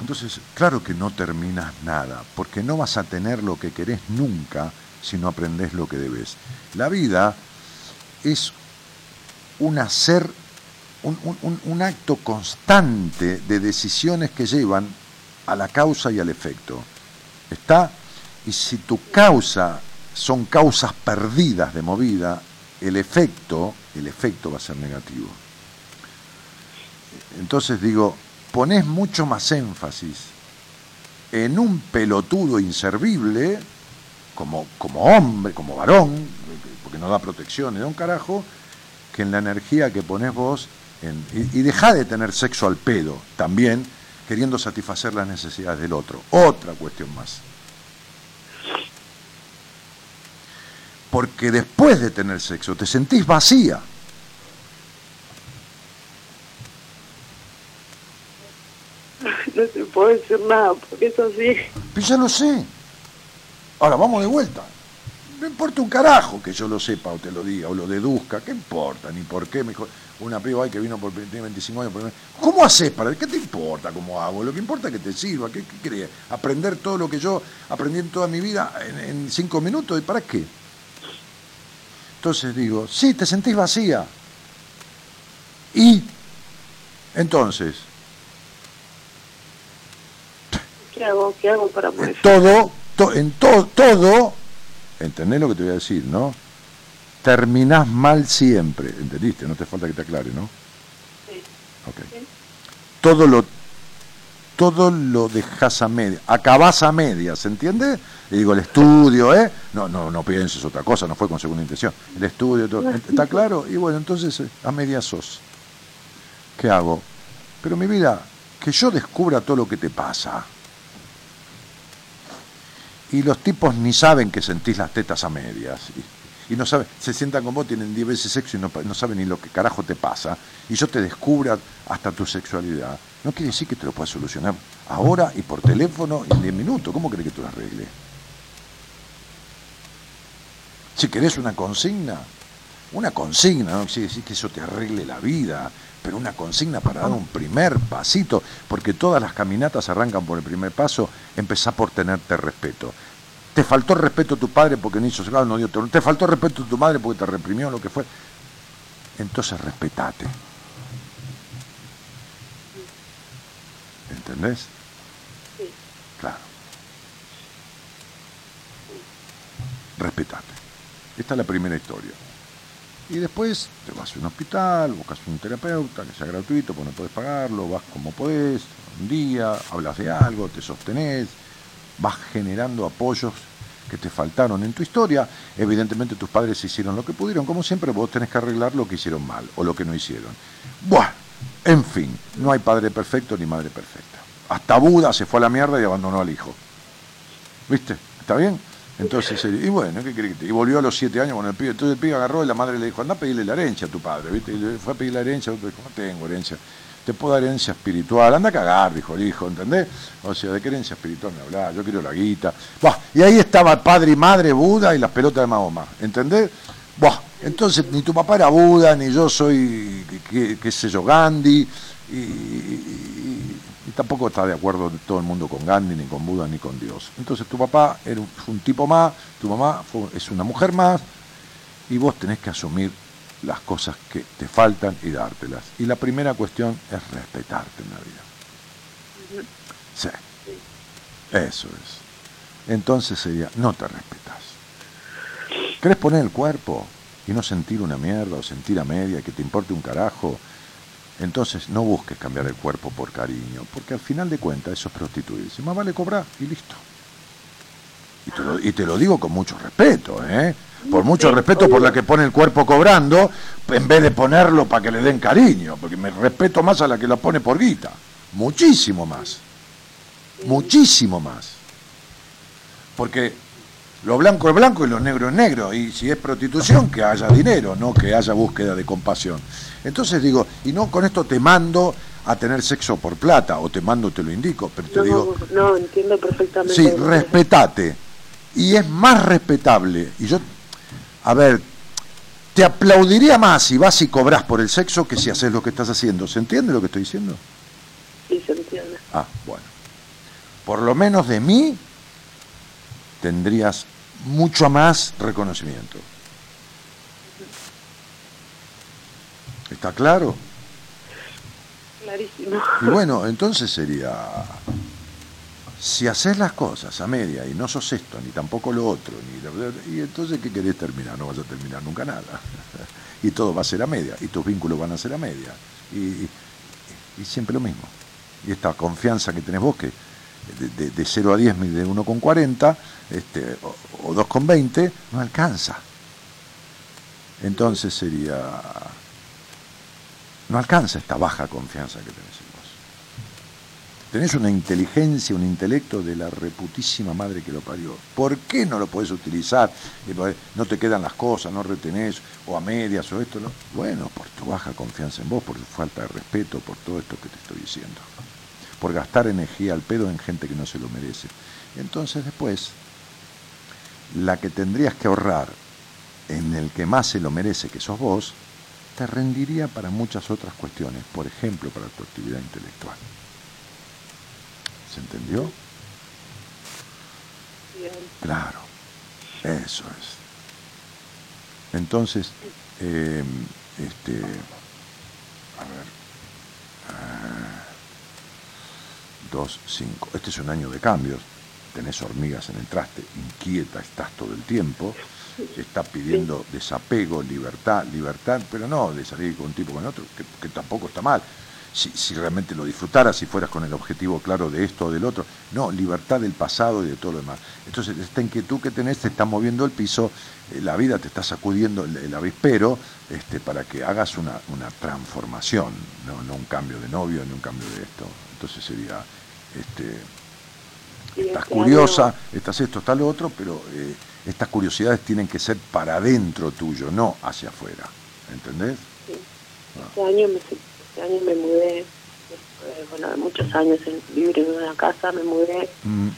Entonces, claro que no terminas nada, porque no vas a tener lo que querés nunca si no aprendés lo que debes. La vida es un hacer, un, un- un- un acto constante de decisiones que llevan a la causa y al efecto. ¿Está? Y si tu causa son causas perdidas de movida, el efecto, el efecto va a ser negativo. Entonces digo, pones mucho más énfasis en un pelotudo inservible, como, como hombre, como varón, porque no da protección, da un carajo, que en la energía que pones vos, en- y, y de tener sexo al pedo también, queriendo satisfacer las necesidades del otro. Otra cuestión más. Porque después de tener sexo te sentís vacía. No te puedo decir nada, porque es así. Pero ya lo sé. Ahora vamos de vuelta. No importa un carajo que yo lo sepa o te lo diga o lo deduzca. ¿Qué importa? Ni por qué. Me dijo una piba que vino por tiene 25 años. ¿Cómo haces para.? ¿Qué te importa cómo hago? Lo que importa es que te sirva. ¿Qué, qué crees? ¿Aprender todo lo que yo aprendí en toda mi vida en, en cinco minutos? ¿Y para qué? Entonces digo, sí, te sentís vacía. Y. Entonces, ¿Qué hago? ¿Qué hago para todo, to- en to- todo, ¿entendés lo que te voy a decir, no? Terminás mal siempre, ¿entendiste? No te falta que te aclare, ¿no? Sí. Ok. Todo lo, todo lo dejas a media, acabás a medias, ¿entiendes? Y digo, el estudio, ¿eh? No, no, no pienses otra cosa, no fue con segunda intención. El estudio, todo, ¿está claro? Y bueno, entonces eh, a medias sos. ¿Qué hago? Pero mi vida, que yo descubra todo lo que te pasa. Y los tipos ni saben que sentís las tetas a medias. Y, no saben, se sientan con vos, tienen 10 veces sexo y no saben ni lo que carajo te pasa. Y yo te descubra hasta tu sexualidad. No quiere decir que te lo puedas solucionar ahora y por teléfono y en 10 minutos. ¿Cómo crees que tú lo arregles? Si querés una consigna, una consigna, no quiere decir que eso te arregle la vida, pero una consigna para dar un primer pasito, porque todas las caminatas arrancan por el primer paso, empezá por tenerte respeto. Te faltó respeto a tu padre porque no hizo claro, no dio te, te faltó respeto a tu madre porque te reprimió lo que fue. Entonces respetate. ¿Entendés? Sí. Claro. Respetate. Esta es la primera historia. Y después te vas a un hospital, buscas un terapeuta que sea gratuito, porque no puedes pagarlo, vas como podés, un día, hablas de algo, te sostenés, vas generando apoyos que te faltaron en tu historia. Evidentemente tus padres hicieron lo que pudieron, como siempre vos tenés que arreglar lo que hicieron mal o lo que no hicieron. Buah, en fin, no hay padre perfecto ni madre perfecta. Hasta Buda se fue a la mierda y abandonó al hijo. ¿Viste? ¿Está bien? Entonces, y bueno, ¿qué te- Y volvió a los siete años con el pibe. Entonces el pibe agarró y la madre le dijo, anda a pedirle la herencia a tu padre, ¿viste? Y le fue a pedir la herencia, dijo, no tengo herencia. Te puedo dar herencia espiritual, anda a cagar, dijo el hijo, ¿entendés? O sea, ¿de qué herencia espiritual me hablás? Yo quiero la guita. Buah, y ahí estaba padre y madre, Buda y las pelotas de Mahoma, ¿entendés? Buah, entonces ni tu papá era Buda, ni yo soy, qué, qué sé yo, Gandhi, y, y- tampoco está de acuerdo todo el mundo con Gandhi, ni con Buda, ni con Dios. Entonces tu papá un, fue un tipo más, tu mamá fue- es una mujer más, y vos tenés que asumir las cosas que te faltan y dártelas. Y la primera cuestión es respetarte en la vida. Sí. Eso es. Entonces sería, no te respetas. ¿Querés poner el cuerpo y no sentir una mierda o sentir a media, que te importe un carajo? Entonces no busques cambiar el cuerpo por cariño, porque al final de cuentas eso es prostituirse. Más vale cobrar y listo. Y te, lo, y te lo digo con mucho respeto, ¿eh? Por mucho respeto por la que pone el cuerpo cobrando, en vez de ponerlo para que le den cariño, porque me respeto más a la que la pone por guita. Muchísimo más. Muchísimo más. Porque lo blanco es blanco y lo negro es negro. Y si es prostitución, que haya dinero, no que haya búsqueda de compasión. Entonces digo, y no con esto te mando a tener sexo por plata, o te mando, te lo indico, pero te No, digo, no, entiendo perfectamente. Sí, respetate. Y es más respetable. Y yo, a ver, te aplaudiría más si vas y cobras por el sexo que si haces lo que estás haciendo. ¿Se entiende lo que estoy diciendo? Sí, se entiende. Ah, bueno. Por lo menos de mí tendrías mucho más reconocimiento. ¿Está claro? Clarísimo. Y bueno, entonces sería, si haces las cosas a media y no sos esto, ni tampoco lo otro, ni y entonces ¿qué querés terminar? No vas a terminar nunca nada. Y todo va a ser a media, y tus vínculos van a ser a media. Y, y- y siempre lo mismo. Y esta confianza que tenés vos, que de, de- de 0 a 10 mide 1,40 este, o, o 2,20, no alcanza. Entonces sería no alcanza esta baja confianza que tenés en vos. Tenés una inteligencia, un intelecto de la reputísima madre que lo parió. ¿Por qué no lo podés utilizar? No te quedan las cosas, no retenés, o a medias, o esto, ¿no? Bueno, por tu baja confianza en vos, por tu falta de respeto, por todo esto que te estoy diciendo. Por gastar energía al pedo en gente que no se lo merece. Entonces después, la que tendrías que ahorrar en el que más se lo merece, que sos vos, te rendiría para muchas otras cuestiones, por ejemplo, para tu actividad intelectual. ¿Se entendió? Bien. Claro, eso es. Entonces, eh, este, a ver, ah, dos, cinco. Este es un año de cambios. Tenés hormigas en el traste, inquieta estás todo el tiempo. Estás pidiendo desapego, libertad, libertad, pero no de salir con un tipo con otro, que, que tampoco está mal. Si, si realmente lo disfrutaras, si fueras con el objetivo claro de esto o del otro. No, libertad del pasado y de todo lo demás. Entonces, esta inquietud que tenés te está moviendo el piso, eh, la vida te está sacudiendo el, el avispero este, para que hagas una, una transformación, no, no un cambio de novio ni un cambio de esto. Entonces sería, este, estás curiosa, estás esto, está lo otro, pero eh, estas curiosidades tienen que ser para adentro tuyo, no hacia afuera. ¿Entendés? sí. Este año me, este año me mudé, después, bueno, de muchos años en vivir en una casa, me mudé, Mm,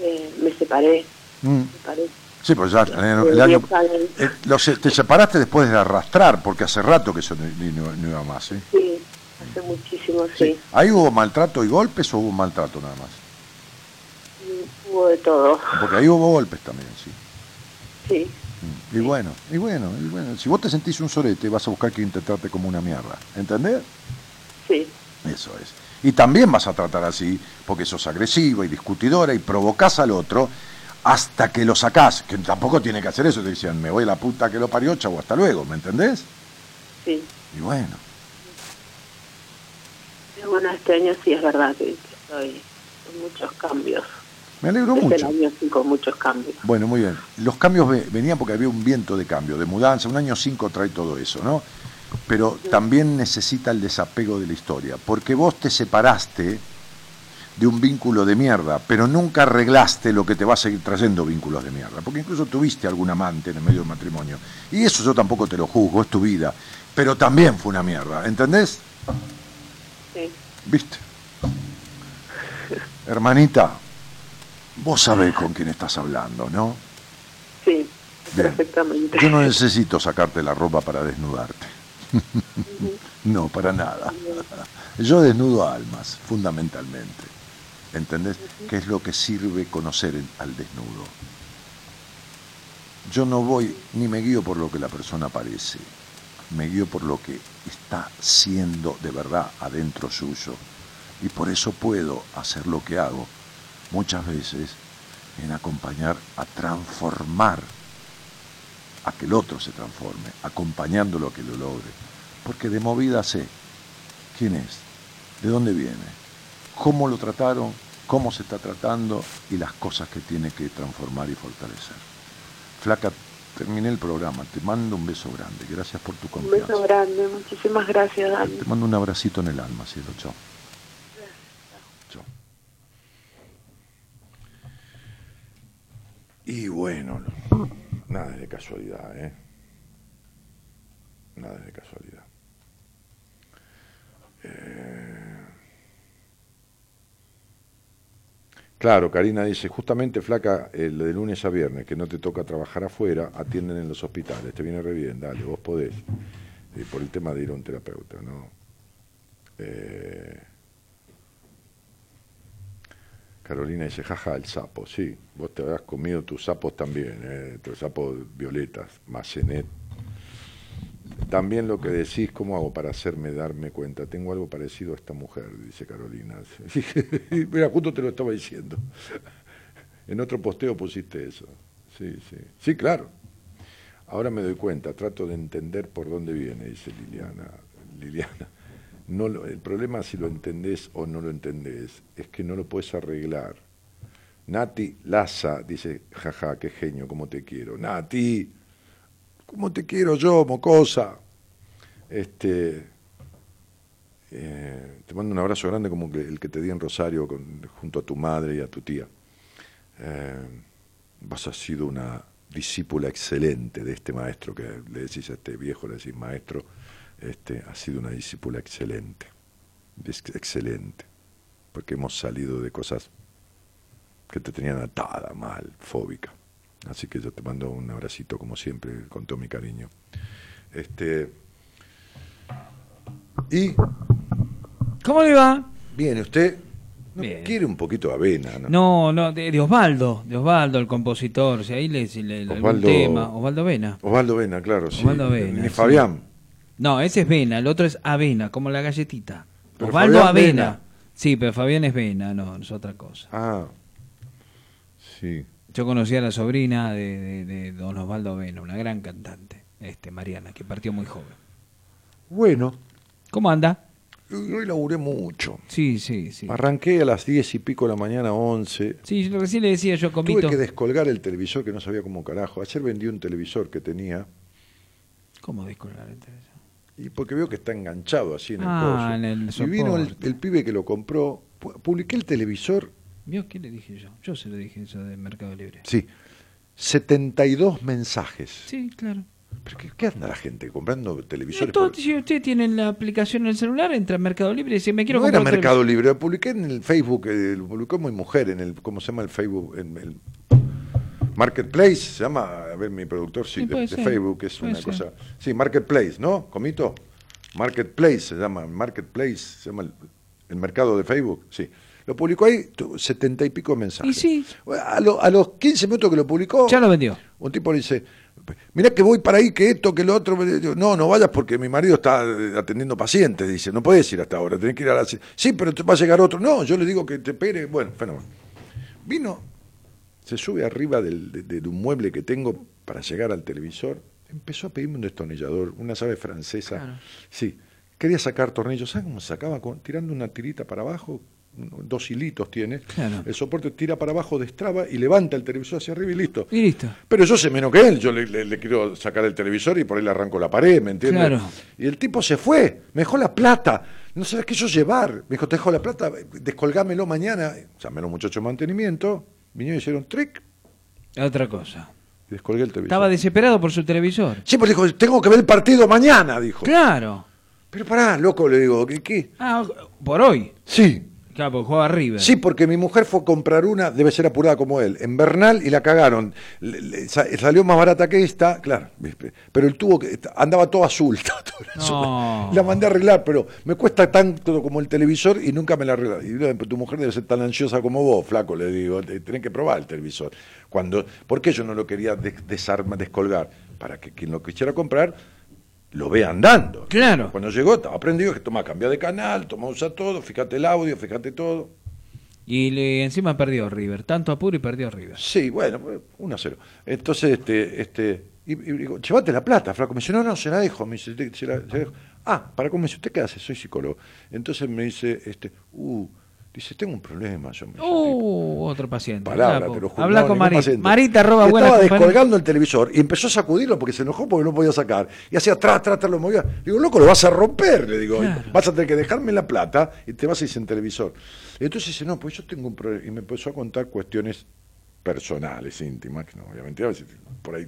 eh, me separé, mm. me separé. Sí, pues ya el, año- de el año... 10 años. eh, te separaste después de arrastrar, porque hace rato que eso no, ni- no- no iba más. ¿sí? Sí, hace muchísimo, Sí. sí. ¿Ahí hubo maltrato y golpes o hubo maltrato nada más? Mm, Hubo de todo, Porque ahí hubo golpes también, sí. Sí. Y bueno, y bueno, y bueno. Si vos te sentís un sorete, vas a buscar que intentarte como una mierda. ¿Entendés? Sí, Eso es. Y también vas a tratar así, porque sos agresiva y discutidora y provocás al otro hasta que lo sacás, que tampoco tiene que hacer eso, te decían, me voy a la puta que lo parió, chavo, hasta luego, ¿me entendés? sí. Y bueno, Pero bueno, este año sí es verdad que estoy con muchos cambios. Me alegro Desde mucho. el año sí con muchos cambios. Bueno, muy bien. Los cambios ve- venían porque había un viento de cambio, de mudanza. Un año 5 trae todo eso, ¿no? Pero también necesita el desapego de la historia, porque vos te separaste de un vínculo de mierda, pero nunca arreglaste lo que te va a seguir trayendo vínculos de mierda, porque incluso tuviste algún amante en el medio del matrimonio. Y eso yo tampoco te lo juzgo, es tu vida, pero también fue una mierda, ¿entendés? Sí, ¿Viste? Hermanita, vos sabés con quién estás hablando, ¿no? sí, Bien. perfectamente. Yo no necesito sacarte la ropa para desnudarte. No, para nada. Yo desnudo almas, fundamentalmente. ¿Entendés? ¿Qué es lo que sirve conocer al desnudo? Yo no voy ni me guío por lo que la persona parece, me guío por lo que está siendo de verdad adentro suyo. Y por eso puedo hacer lo que hago muchas veces en acompañar a transformar, a que el otro se transforme, acompañándolo a que lo logre. Porque de movida sé quién es, de dónde viene, cómo lo trataron, cómo se está tratando y las cosas que tiene que transformar y fortalecer. Flaca, terminé el programa, te mando un beso grande, gracias por tu Un confianza. beso grande, muchísimas gracias, Dani. Te mando un abracito en el alma, cielo. Chao. Y bueno, nada es de casualidad, ¿eh? Nada es de casualidad. Eh, Claro, Karina dice, justamente flaca, el de lunes a viernes, que no te toca trabajar afuera, atienden en los hospitales, te viene re bien, dale, vos podés. Eh, por el tema de ir a un terapeuta, ¿no? Eh, Carolina dice, jaja, el sapo, sí, vos te habrás comido tus sapos también, eh, tus sapos violetas, macenet. También lo que decís, ¿cómo hago para hacerme darme cuenta? Tengo algo parecido a esta mujer, dice Carolina. Mira, justo te lo estaba diciendo. En otro posteo pusiste eso. Sí, sí. Sí, claro. Ahora me doy cuenta, trato de entender por dónde viene, dice Liliana. Liliana, no el problema si lo entendés o no lo entendés es que no lo puedes arreglar. Nati Laza dice, jaja, qué genio, cómo te quiero. Nati, cómo te quiero yo, mocosa. Este, eh, te mando un abrazo grande como el que te di en Rosario junto a tu madre y a tu tía. Eh, vos has sido una discípula excelente de este maestro, que le decís a este viejo, le decís maestro, este, ha sido una discípula excelente, excelente, porque hemos salido de cosas que te tenían atada, mal, fóbica. Así que yo te mando un abracito como siempre, con todo mi cariño. Este, y ¿Cómo le va? viene usted, no Bien. quiere un poquito de avena, ¿no? No, no, de, de Osvaldo, de Osvaldo, el compositor. Si ahí le, si le algún Osvaldo- tema. Osvaldo Vena. Osvaldo Vena, claro, sí. Osvaldo Vena, Ni sí. Fabián. No, ese es Vena, el otro es Avena, como la galletita. Pero Osvaldo Fabián Avena. Vena. Sí, pero Fabián es Vena, no, es otra cosa. Ah, sí. Yo conocí a la sobrina de, de- de don Osvaldo Vena, una gran cantante, este Mariana, que partió muy joven. Bueno, ¿Cómo anda? hoy laburé mucho. Sí, sí, sí. Arranqué a las diez y pico de la mañana, once. Sí, recién le decía yo, Tuve Comito. que descolgar el televisor que no sabía cómo carajo. Ayer vendí un televisor que tenía ¿Cómo descolgar el televisor? Y porque veo que está enganchado así en el Ah, en el y vino el, pibe que lo compró. pu- Publiqué el televisor, ¿Vio qué le dije yo? Yo se lo dije eso de Mercado Libre. sí, 72 mensajes. Sí, claro. ¿Pero qué, qué anda la gente comprando televisores? Todo- por- si usted tiene la aplicación en el celular, entra a Mercado Libre y dice, me quiero no era comprar un Mercado Libre, lo publiqué en el Facebook, eh, lo publicó mi mujer en el, ¿cómo se llama el Facebook? En el Marketplace, se llama, a ver, mi productor, sí, Sí, de, Facebook, es puede una ser. cosa. Sí, Marketplace, ¿no? ¿Comito? Marketplace se llama, Marketplace, se llama el, el mercado de Facebook, sí. Lo publicó ahí, setenta y pico de mensajes. Y sí. A, lo- a los 15 minutos que lo publicó, Ya lo vendió. un tipo le dice, mirá que voy para ahí, que esto, que lo otro. No, no vayas porque mi marido está eh, atendiendo pacientes. Dice, no puedes ir hasta ahora, tenés que ir a la... Sí, pero te va a llegar otro. No, yo le digo que te espere. Bueno, fenómeno. Vino, se sube arriba del, de, de un mueble que tengo para llegar al televisor. Empezó a pedirme un destornillador, una llave francesa. Claro. Sí, quería sacar tornillos. ¿Sabes cómo sacaba? Con- tirando una tirita para abajo, dos hilitos tiene. Claro. El soporte tira para abajo, destraba y levanta el televisor hacia arriba y listo. Y listo. Pero yo sé menos que él, yo le, le- le quiero sacar el televisor y por ahí le arranco la pared, ¿me entiendes? Claro. Y el tipo se fue, me dejó la plata, no sabes qué yo llevar. Me dijo, te dejo la plata, descolgámelo mañana. Llamé a los muchachos de mantenimiento, vinieron y hicieron trick Otra cosa. y descolgué el televisor. Estaba desesperado por su televisor. Sí, pues dijo, tengo que ver el partido mañana, dijo. Claro. Pero pará, loco, le digo, ¿qué? qué? Ah, por hoy. Sí. Claro, porque jugaba River. Sí, porque mi mujer fue a comprar una, debe ser apurada como él, en Bernal y la cagaron. Le- le- sa- salió más barata que esta, claro. Pero el tubo que andaba todo azul. estaba todo azul. No. La mandé a arreglar, pero me cuesta tanto como el televisor y nunca me la arregla. Y tu mujer debe ser tan ansiosa como vos, flaco, le digo, te- tenés que probar el televisor. Cuando, ¿Por qué yo no lo quería des- desarma, descolgar? Para que quien lo quisiera comprar lo vea andando. Claro. Cuando llegó estaba aprendido que toma, cambia de canal, toma, usa todo, fíjate el audio, fíjate todo. Y le- encima perdió River. Tanto apuro y perdió River. Sí, bueno, pues, 1 a 0. Entonces, este, este, y, y digo, llévate la plata, flaco. Me dice, no, no, se la dejo. Me dice, "Te- se la, se la dejo. Ah, para cómo me dice, ¿usted qué hace? Soy psicólogo. Entonces me dice, este, uh, dice, tengo un problema. Yo me Uh, otro paciente. Palabra, juro. habla no, con Marita. paciente. Marita, arroba Y buena Estaba compañía. descolgando el televisor y empezó a sacudirlo porque se enojó porque no podía sacar. Y hacía atrás, atrás, atrás, lo movía. Digo, loco, lo vas a romper. Le digo, Claro. vas a tener que dejarme la plata y te vas a ir sin televisor. Y entonces dice, no, pues yo tengo un problema. Y me empezó a contar cuestiones personales, íntimas, que no, obviamente, a veces por ahí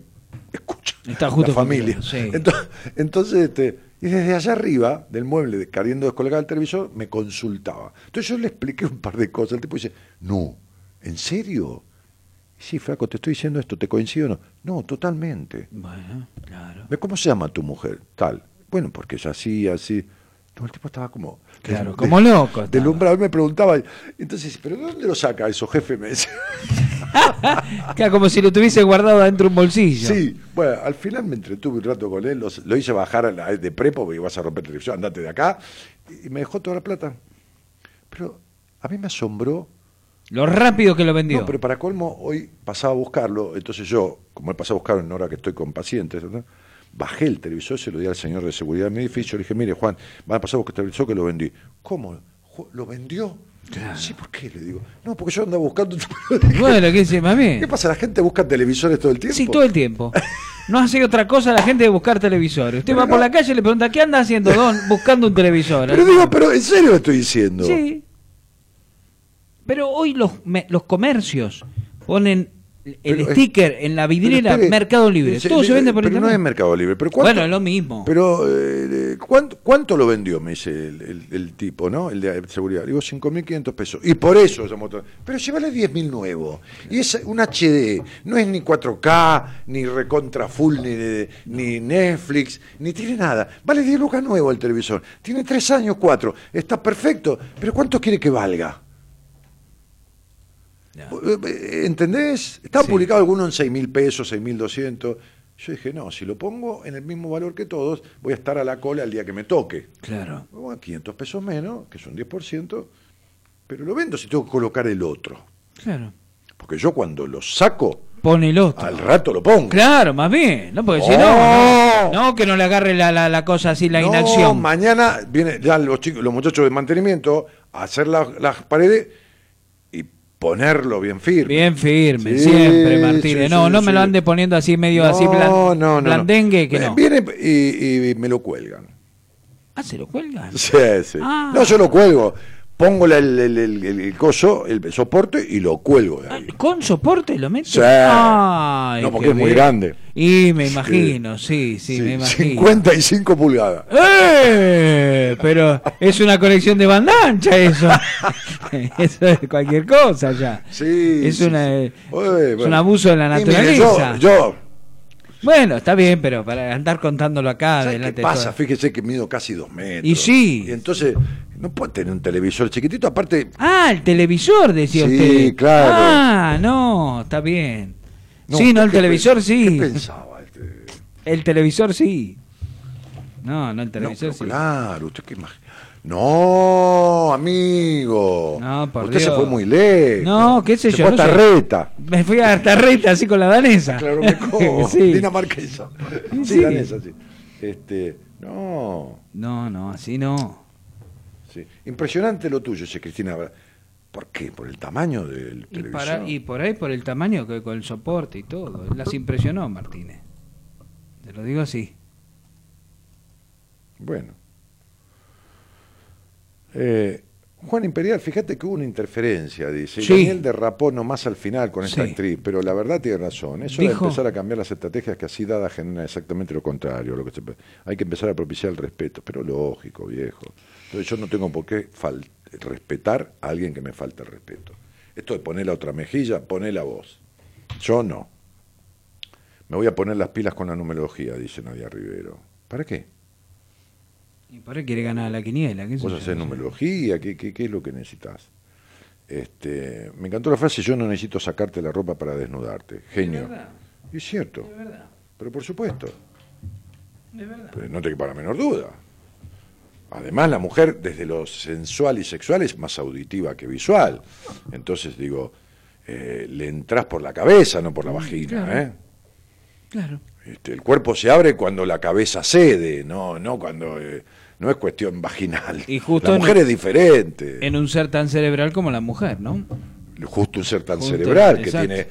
escucha Está justo la familia. sí. Entonces, entonces, este, y desde allá arriba del mueble, de- queriendo descolgar el televisor, me consultaba. Entonces yo le expliqué un par de cosas. El tipo dice, no, ¿en serio? Sí, flaco, te estoy diciendo esto, ¿te coincido o no? No, totalmente. Bueno, claro. ¿Cómo se llama tu mujer? Tal. Bueno, porque es así, así. No, el tipo estaba como... Claro, como loco estaba. Deslumbrado. Él me preguntaba, entonces, ¿pero de dónde lo saca eso, jefe? Me decía. Como si lo tuviese guardado dentro de un bolsillo. Sí, bueno, al final me entretuve un rato con él, los- lo hice bajar a la- de prepo porque vas a romper televisión, andate de acá, y me dejó toda la plata. Pero a mí me asombró. Lo rápido que lo vendió. No, pero para colmo, hoy pasaba a buscarlo, entonces yo, como él pasaba a buscarlo en hora que estoy con pacientes, ¿no? Bajé el televisor, se lo di al señor de seguridad de mi edificio, le dije, mire Juan, van a pasar a buscar el televisor que lo vendí. ¿Cómo? ¿Lo vendió? Sí, ¿por qué? Le digo. No, porque yo andaba buscando... Bueno, ¿qué dice, mami? ¿Qué pasa? ¿La gente busca televisores todo el tiempo? Sí, todo el tiempo. No hace otra cosa la gente de buscar televisores. Usted Pero va por la calle y le pregunta, ¿qué anda haciendo, Don? Buscando un televisor. Pero digo, pero en serio estoy diciendo. Sí. Pero hoy los, me- los comercios ponen el Pero, sticker en la vidriera espere, Mercado Libre. Todo se vende por pero no internet. es Mercado Libre. Pero ¿cuánto, Bueno, es lo mismo. Pero, eh, ¿cuánto, cuánto lo vendió? Me dice el, el- el tipo, ¿no? El de seguridad. Digo, 5.500 pesos. Y por eso llamó todo. Pero llévale 10.000 nuevo. Y es un HD. No es ni 4K, ni recontra full, ni, de- ni Netflix, ni tiene nada. Vale 10 lucas nuevo el televisor. Tiene 3 años, 4. Está perfecto. Pero ¿cuánto quiere que valga? Eh, ¿Entendés? Estaba Sí. publicado alguno en 6 mil pesos, 6 mil 200. Yo dije, no, si lo pongo en el mismo valor que todos, voy a estar a la cola el día que me toque. Claro. Bueno, 500 pesos menos, que son 10%, pero lo vendo si tengo que colocar el otro. Claro. Porque yo cuando lo saco, Pone el otro. al rato lo pongo. Claro, más bien. No, porque si no, no, no, que no le agarre la, la, la cosa así, la No, inacción. mañana vienen ya los chicos, los muchachos de mantenimiento a hacer la- las paredes ponerlo bien firme. Bien firme, Sí, siempre, Martínez. sí, no, no me lo ande poniendo así medio No, así blan- no, no, no. blandengue, que no. Viene y, y me lo cuelgan. Ah, se lo cuelgan. Sí, sí. Ah. No, yo lo cuelgo. Pongo el, el, el- el- el coso, el soporte y lo cuelgo de ahí. ¿Con soporte lo metes? Sí. Ay, No, porque es muy grande. Y me imagino, sí, sí, Sí, me imagino. 55 pulgadas. ¡Eh! Pero es una colección de bandancha eso. eso es cualquier cosa ya. Sí. Es sí, una- sí. es un abuso de la mire, naturaleza. yo, yo Bueno, está bien, pero para andar contándolo acá ¿sabe delante qué pasa? Fíjese que mido casi dos metros. Y sí. Y entonces, no puedo tener un televisor chiquitito. Aparte, Ah, el televisor, decía Sí, usted. claro. Ah, no, está bien. sí, ¿usted no, el televisor sí. ¿Qué pensaba? Este? El televisor sí. No, no, el No, televisor pero sí. claro, usted qué imag- No, amigo. No, por Usted se fue muy lejos. No, qué sé Se yo, Fue no a sé. Tarreta. Me fui a Tarreta así con la danesa. Claro, me sí. Dinamarquesa. Sí, Sí. danesa, sí. Este, no, No, no, así no. sí. Impresionante lo tuyo, dice Cristina. ¿Por qué? ¿Por el tamaño del Y, televisor? para, y por ahí por el tamaño que con el soporte y todo. Las impresionó Martínez. Te lo digo así. Bueno. Eh, Juan Imperial, fíjate que hubo una interferencia, dice. Sí. Daniel derrapó nomás al final con esta Sí. actriz, pero la verdad tiene razón. Eso de Dijo- empezar a cambiar las estrategias que así dadas generan exactamente lo contrario. Lo que se- hay que empezar a propiciar el respeto, pero lógico, viejo. Entonces yo no tengo por qué fal- respetar a alguien que me falta el respeto. Esto de poner la otra mejilla, poné la voz. Yo no. Me voy a poner las pilas con la numerología, dice Nadia Rivero. ¿Para qué? Y por ahí quiere ganar la quiniela. ¿qué ¿Vos sé. numerología? ¿Qué, qué, qué es lo que necesitas? Este, me encantó la frase, yo no necesito sacarte la ropa para desnudarte. Genio. Es verdad, Y es cierto, es verdad, pero por supuesto. es verdad. Pero no te quepa la menor duda. Además, la mujer, desde lo sensual y sexual, es más auditiva que visual. Entonces, digo, eh, le entras por la cabeza, no por la vagina. claro. ¿eh? Claro. Este, el cuerpo se abre cuando la cabeza cede, no, no cuando. eh, no es cuestión vaginal. Y justo la en- mujer es diferente. En un ser tan cerebral como la mujer, ¿no? Justo un ser tan Justo, cerebral que tiene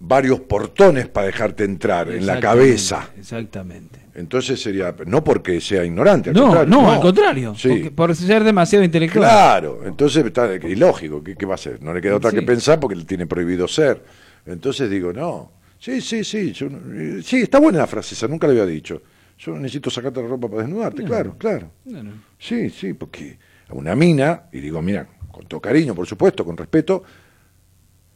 varios portones para dejarte entrar en la cabeza. Exactamente. Entonces sería, no porque sea ignorante, al No, contrario, no, al contrario. Sí. por ser demasiado intelectual. Claro, entonces está ilógico, ¿qué, qué va a hacer? No le queda otra Sí. que pensar porque le tiene prohibido ser. Entonces digo, no, sí, sí, sí, yo no- eh, sí, está buena la frase esa, nunca la había dicho. Yo necesito sacarte la ropa para desnudarte, claro, claro. No, no. Sí, sí, porque a una mina, y digo, mira, con todo cariño, por supuesto, con respeto,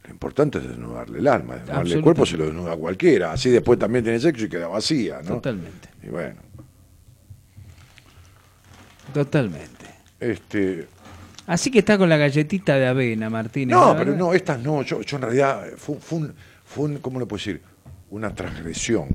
lo importante es desnudarle el alma, desnudarle el cuerpo se lo desnuda a cualquiera, así después también tiene sexo y queda vacía, ¿no? Totalmente. Y bueno, Totalmente. este, Así que está con la galletita de avena, Martínez. No, pero no, estas no. Yo, yo en realidad fue, fue un, fue un- ¿cómo le puedo decir? Una transgresión.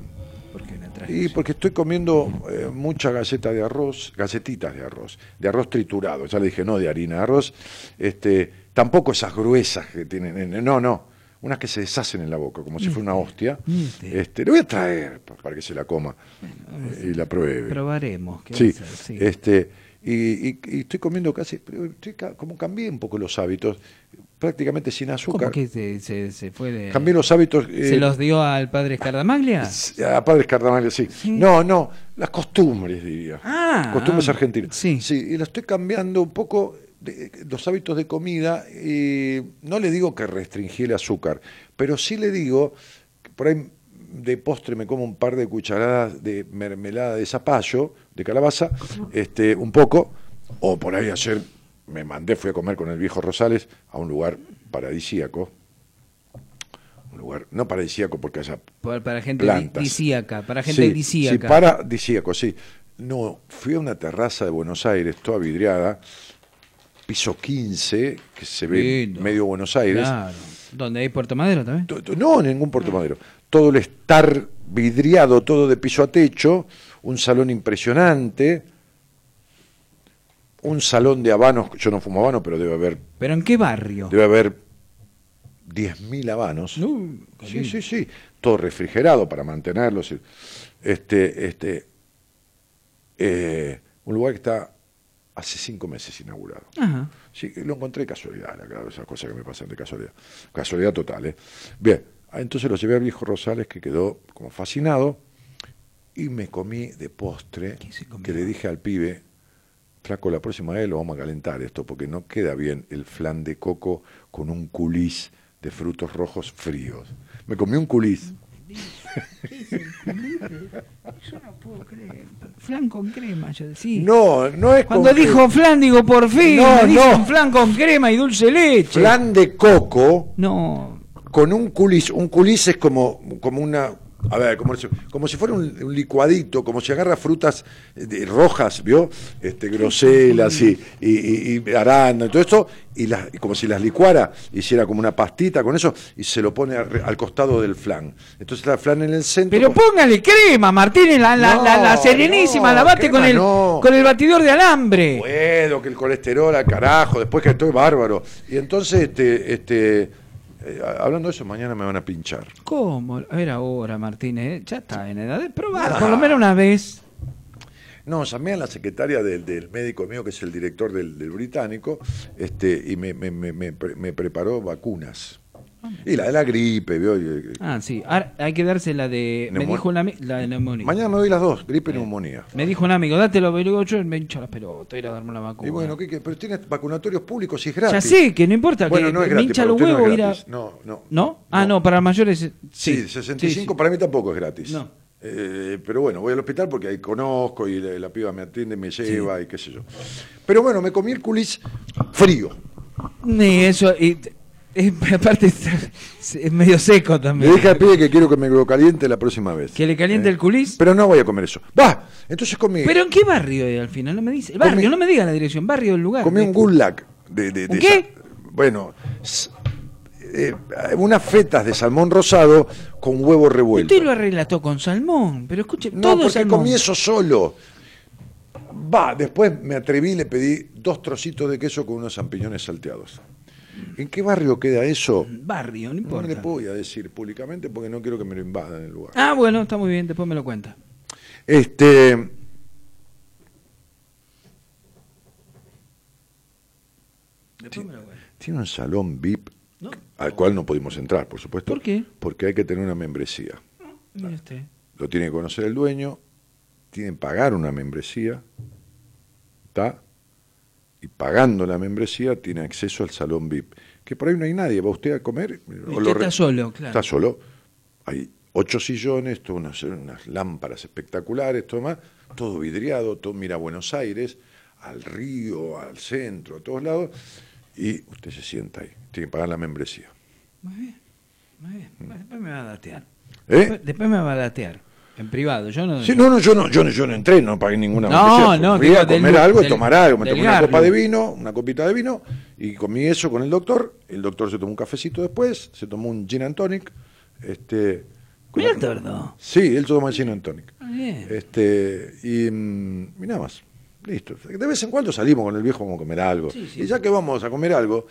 Y porque estoy comiendo eh, mucha galleta de arroz, galletitas de arroz, de arroz triturado. Ya le dije, no de harina de arroz. Este, tampoco esas gruesas que tienen. en- No, no. Unas que se deshacen en la boca, como si fuera una hostia. Este, le voy a traer pa- para que se la coma eh, y la pruebe. Probaremos. ¿qué Sí? Sí. este, y, y- y estoy comiendo casi, pero estoy como cambié un poco los hábitos, prácticamente sin ¿Cómo azúcar. que se, se, se fue de.? Cambié los hábitos. eh, ¿Se los dio al padre Escardamaglia? a padres carnavales, sí. No, no, las costumbres, diría. Ah, costumbres ah, argentinas. sí. y lo estoy cambiando un poco de- los hábitos de comida. y no le digo que restringí el azúcar, pero sí le digo que por ahí de postre me como un par de cucharadas de mermelada de zapallo, de calabaza, este, un poco, o por ahí ayer me mandé, fui a comer con el viejo Rosales a un lugar paradisíaco. Un lugar, no paradisíaco porque haya Por- para gente plantas. di- disíaca. Para gente Sí, disíaca. Sí, paradisíaco, sí. No, fui a una terraza de Buenos Aires, toda vidriada, piso 15, que se ve Lindo. medio Buenos Aires. Claro. ¿Dónde hay Puerto Madero también? No, ningún Puerto Madero. Todo el estar vidriado, todo de piso a techo, un salón impresionante, un salón de habanos, yo no fumo habano, pero debe haber, ¿Pero en qué barrio? debe haber 10.000 habanos. Uh, Sí, sí, sí, todo refrigerado para mantenerlos. Este, este, eh, un lugar que está hace cinco meses inaugurado. Ajá. Sí, lo encontré casualidad, la- claro, esas cosas que me pasan de casualidad. Casualidad total, ¿eh? Bien, ah, entonces lo llevé al viejo Rosales que quedó como fascinado y me comí de postre que le dije al pibe, flaco, la próxima vez lo vamos a calentar esto porque no queda bien el flan de coco con un culis de frutos rojos fríos. Me comí un culis. Yo no puedo creer. Flan con crema, yo decía. No, no es Cuando dijo flan, digo, por fin. No, me no. flan con crema y dulce leche. flan de coco No. con un culis. Un culis es como, como una. A ver, como, si- como si fuera un, un licuadito, como si agarra frutas de- rojas, ¿vio? Este, groselas y, y, y, y arándano y todo esto, y, las, y como si las licuara, hiciera como una pastita con eso, y se lo pone al, al costado del flan. Entonces el flan en el centro. Pero con- póngale crema, Martínez, la, la, No, la, la serenísima, no, la bate con el, no. con el batidor de alambre. puedo, que el colesterol al carajo, después que estoy bárbaro. Y entonces, este, este, eh, hablando de eso, mañana me van a pinchar. ¿Cómo? A ver ahora, Martínez, ¿eh? ya está en edad de probar, por lo menos una vez. No, llamé a la secretaria del, del médico mío, que es el director del, del británico, este, y me, me, me preparó vacunas. Y la de la gripe, ¿vio? Eh, Ah, sí, ahora hay que darse la de... Me dijo un amigo... La de neumonía. Mañana me doy las dos, gripe y neumonía. Me dijo un amigo, dátelo, pero digo, yo me hincho las pelotas, ir a darme una vacuna. Y bueno, ¿qué, qué? pero tienes vacunatorios públicos y es ya gratis. sé, que no importa, Bueno, que no es me gratis, hincha los no ir a... No, no. ¿No? Ah, no, para mayores... eh, Sí, Sí, 65 sí, para mí tampoco es gratis. No. Eh, pero bueno, voy al hospital porque ahí conozco y la, la piba me atiende, me lleva y qué sé yo. Pero bueno, me comí el culis frío. Ni eso, y, aparte es, es medio seco Le también. dije al pibe que quiero que me lo caliente la próxima vez. Que le caliente Eh, el culis. Pero no voy a comer eso. Va, entonces comí, ¿Pero en qué barrio eh, al final? No me dice. El barrio, Comí- no me diga la dirección. Barrio, el lugar. comí un gulag. De, de- de ¿Un qué? bueno, eh, unas fetas de salmón rosado con huevo revuelto. Usted lo arregla todo con salmón. Pero escuche, No, todo porque salmón. comí eso solo. Va, después me atreví y le pedí dos trocitos de queso con unos champiñones salteados. ¿En qué barrio queda eso? Barrio, no No importa. le voy a decir públicamente porque no quiero que me lo invadan el lugar. Ah, bueno, está muy bien. Después me lo cuenta. Este. Después me lo cuenta. Tiene un salón VIP No. al cual no pudimos entrar, por supuesto. ¿Por qué? Porque hay que tener una membresía. Mire usted. Lo tiene que conocer el dueño, tienen que pagar una membresía, ¿está? Y pagando la membresía tiene acceso al salón VIP. Que por ahí no hay nadie, va usted a comer. o Usted lo está solo, claro. Está solo. Hay ocho sillones, todas unas, unas lámparas espectaculares, todo más, todo vidriado, todo mira a Buenos Aires, al río, al centro, a todos lados, y usted se sienta ahí, tiene que pagar la membresía. Muy bien. Muy bien. Después me va a datear. ¿Eh? Después, después me va a datear. En privado. Yo no. Sí, no, no, yo no, yo no, yo no entré, no pagué ninguna No, no, Fui a comer algo, del- tomar algo, me tomé una copa de vino, una copita de vino, y comí eso con el doctor, el doctor se tomó un cafecito después, se tomó un gin and tonic, este... Mira el tordo. Sí, él tomó el gin and tonic. Ah, bien. Este, y, mm, y nada más. Listo. De vez en cuando salimos con el viejo como a comer algo. Sí, sí. Y ya que vamos a comer algo,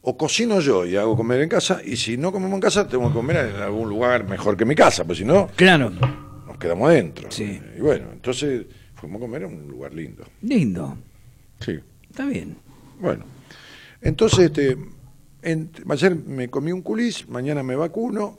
o cocino yo y hago comer en casa, y si no comemos en casa, tengo que comer en algún lugar mejor que mi casa, pues si no, Claro. Nos quedamos adentro. Sí. Y bueno, entonces fuimos a comer en un lugar lindo. Lindo. Sí. Está bien. Bueno. Entonces, este, en- ayer me comí un culis, mañana me vacuno.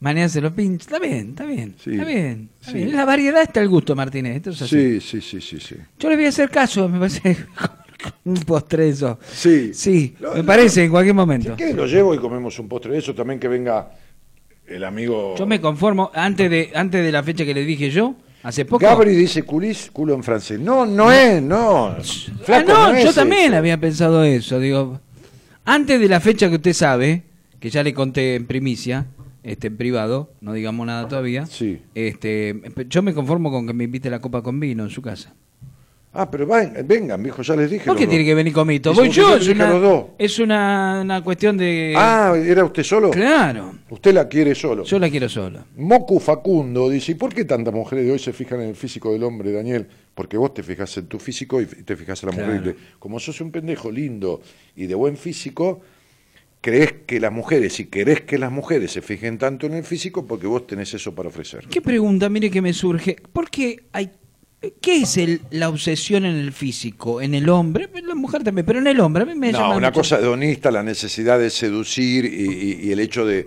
Mañana se lo pincha. Está bien, está bien. Sí, Está bien. está sí. bien. La variedad está al gusto, Martínez. Esto es así. Sí, sí, sí, sí, sí. Yo le voy a hacer caso, me parece. un postre eso. Sí. Sí, Lo- me lo- parece en cualquier Si momento. quieres lo llevo y comemos un postre de eso, también que venga el amigo... Yo me conformo, antes de, antes de la fecha que le dije yo, hace poco. Gabri dice culis, culo en francés. No, no es, no. Ah, no, es yo también eso. había pensado eso. Digo, antes de la fecha que usted sabe, que ya le conté en primicia, este, en privado, no digamos nada todavía. Sí. Este, yo me conformo con que me invite la copa con vino en su casa. Ah, pero van- vengan, viejo, ya les dije. ¿Por qué tiene que venir conmigo? Y Voy yo, es una, los dos. es una, una cuestión de... Ah, ¿era usted solo? claro, Usted la quiere solo. yo la quiero sola. Moku Facundo dice, ¿y por qué tantas mujeres de hoy se fijan en el físico del hombre, Daniel? Porque vos te fijas en tu físico y te fijas en la mujer. Claro. Y te- Como sos un pendejo lindo y de buen físico, crees que las mujeres, y querés que las mujeres se fijen tanto en el físico, porque vos tenés eso para ofrecer. ¿Qué pregunta, mire que me surge? ¿Por qué hay... ¿Qué es el, la obsesión en el físico? ¿En el hombre? En la mujer también, pero en el hombre. A mí me No, una mucho- cosa hedonista, la necesidad de seducir y, y- y el hecho de,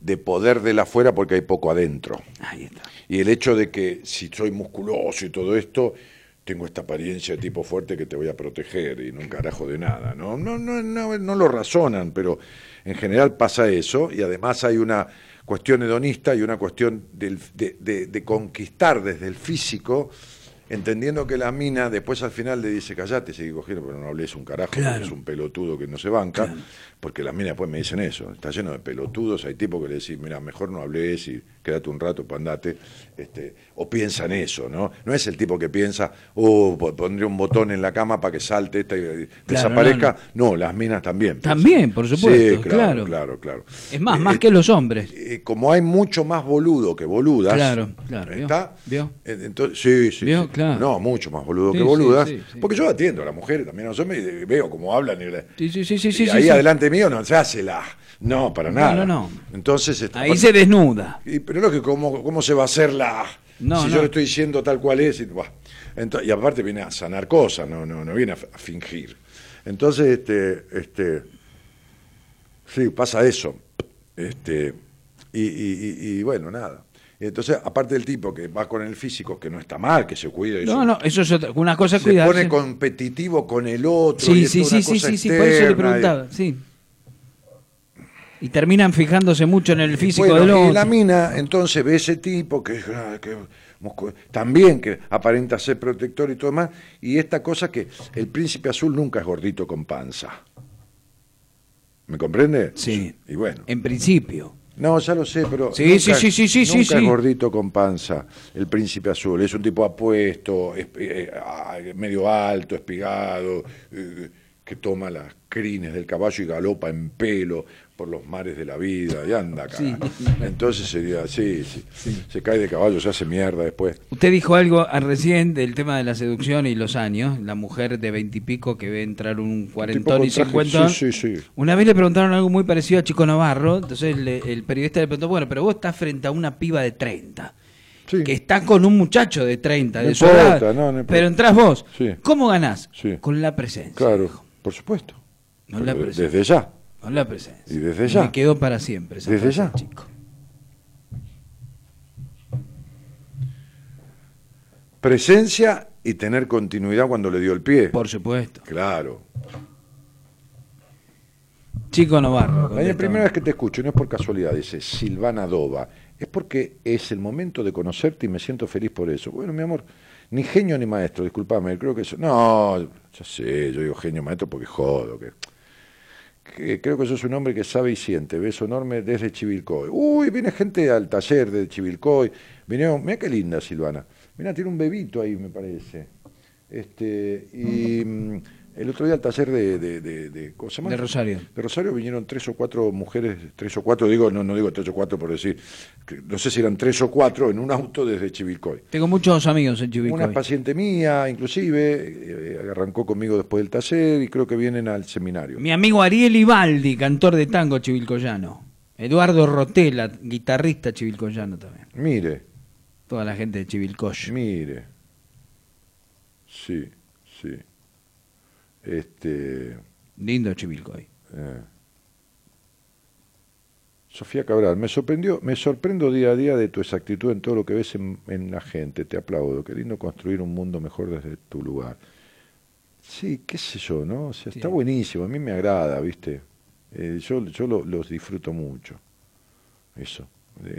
de poder de la afuera porque hay poco adentro. Ahí está. Y el hecho de que si soy musculoso y todo esto, tengo esta apariencia de tipo fuerte que te voy a proteger y no un carajo de nada. No, no, no, no, no lo razonan, pero en general pasa eso y además hay una cuestión hedonista y una cuestión del- de, de- de conquistar desde el físico, entendiendo que la mina después al final le dice, callate, sigue cogiendo, pero no hables un carajo, porque es un pelotudo que no se banca, porque las minas después me dicen eso, está lleno de pelotudos, hay tipos que le decís, mira, mejor no hables y quédate un rato, pues andate, este, o piensan eso, ¿no? No es el tipo que piensa, oh, po- pondré un botón en la cama para que salte esta y desaparezca, no, las minas también. piensan. También, por supuesto, Sí, claro. claro, claro, claro. Es más, Eh, más eh, que los hombres. eh, como hay mucho más boludo que boludas. Claro, claro. ¿Está? ¿Vio? Entonces, sí, sí. ¿Vio? sí. Claro. No, mucho más boludo Sí, que boludas. Porque yo atiendo a las mujeres también a los hombres y veo cómo hablan. Y, Sí, sí, sí, sí, y sí, ahí sí. Mío no se hace la. No, para nada. no, no. Entonces. este, Ahí se desnuda. y, pero no que cómo, cómo se va a hacer la. No, si no. yo le estoy diciendo tal cual es. Y. Ento- y aparte viene a sanar cosas, no, no, no viene a, fingir. Entonces, este, este, sí, pasa eso. Este, y, y- y- y bueno, nada. Y entonces, aparte del tipo que va con el físico, que no está mal, que se cuida y No, eso, no, eso es otra- una cosa es se cuidarse. pone competitivo con el otro. y Sí, es sí, sí, una sí, cosa sí, sí, por eso le y- preguntaba, sí. Y terminan fijándose mucho en el físico Bueno, del y otro. la mina entonces ve ese tipo que, ah, que también que aparenta ser protector y todo más, y esta cosa que el príncipe azul nunca es gordito con panza. ¿Me comprende? Sí. Y bueno. En principio. No, ya lo sé, pero. Sí, sí, sí, sí, sí, sí, nunca sí. es gordito con panza, el príncipe azul. Es un tipo apuesto, es- eh, ah, medio alto, espigado, eh, que toma las crines del caballo y galopa en pelo por los mares de la vida y anda acá. Entonces sería, sí, sí, Se cae de caballo, se hace mierda después. Usted dijo algo recién del tema de la seducción y los años. La mujer de veintipico que ve entrar un cuarentón y cincuentón. sí, sí, sí. Una vez le preguntaron algo muy parecido a Chico Navarro. Entonces le- el periodista le preguntó, bueno, pero vos estás frente a una piba de 30. Sí. Que está con un muchacho de 30, No de su importa, edad. no, no importa. pero entras vos. Sí. ¿Cómo ganás? Sí. Con la presencia. Claro, dijo. por supuesto. La presencia. desde ya. Con la presencia. Y desde ya. Me quedó para siempre. esa Desde frase, ya. Chico. Presencia y tener continuidad cuando le dio el pie. Por supuesto. Claro. Chico Navarro. La primera vez que te escucho, y no es por casualidad, dice Silvana Dova, es porque es el momento de conocerte y me siento feliz por eso. Bueno, mi amor, ni genio ni maestro, discúlpame, creo que eso. No, ya sé, yo digo genio maestro porque jodo. Que, creo que sos un hombre que sabe y siente. Beso enorme desde Chivilcoy. Uy, viene gente al taller de Chivilcoy. Vinieron, mira qué linda Silvana. Mira, tiene un bebito ahí, me parece. Este, y mm, el otro día al taller de, de, de, de- ¿cómo se llama? De Rosario. De Rosario vinieron tres o cuatro mujeres, tres o cuatro, digo, no, no digo tres o cuatro por decir, no sé si eran tres o cuatro en un auto desde Chivilcoy. Tengo muchos amigos en Chivilcoy. Una paciente mía, inclusive, eh, arrancó conmigo después del taller y creo que vienen al seminario. Mi amigo Ariel Ibaldi, cantor de tango chivilcoyano. Eduardo Rotela, guitarrista chivilcoyano también. Mire, Toda la gente de Chivilcoy. mire. Sí, sí. Este. Lindo Chivilcoy. Eh. Sofía Cabral, me sorprendió, me sorprendo día a día de tu exactitud en todo lo que ves en, en la gente. Te aplaudo. Qué lindo construir un mundo mejor desde tu lugar. Sí, qué sé yo, ¿no? O sea, está buenísimo. A mí me agrada, ¿viste? Eh, yo yo lo- los disfruto mucho. Eso.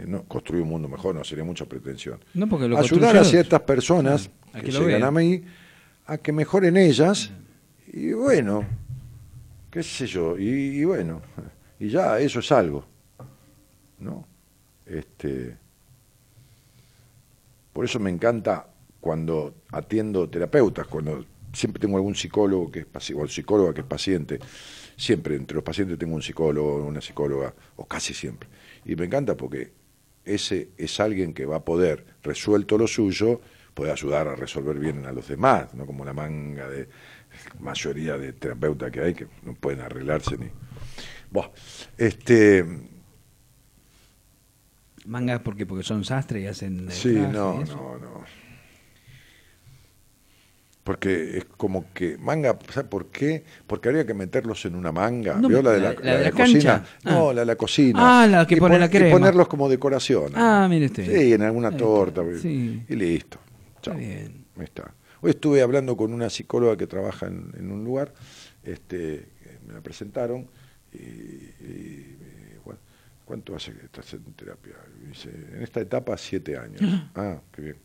No, construir un mundo mejor no sería mucha pretensión. No, porque lo Ayudar a ciertas personas a que, que llegan a mí a que mejoren ellas y bueno, qué sé yo, y, bueno, y ya eso es algo, ¿no? Este, por eso me encanta cuando atiendo terapeutas, cuando siempre tengo algún psicólogo que es o psicóloga que es paciente, siempre entre los pacientes tengo un psicólogo, una psicóloga, o casi siempre. Y me encanta porque ese es alguien que va a poder, resuelto lo suyo, poder ayudar a resolver bien a los demás, no como la manga de mayoría de terapeutas que hay que no pueden arreglarse ni. Buah, este, Mangas porque porque son sastres y hacen. eh, Sí, no, y no, no. Porque es como que manga, ¿sabe por qué? Porque habría que meterlos en una manga. No, ¿Vio la de la, la- la de la cocina? No, Ah. la de la cocina. Ah, la que Y pone pon- la y crema. ponerlos como decoración. Ah, mire usted. Sí, en alguna Ahí torta. está, sí. Y listo. Chao. Está bien. Ahí está. Hoy estuve hablando con una psicóloga que trabaja en, en un lugar, este, me la presentaron, y, y, eh, bueno, ¿cuánto hace que estás en terapia? Y dice, en esta etapa siete años. Ah, qué bien.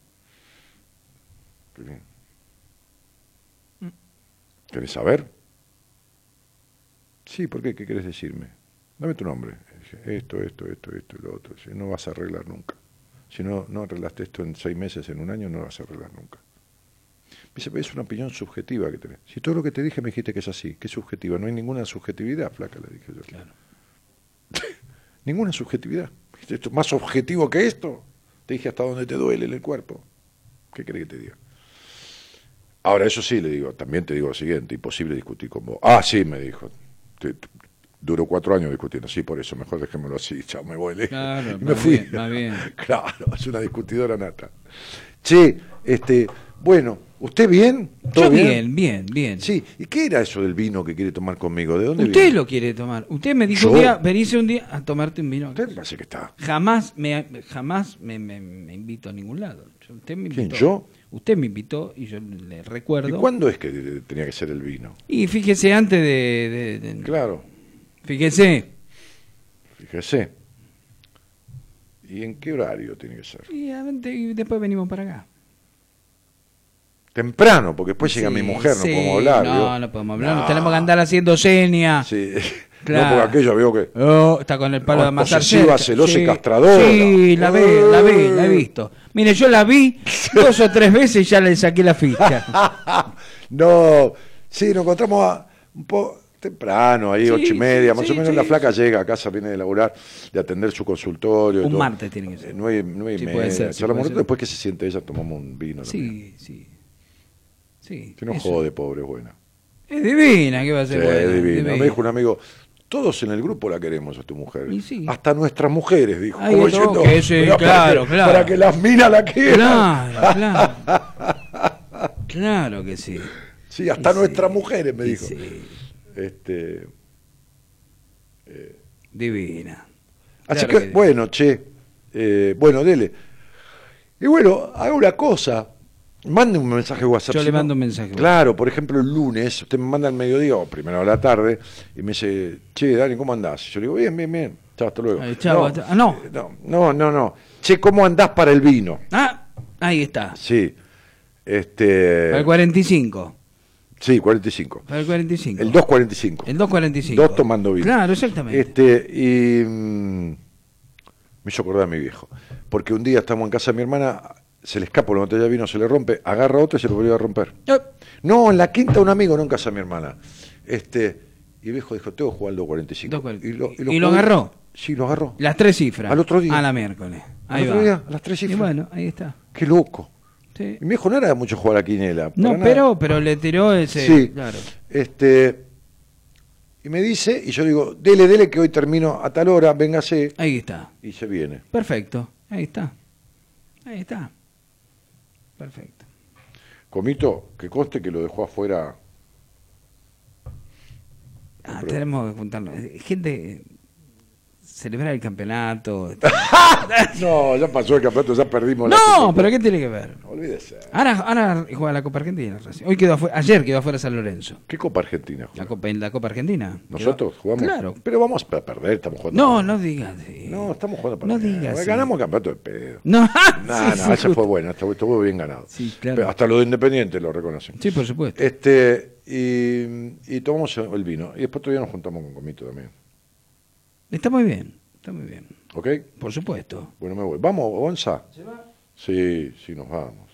Qué bien. ¿Querés saber? Sí, ¿por qué? ¿Qué querés decirme? Dame tu nombre. Dije, Esto, esto, esto, esto y lo otro. Si no vas a arreglar nunca. Si no, no arreglaste esto en seis meses, en un año, no lo vas a arreglar nunca. Me dice, "Pero es una opinión subjetiva que tenés. Si todo lo que te dije me dijiste que es así, que es subjetiva. No hay ninguna subjetividad, flaca, le dije yo. Claro. ninguna subjetividad. ¿Esto es más objetivo que esto? Te dije hasta dónde te duele en el cuerpo. ¿Qué querés que te diga? Ahora, eso sí, le digo, también te digo lo siguiente, imposible discutir con vos. Ah, sí, me dijo. Duró cuatro años discutiendo, sí, por eso, mejor dejémoslo así, chao, me voy. le. Claro, me más fui. bien, más bien. Claro, es una discutidora nata. Che, este, bueno, ¿usted bien? ¿Todo Yo bien, bien, bien. Sí, ¿y qué era eso del vino que quiere tomar conmigo? ¿De dónde Usted viene? lo quiere tomar. Usted me dijo ¿Yo? un día, venirse un día a tomarte un vino. Usted me parece que está. Jamás me jamás me, me- me invito a ningún lado. Yo- Usted me ¿Quién, invitó. yo? Usted me invitó y yo le recuerdo. ¿Y cuándo es que eh, tenía que ser el vino? Y fíjese antes de, de- de- Claro, Fíjese. fíjese. ¿Y en qué horario tiene que ser? Y después venimos para acá. Temprano, porque después llega mi Sí, mujer, no sí, podemos hablar. No, ¿vio? no podemos hablar. No. Tenemos que andar haciendo señas. Sí. Claro. No, porque aquella veo que. Oh, está con el palo No, de amasar posesiva, celosa y castradora. Sí, la vi, la vi, la he visto. Mire, yo la vi dos o tres veces y ya le saqué la ficha. no, sí, nos encontramos a- un poco temprano, ahí, Sí, ocho y media, sí, más sí, o menos sí, la flaca llega a casa, viene de laburar, de atender su consultorio. Un todo. martes tiene que ser. Eh, Nueve, nueve y Sí, media. puede ser, sí, después que se siente ella, tomamos un vino. Sí, sí. Sí. Que no eso. jode, pobre, buena. Es divina, ¿qué va a Sí, ser? buena? es divina. Divina. Me dijo un amigo, todos en el grupo la queremos a tu mujer. Sí. Hasta nuestras mujeres, dijo. Ahí Como está, diciendo, que sí, "Pero claro, para que- claro. Para que las minas la quieran. Claro, claro. Claro que sí. Sí, hasta Y sí, nuestras mujeres, me y dijo. sí. Este, Divina. Así Claro que, que- bueno, che, eh, bueno, dele. Y bueno, haga una cosa. Mande un mensaje de WhatsApp. Yo si le no- mando un mensaje. Claro, por ejemplo, el lunes, usted me manda al mediodía o primero a la tarde y me dice, che, Dani, ¿cómo andás? Yo le digo, bien, bien, bien. Chao, hasta luego. Ay, chao, no, hasta- ah, no. eh, no, no, no, no. Che, ¿cómo andás para el vino? Ah, ahí está. Sí. Este. Para el 45. Sí, 45. Para el 45. El 245. El 245. Dos tomando vino. Claro, exactamente. Este, y mm, me hizo acordar a mi viejo. Porque un día estamos en casa de mi hermana, se le escapa la botella de vino, se le rompe, agarra otro y se lo vuelve a romper. No, en la quinta un amigo, casa de mi hermana. Este, y el viejo dijo, tengo que jugar al 245. 245. Y ¿Y lo jugué- agarró? Sí, lo agarró. Las tres cifras. Al otro día. A la miércoles. Al Ahí otro va. día, a las tres Y cifras. bueno, ahí está. Qué loco. Sí. Y mi viejo no era mucho jugar a la quiniela. No, nada. pero, pero le tiró ese. Sí. Claro. Este, y me dice, y yo digo, dele, dele, que hoy termino a tal hora, véngase. Ahí está. Y se viene. Perfecto. Ahí está. Ahí está. Perfecto. Comito, que conste que lo dejó afuera. Ah, tenemos que juntarnos. Gente, celebrar el campeonato. No, ya pasó el campeonato, ya perdimos la no, Copa. pero ¿qué tiene que ver? Olvídese. Ahora, ahora juega la Copa Argentina. Hoy quedó afuera, ayer quedó afuera San Lorenzo. ¿Qué Copa Argentina? juega? La Copa, en la Copa Argentina. ¿Nosotros Quedó- jugamos? Claro. Pero vamos a perder, estamos jugando. No, no digas. sí. No, estamos jugando para No digas, sí. Ganamos campeonato de pedo. No, No, sí, no, justo. fue bueno, estuvo, bien ganado. Sí, claro. Pero hasta los de Independiente lo reconocen. Sí, por supuesto. Este, y, y tomamos el vino. Y después todavía nos juntamos con Comito también. Está muy bien. Está muy bien. ¿Ok? Por supuesto. Bueno, me voy. ¿Vamos, Gonza? Sí, sí, nos vamos.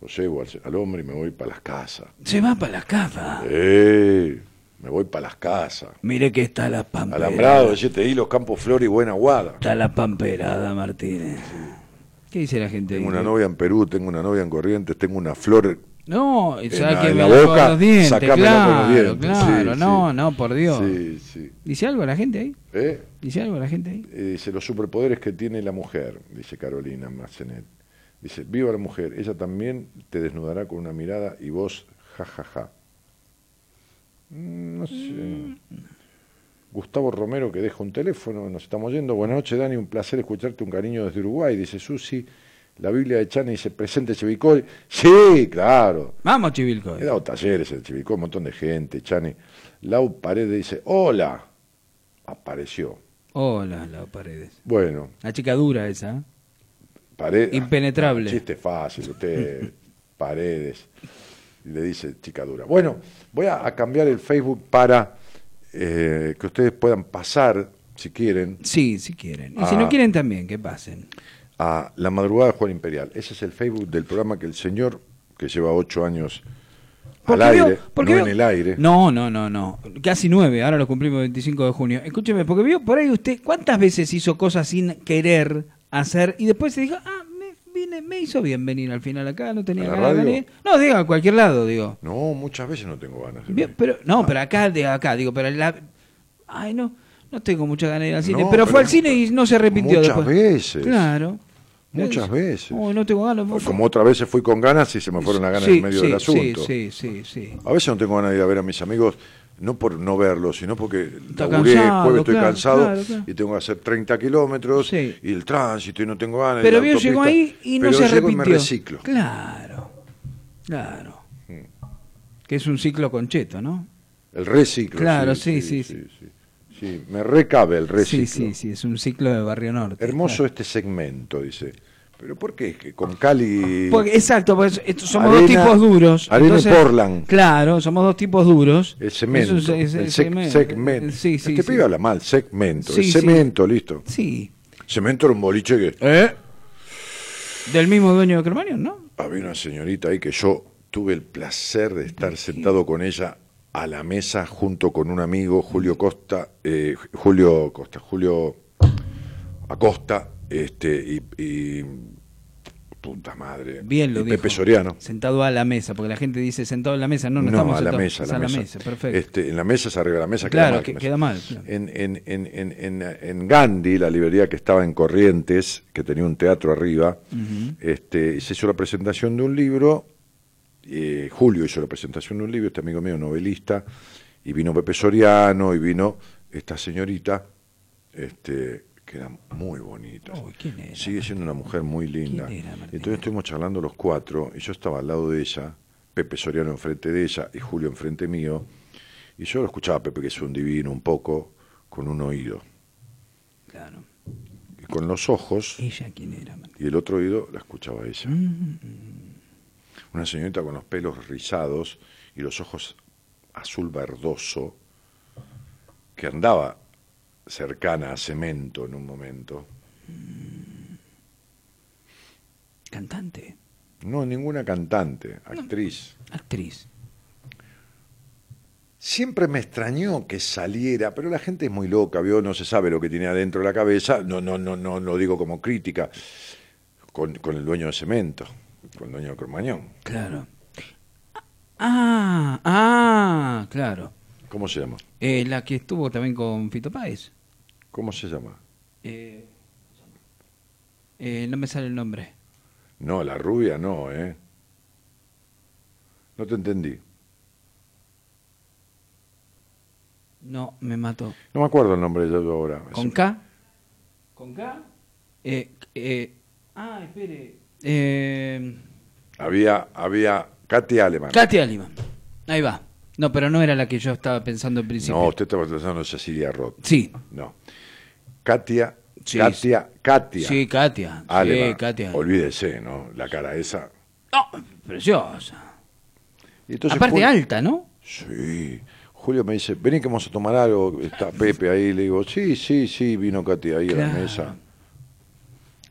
Lo llevo al, al hombre y me voy para las casas. Se va para la casa. Eh, me voy para las casas. Mire que está la pamperada. Alambrado de siete hilos, Campo Flor y Buena Guada. Está la pamperada, Martínez. ¿Qué dice la gente? Tengo ahí? una novia en Perú, tengo una novia en Corrientes, tengo una flor. No, En sabe la- que la boca, los dientes. sacámela Claro, con los dientes. claro. Sí, no, sí. no, por Dios. Sí. ¿Dice algo la gente ahí? ¿Eh? ¿Dice algo la gente ahí? Eh, dice los superpoderes que tiene la mujer, dice Carolina Massenet. Dice, viva la mujer, ella también te desnudará con una mirada y vos, jajaja. Ja, ja. Mm, No sé. Gustavo Romero que deja un teléfono, nos estamos yendo. Buenas noches, Dani, un placer escucharte, un cariño desde Uruguay, dice Susi. La Biblia de Chani dice, presente Chivicoy. Sí, claro. Vamos, Chivilco. He dado talleres en Chivicoy, un montón de gente, Chani. Lau Paredes dice, hola. Apareció. Hola, Lau Paredes. Bueno, La chica dura esa. ¿eh? Paredes. Impenetrable. chiste fácil, usted, Paredes. Le dice chica dura. Bueno, voy a, a cambiar el Facebook para eh, que ustedes puedan pasar, si quieren, Sí, si quieren. Y si Ah. no quieren también, que pasen. A La Madrugada de Juan Imperial. Ese es el Facebook del programa que el señor, que lleva ocho años al aire, no en el aire. No, no, no, no. Casi nueve, ahora lo cumplimos el 25 de junio. Escúcheme, porque vio por ahí usted cuántas veces hizo cosas sin querer hacer y después se dijo, ah, me, vine, me hizo bien venir al final acá, no tenía ¿A la ganas de venir. No, diga, a cualquier lado, digo. No, muchas veces no tengo ganas. de venir. Pero, no, pero acá, de acá, digo, pero la... Ay, no, no tengo mucha ganas de ir al cine. No, pero, fue al cine y no se repitió muchas después. veces. Claro. Muchas Es- veces. Oh, no tengo ganas. Como otra vez fui con ganas y se me fueron las ganas Sí, en medio sí, del asunto. Sí, sí, sí, sí. A veces no tengo ganas de ir a ver a mis amigos, no por no verlos, sino porque Está laburé, cansado, jueves estoy claro, cansado claro, claro. y tengo que hacer 30 kilómetros y el tránsito y no tengo ganas. Pero vio, llegó ahí y no Pero se llego repitió. y me reciclo. Claro, claro. Mm. Que es un ciclo concheto, ¿no? El reciclo. Claro, sí, sí, sí. Sí, me recabe el reciclo. Sí, sí, sí, es un ciclo de Barrio Norte. Hermoso este segmento, dice. ¿Pero por qué? Que con Cali... Porque- exacto, pues somos Arena- dos tipos duros. arena y entonces- Portland. Claro, somos dos tipos duros. El cemento. Es el es sec- cemento. segmento. Sí, sí, este sí. pibe habla mal, segmento. Sí, el cemento, listo. Sí. Cemento era un boliche que... ¿Eh? Del mismo dueño de Cromañón, ¿no? Había una señorita ahí que yo tuve el placer de estar sentado con ella a la mesa junto con un amigo, Julio Costa, eh, Julio Costa, Julio Acosta, este, y, y- puta madre, Bien lo y dijo. Pepe Soriano. Sentado a la mesa, porque la gente dice sentado a la mesa. No, no, No, estamos a la sentados, mesa, a la mesa. perfecto. Este, en la mesa es arriba de la mesa. Claro, mal, que queda mal, claro. En, en, en, en, en, en Gandhi, la librería que estaba en Corrientes, que tenía un teatro arriba, este, se hizo la presentación de un libro, eh, Julio hizo la presentación de un libro, este amigo mío, novelista, y vino Pepe Soriano, y vino esta señorita, este, que era muy bonita. ¿quién era? Sigue siendo una mujer muy linda. ¿Quién era? Entonces estuvimos charlando los cuatro, y yo estaba al lado de ella, Pepe Soriano enfrente de ella y Julio enfrente mío, y yo lo escuchaba a Pepe, que es un divino, un poco, con un oído. Claro. Y con los ojos, ¿Ella quién era? Martín? y el otro oído la escuchaba ella. Mm. Una señorita con los pelos rizados y los ojos azul verdoso, que andaba cercana a cemento en un momento. Cantante, No, ninguna cantante, actriz. actriz. Siempre me extrañó que saliera, pero la gente es muy loca, ¿vio? No se sabe lo que tiene adentro de la cabeza. No, no, no, no lo digo como crítica. Con, con el dueño de cemento, con el dueño de Cormañón. Claro. Ah, ah, claro. ¿Cómo se llama? Eh, la que estuvo también con Fito Páez. ¿Cómo se llama? Eh, eh, no me sale el nombre. No, la rubia no, ¿eh? No te entendí. No, me mató. No me acuerdo el nombre de ahora. ¿Con K? ¿Con K? Eh, eh, ah, espere. Eh, Había, había Katy Aleman. Katy Aliman. Ahí va. No, pero no era la que yo estaba pensando en principio. No, usted estaba pensando en Cecilia Roth. Sí. No. Katia, Sí, Katia, Katia. Sí, Katia. Aleman. Sí, Katia. Olvídese, ¿no? La cara esa. No, preciosa. Y entonces Aparte Julio- alta, ¿no? Sí. Julio me dice, vení que vamos a tomar algo. Está Pepe ahí. Le digo, sí, sí, sí, vino Katia ahí a la mesa.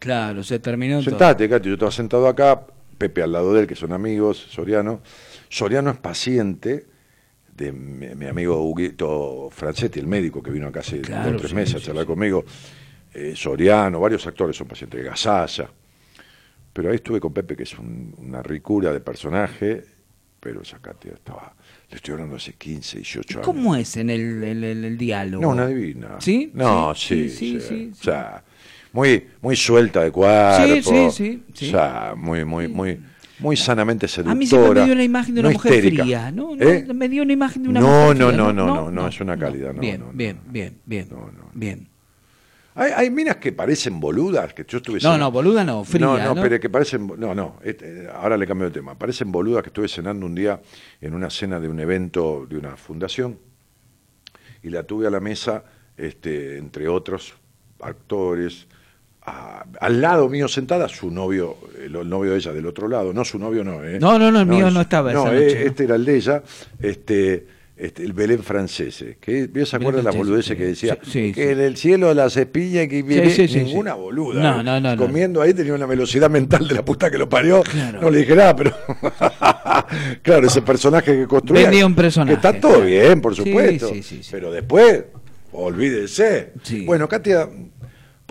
Claro, se terminó. Sentate, Katia. Yo estaba sentado acá. Pepe al lado de él, que son amigos, Soriano. Soriano es paciente de mi, mi amigo Huguito Francetti, el médico que vino acá hace Claro, dos o tres sí, meses a charlar sí. conmigo. Eh, Soriano, varios actores son pacientes, Gasalla. Pero ahí estuve con Pepe, que es un- una ricura de personaje, pero esa Katia estaba, le estoy hablando hace 15, 18 años. ¿Cómo es en el, el- el- el diálogo? No, una divina. ¿Sí? No, Sí, sí, sí, sí. sí, sí. O sea, muy, muy suelta de cuerpo. Sí, sí, sí, sí. O sea, muy, muy, muy, muy sanamente seductora. A mí siempre me dio la imagen de una no mujer histérica. fría, ¿no? No, ¿Eh? Me dio una imagen de una No, mujer no, fría. no, no, no, no, es una cálida, no, Bien, no, no, bien, no. bien, bien, No, no, no. bien. Hay, hay minas que parecen boludas, que yo estuve... No, cen- no, boluda no, fría, No, no, ¿no? pero que parecen... No, no, este, ahora le cambio de tema. Parecen boludas que estuve cenando un día en una cena de un evento de una fundación y la tuve a la mesa, este, entre otros actores, a- al lado mío sentada su novio, el, el novio de ella del otro lado, no su novio no, ¿eh? No, no, no, el mío es- no estaba No, esa eh, ¿no? este era el de ella, este, este, el Belén francés, que ¿vio se acuerdan las boludeces que decía? Sí, sí, que en el cielo las espillas que viene ninguna boluda. No, no, no. Comiendo ahí tenía una velocidad mental de la puta que lo parió. Claro. No le dije nada, pero claro, ese personaje que construía. Vendía un personaje, Que está todo claro. bien, por supuesto. Pero después, olvídese. Bueno, Katia,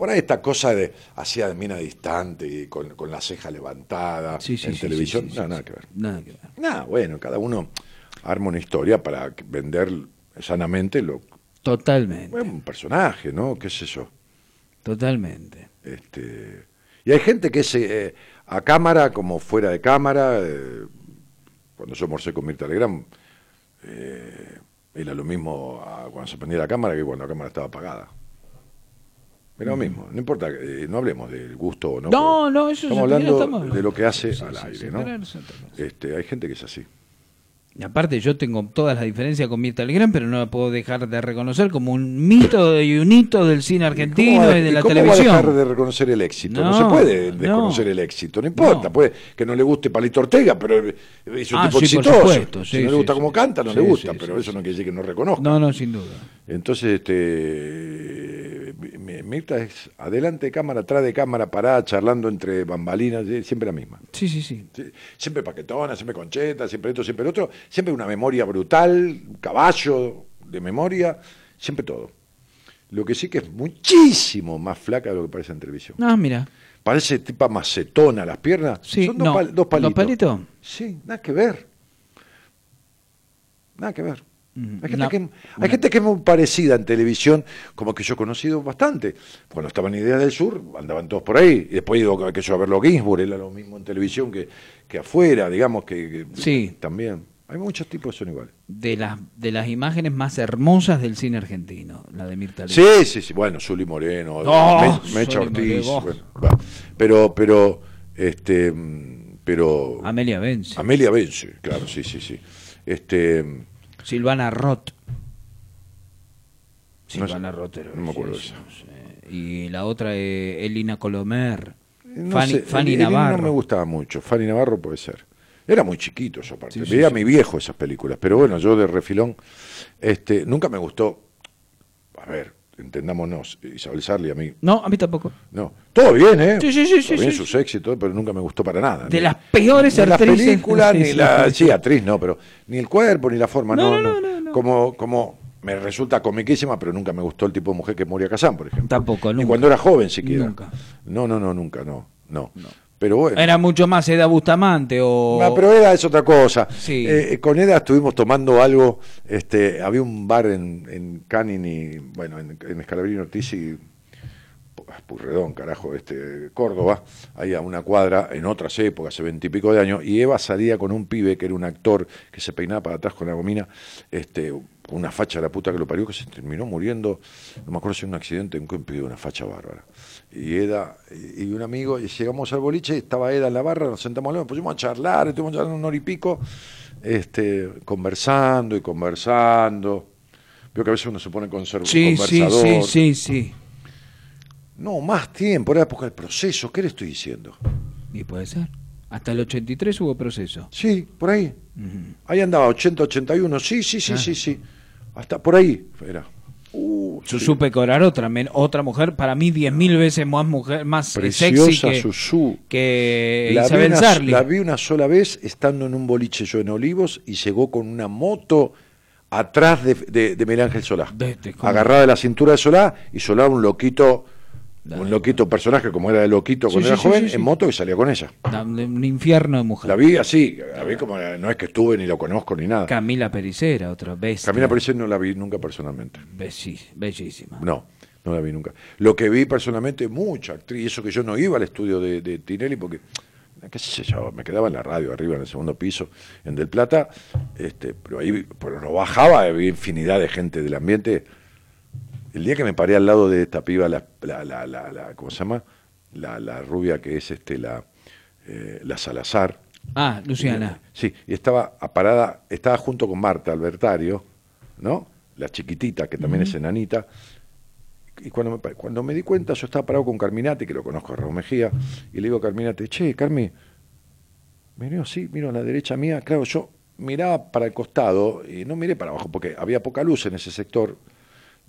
por ahí esta cosa de hacía de mina distante y con, con la ceja levantada Sí, sí, en sí, televisión. no, nada que ver. Nada que ver. Nada, bueno, cada uno arma una historia para vender sanamente lo, Totalmente, bueno, un personaje, ¿no? ¿Qué es eso? totalmente. Este, y hay gente que es eh, a cámara como fuera de cámara. eh, cuando yo morcé con Mirta Legrand, eh, era lo mismo a- cuando se prendía la cámara que cuando la cámara estaba apagada. Era lo mismo, no importa, eh, no hablemos del gusto o no. No, no, eso Estamos hablando estamos- de lo que hace Sí, al sí, aire, sí, ¿no? pero. Este, hay gente que es así. Y aparte yo tengo todas las diferencias con Mirta Legrand, pero no la puedo dejar de reconocer como un mito y un hito del cine argentino ¿Cómo va- y de la cómo televisión. va a dejar de reconocer el éxito? No, No, se puede no. desconocer el éxito, no importa. No. Puede que no le guste Palito Ortega, pero es un Ah, tipo sí, exitoso. supuesto, si sí, no le gusta sí. cómo canta, no le gusta, pero eso no quiere decir que no reconozca. No, no, sin duda. Entonces, este, mi- Mirta es adelante de cámara, atrás de cámara, parada, charlando entre bambalinas, eh, siempre la misma. Sí, sí, sí. Sí, Siempre paquetona, siempre concheta, siempre esto, siempre otro, siempre una memoria brutal, caballo de memoria, siempre todo. Lo que sí que es muchísimo más flaca de lo que parece en televisión. Ah, mira. Parece tipa macetona las piernas. Sí, Son dos, no, pal- dos ¿dos palitos. palitos? Sí, nada que ver. Nada que ver. Mm, Hay, gente una- que, hay una- gente que es muy parecida en televisión, como que yo he conocido bastante. Cuando estaba en Idea del Sur, andaban todos por ahí. Y después he ido que yo, a verlo a Ginsburg, era lo mismo en televisión que, que afuera, digamos que, que- Sí. también. Hay muchos tipos que son iguales. De las, de las imágenes más hermosas del cine argentino, la de Mirta Legrand. Sí, sí, sí. Bueno, Zuli Moreno, Oh, Me- Mecha Ortiz. Bueno, pero, pero, este, mm, pero. Amelia Benz, Amelia Vence, claro, sí, sí, sí. Este, Silvana Roth. No Silvana sé, Roth. era- no me acuerdo sí, sí. Y la otra, eh, Elina Colomer. no Fanny, sé, Fanny Elena Navarro. no me gustaba mucho. Fanny Navarro puede ser. Era muy chiquito eso aparte. Sí, Veía a mi viejo esas películas, pero bueno, yo de refilón, este, nunca me gustó. A ver, entendámonos, Isabel Sarli a mí. No, a mí tampoco. No, todo bien, ¿eh? Sí, sí, sí, Todo sí, bien sí, sus éxitos, pero nunca me gustó para nada. De Ni- las peores ni las actrices. películas, Sí, ni sí, la. sí, actriz no, pero ni el cuerpo, ni la forma, No, no. no, no, no, no. Como, como me resulta comiquísima, pero nunca me gustó el tipo de mujer que Moria Kazan, por ejemplo. Tampoco, Ni nunca. cuando era joven siquiera. Nunca. No, no, no, nunca, no. No. Pero bueno. Era mucho más Eda Bustamante o... No, pero Eda es otra cosa. Sí. Eh, con Eda estuvimos tomando algo, este, había un bar en, en Canning y, bueno, en, en Escalabrini Ortiz y Purredón, carajo, este, Córdoba, ahí a una cuadra, en otras épocas, hace veintipico de años, y Eva salía con un pibe que era un actor que se peinaba para atrás con la gomina, este, con una facha de la puta que lo parió, que se terminó muriendo, no me acuerdo si en un accidente, en un pibe, una facha bárbara. Y Eda, y, y un amigo, y llegamos al boliche, estaba Eda en la barra, nos sentamos, nos pusimos a charlar, estuvimos charlando una hora y pico, este, conversando y conversando. Veo que a veces uno se pone conserv- Sí, sí, conversador. sí, sí, sí. No, más tiempo, era época del proceso. ¿Qué le estoy diciendo? Y puede ser. Hasta el 83 hubo proceso. Sí, por ahí. Ujú. Ahí andaba, 80, 81. Sí, sí, sí, Ah. sí, sí. Hasta por ahí era. Uh, Su sí. supe cobrar otra, men- otra mujer, para mí diez mil veces más mujer, más eh, sexy Preciosa que, que La vi, una, la vi una sola vez estando en un boliche yo en Olivos y llegó con una moto atrás de, de, de Miguel Ángel Solá. De este, agarrada de la cintura de Solá y Solá un loquito, Dale. un loquito personaje como era de loquito cuando sí, era sí, joven, sí, en moto y salía con ella. Un infierno de mujer. La vi así, la vi como, no es que estuve ni lo conozco ni nada. Camila Pericera, otra vez. Camila Parecer no la vi nunca personalmente. bellísima. No, no la vi nunca. Lo que vi personalmente, mucha actriz, y eso que yo no iba al estudio de, de Tinelli porque, qué sé yo, me quedaba en la radio arriba en el segundo piso, en Del Plata, este, pero ahí pero no bajaba, había infinidad de gente del ambiente. El día que me paré al lado de esta piba, la, la, la, la- la- ¿cómo se llama? La, rubia que es este la, eh, la Salazar. Ah, Luciana. Sí, y estaba parada, estaba junto con Marta Albertario, ¿no? La chiquitita, que también es enanita. Y cuando me, cuando me di cuenta, yo estaba parado con Carminati, que lo conozco a Raúl Mejía, y le digo a Carminati, che, Carmi, miró así, miro a la derecha mía, claro, yo miraba para el costado y no miré para abajo, porque había poca luz en ese sector,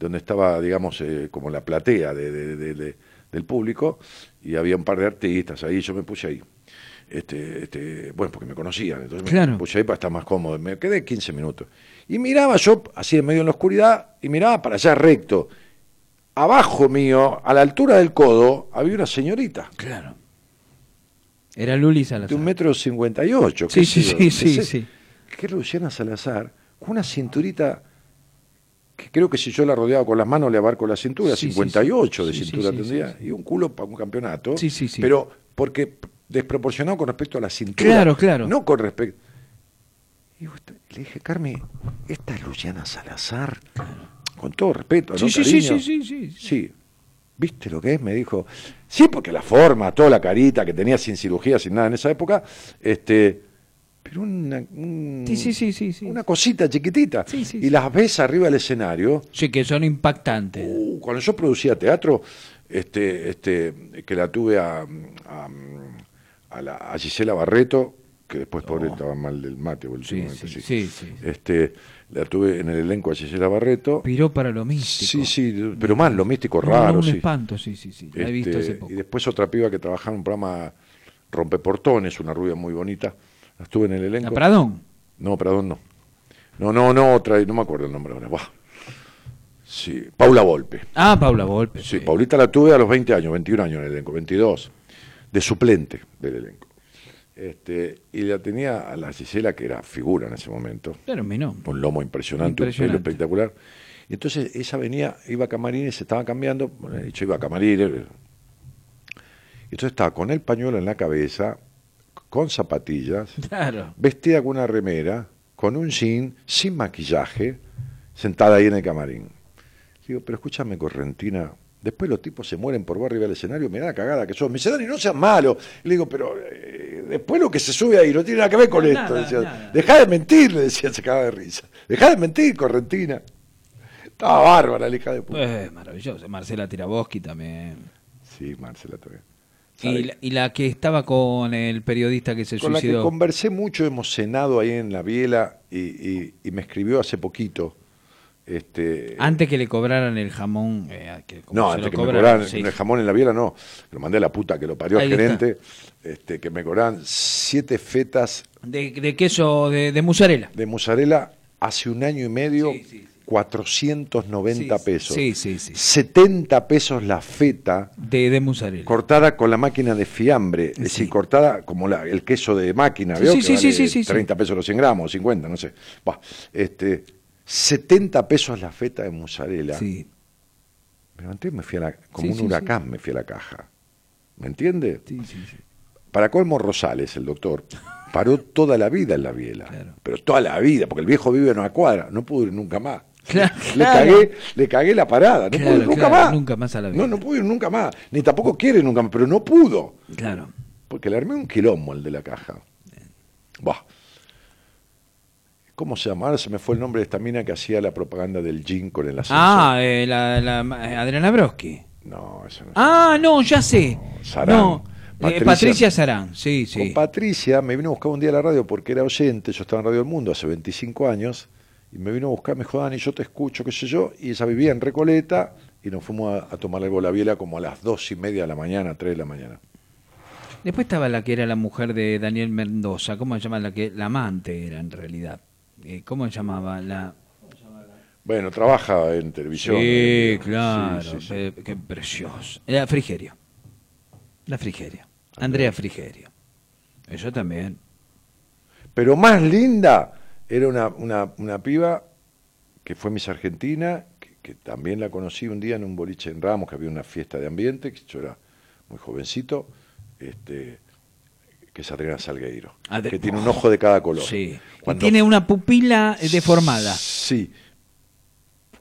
donde estaba, digamos, eh, como la platea de- de- de- de- del público, y había un par de artistas ahí, yo me puse ahí. Este, este, bueno, porque me conocían, entonces Claro. me puse ahí para estar más cómodo. Me quedé 15 minutos. Y miraba yo, así en medio en la oscuridad, y miraba para allá recto. Abajo mío, a la altura del codo, había una señorita Claro. Era Luli de Salazar. un metro cincuenta y ocho. Sí, sí, sí, de sí, sí. Que Luciana Salazar, con una cinturita que creo que si yo la rodeaba con las manos le abarco la cintura, Sí, sí, 58 de sí, cintura tendría, y un culo para un campeonato. Sí, sí, sí. Pero porque desproporcionado con respecto a la cintura. Claro, claro. No con respecto. Y le dije, Carmen, esta es Luciana Salazar. Con todo respeto, ¿no? Sí, sí, sí, sí, sí. Sí. ¿Viste lo que es? Me dijo. Sí, porque la forma, toda la carita que tenía sin cirugía, sin nada en esa época, este. Pero una, un- Sí, sí, sí, sí, sí. una cosita chiquitita. Sí, sí, y sí. las ves arriba del escenario. Sí, que son impactantes. Uh, cuando yo producía teatro, este, este, que la tuve a, a, a la, a Gisela Barreto, que después pobre estaba mal del mate Sí, últimamente, sí, sí. sí, sí. Este, la tuve en el elenco a Gisela Barreto. Piró para lo místico. Sí, sí, pero más lo místico No, raro, un sí. espanto, sí, sí, sí. La he visto Este, hace poco. Y después otra piba que trabajaba en un programa Rompeportones, una rubia muy bonita. La estuve en el elenco. ¿La Pradón? No, Pradón no. No, no, no, otra, no me acuerdo el nombre ahora. Buah. Sí, Paula Volpe. Ah, Paula Volpe. Sí, Paulita la tuve a los 20 años, 21 años en el elenco, 22, de suplente del elenco. Este, y la tenía a la Gisela, que era figura en ese momento, Terminó. un lomo impresionante, un pelo espectacular. Y entonces ella venía, iba a camarines, se estaba cambiando, bueno, he dicho, iba a camarines. Y entonces estaba con el pañuelo en la cabeza, con zapatillas, Claro. vestida con una remera, con un jean, sin maquillaje, sentada ahí en el camarín. Digo, pero escúchame, Correntina, después los tipos se mueren por ver arriba del escenario, me da la cagada que sos. Me dice, Dani, no seas malo. Y le digo, pero eh, después lo que se sube ahí no tiene nada que ver con No, esto. nada, Decía. Dejá de mentir, le decía, se cagaba de risa. Dejá de mentir, Correntina. Estaba bárbara la hija de puta. Eh, maravilloso. Marcela Tiraboski también. Sí, Marcela todavía. Y la, y la que estaba con el periodista que se con la que suicidó. conversé mucho, hemos cenado ahí en la biela y, y- y me escribió hace poquito. Este, Antes que le cobraran el jamón. eh, que no, antes que me cobraran, sí. el jamón en la biela, no. Lo mandé a la puta que lo parió al gerente. Este, que me cobraran siete fetas De, de queso de, de mozzarella. de mozzarella hace un año y medio, sí, sí. 490 Sí, pesos. sí, sí, sí. 70 pesos la feta. De, de mozzarella. cortada con la máquina de fiambre, es Sí. decir, cortada como la- el queso de máquina, ¿veo? sí, Que sí, vale sí, sí, sí. 30 pesos los 100 gramos, 50, no sé. Este, 70 pesos la feta de mozzarella. Sí. Me levanté y me fui a la, como un huracán, me fui a la caja. ¿Me entiende? Sí, sí, sí. Para colmo Rosales, el doctor, paró toda la vida en la biela. Claro. Pero toda la vida, porque el viejo vive en una cuadra, no pudo ir nunca más. Claro, Le, claro. cagué, le cagué la parada, no Claro, ir nunca más. nunca más a la No, vida. no pudo ir nunca más. Ni tampoco quiere nunca más, pero no pudo. Claro. Porque le armé un quilombo el de la caja. Buah. ¿Cómo se llama? Ahora se me fue el nombre de esta mina que hacía la propaganda del gin con el ascensor. Ah, eh, la, la- eh, Adriana Broski. No, eso no. Ah, no, ya sé. Sarán. No, eh, Patricia- Patricia, Sarán, sí, sí. Con Patricia me vino a buscar un día a la radio porque era oyente, yo estaba en Radio del Mundo hace 25 años, y me vino a buscar, me dijo, Dani, yo te escucho, qué sé yo, y ella vivía en Recoleta, y nos fuimos a, a tomar algo la biela como a las dos y media de la mañana, tres de la mañana. Después estaba la que era la mujer de Daniel Mendoza, ¿cómo se llama? La que la amante era en realidad. Eh, ¿Cómo se llamaba? La Bueno, trabaja en televisión. Sí, eh, claro, sí, sí, sí. Qué, qué precioso. Era Frigerio. La Frigerio. Andrea Frigerio. Eso también. Pero más linda era una, una, una piba que fue Miss Argentina, que, que también la conocí un día en un boliche en Ramos, que había una fiesta de ambiente, que yo era muy jovencito, este, que es Adriana Salgueiro, que tiene un ojo de cada color. Sí. Y tiene una pupila eh, deformada. Sí.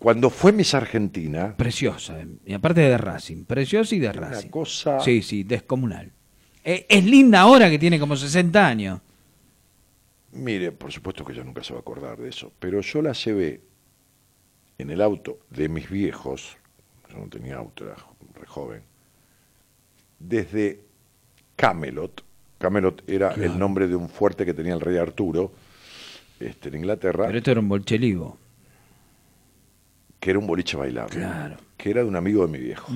Cuando fue Miss Argentina, Preciosa. Y aparte de Racing. Preciosa y de una Racing. cosa... Sí, sí, descomunal. Eh, es linda ahora que tiene como 60 años. Mire, por supuesto que ella nunca se va a acordar de eso, pero yo la llevé en el auto de mis viejos, yo no tenía auto, era re joven, desde Camelot, Camelot era Claro. el nombre de un fuerte que tenía el rey Arturo este, en Inglaterra, Pero esto era un bolcheligo. que era un boliche bailable, Claro. que era de un amigo de mi viejo,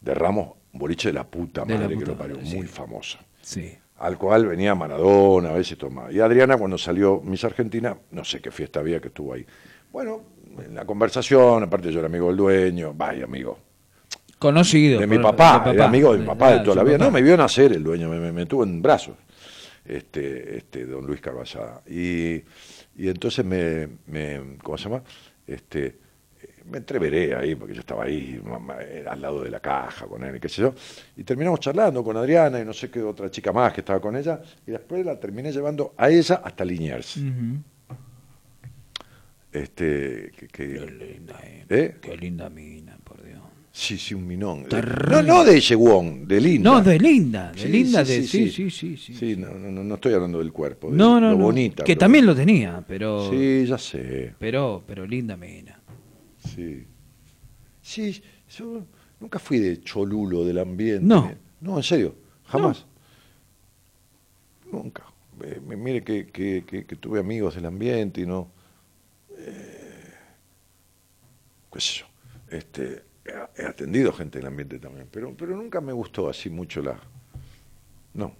de Ramos, un boliche de la puta la madre que lo parió, madre, sí. muy famoso. Sí. Al cual venía Maradona, a veces tomaba. Y Adriana, cuando salió Miss Argentina, no sé qué fiesta había que estuvo ahí. Bueno, en la conversación, aparte yo era amigo del dueño, vaya amigo, Conocido. de mi papá, era amigo de mi papá de claro, toda la vida. papá. No, me vio nacer el dueño, me, me, me tuvo en brazos, este, este, don Luis Carballada. Y, y entonces me, me, ¿cómo se llama? Este, me entreveré ahí, porque yo estaba ahí, eh, al lado de la caja con él, qué sé yo. Y terminamos charlando con Adriana y no sé qué otra chica más que estaba con ella. Y después la terminé llevando a ella hasta Liniers. Este, que, que- Qué linda, eh. ¿Eh? Qué linda mina, por Dios. Sí, sí, un minón. Terrible. No, no de Yewon, de Linda. No, de linda, de Sí, linda, sí, de sí, sí, sí. sí, no, no, no, no estoy hablando del cuerpo. de No, no, lo bonita. que lo- también lo tenía, pero Sí, ya sé. pero pero linda mina. Sí. Sí, yo nunca fui de cholulo del ambiente. No. No, en serio, jamás. Nunca. Eh, me- mire que, que- que- que tuve amigos del ambiente y no. eh, qué sé yo. Este, he, he atendido gente del ambiente también, pero, pero nunca me gustó así mucho la. No.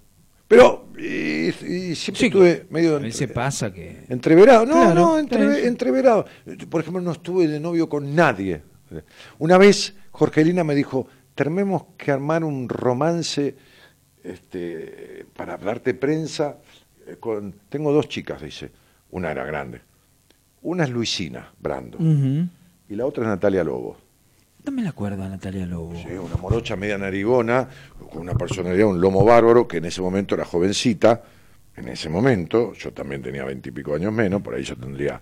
Pero y, y siempre Sí, estuve medio. Entre- pasa que Entreverado, no, Claro, no, bien. entreverado. Por ejemplo, no estuve de novio con nadie. Una vez Jorgelina me dijo, tenemos que armar un romance este, para darte prensa. eh, Con... Tengo dos chicas, dice. Una era grande. Una es Luisina Brando y la otra es Natalia Lobo. No me la acuerdo a Natalia Lobo. Sí, una morocha media narigona, con una personalidad, un lomo bárbaro, que en ese momento era jovencita. En ese momento, yo también tenía veintipico años menos, por ahí yo tendría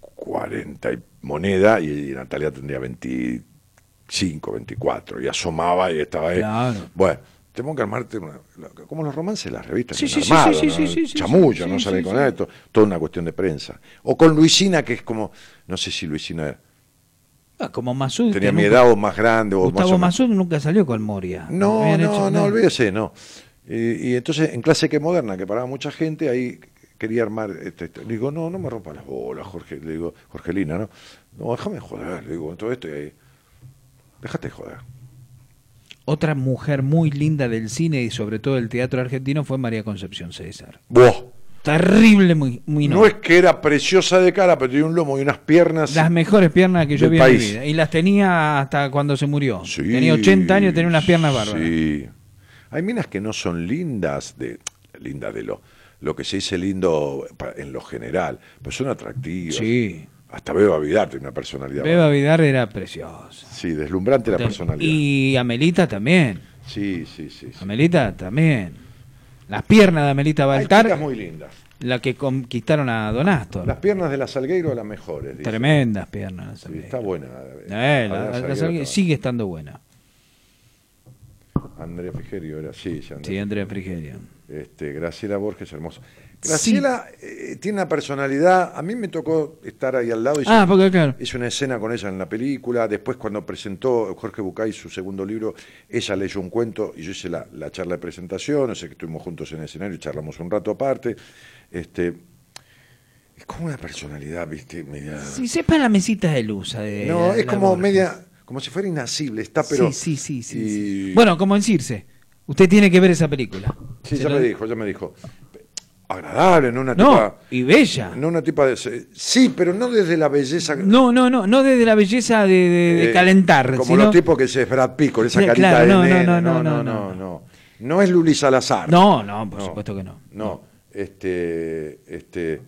40 y moneda, y, Natalia tendría 25, 24, y asomaba y estaba ahí. Claro. Bueno, tengo que armarte, una, como los romances, las revistas, Sí, sí, sí, armados, sí, ¿no? sí, sí, chamullo, no sale con esto, toda una cuestión de prensa. O con Luisina, que es como, no sé si Luisina Ah, como Masud. tenía mi edad o más grande, o más Gustavo o menos. Masud nunca salió con Moria. No, no, no, nada. olvídese, no. Y, y entonces en clase que moderna, que paraba mucha gente, ahí quería armar, este, este, le digo, no, no me rompa las bolas, Jorge, le digo, Jorgelina, ¿no? No, déjame joder, le digo, todo esto y ahí, déjate joder. Otra mujer muy linda del cine y sobre todo del teatro argentino fue María Concepción César. Buah. Terrible, muy, muy No es que era preciosa de cara, pero tenía un lomo y unas piernas. Las mejores piernas que yo vi en mi vida. Y las tenía hasta cuando se murió. Sí, tenía 80 años y tenía unas piernas bárbaras. Sí. Hay minas que no son lindas, de lindas de lo, lo que se dice lindo en lo general, pero son atractivas. Sí. Hasta Beba Vidal tiene una personalidad. Beba Vidar era preciosa. Sí, deslumbrante la personalidad. Y Amelita también. Sí, sí, sí. sí. Amelita también. Las piernas de Amelita Baltar, muy lindas. la que conquistaron a Don Astor. Las piernas de la Salgueiro las mejores. dice. Tremendas piernas. Sí, está buena. Eh, la- la Salgueiro sigue estando buena. Andrea Frigerio era, sí, Andrea. Sí, Andrea Frigerio. Este, Graciela Borges, hermosa. Graciela eh, tiene una personalidad, a mí me tocó estar ahí al lado. Hice, Ah, porque claro. hice una escena con ella en la película, después cuando presentó Jorge Bucay su segundo libro, ella leyó un cuento y yo hice la, la charla de presentación, o sea que estuvimos juntos en el escenario y charlamos un rato aparte. Este, es como una personalidad, viste, media... Si sepa la mesita de luz. de- no, de es como media, como si fuera inasible, está pero... sí, sí, sí, sí, y- sí. Bueno, como en Circe. Usted tiene que ver esa película. Sí, ya lo- me dijo, ya me dijo. Agradable, no una No, tipa... y bella. No una tipa de... Sí, pero no desde la belleza... No, no, no, no desde la belleza de, de- de eh, calentar. Como sino- los tipos que se es Brad Pitt con esa carita claro, de no, no, nene. no, no, no, no, no, es Luli Salazar. No, no, por supuesto que no. No, este... este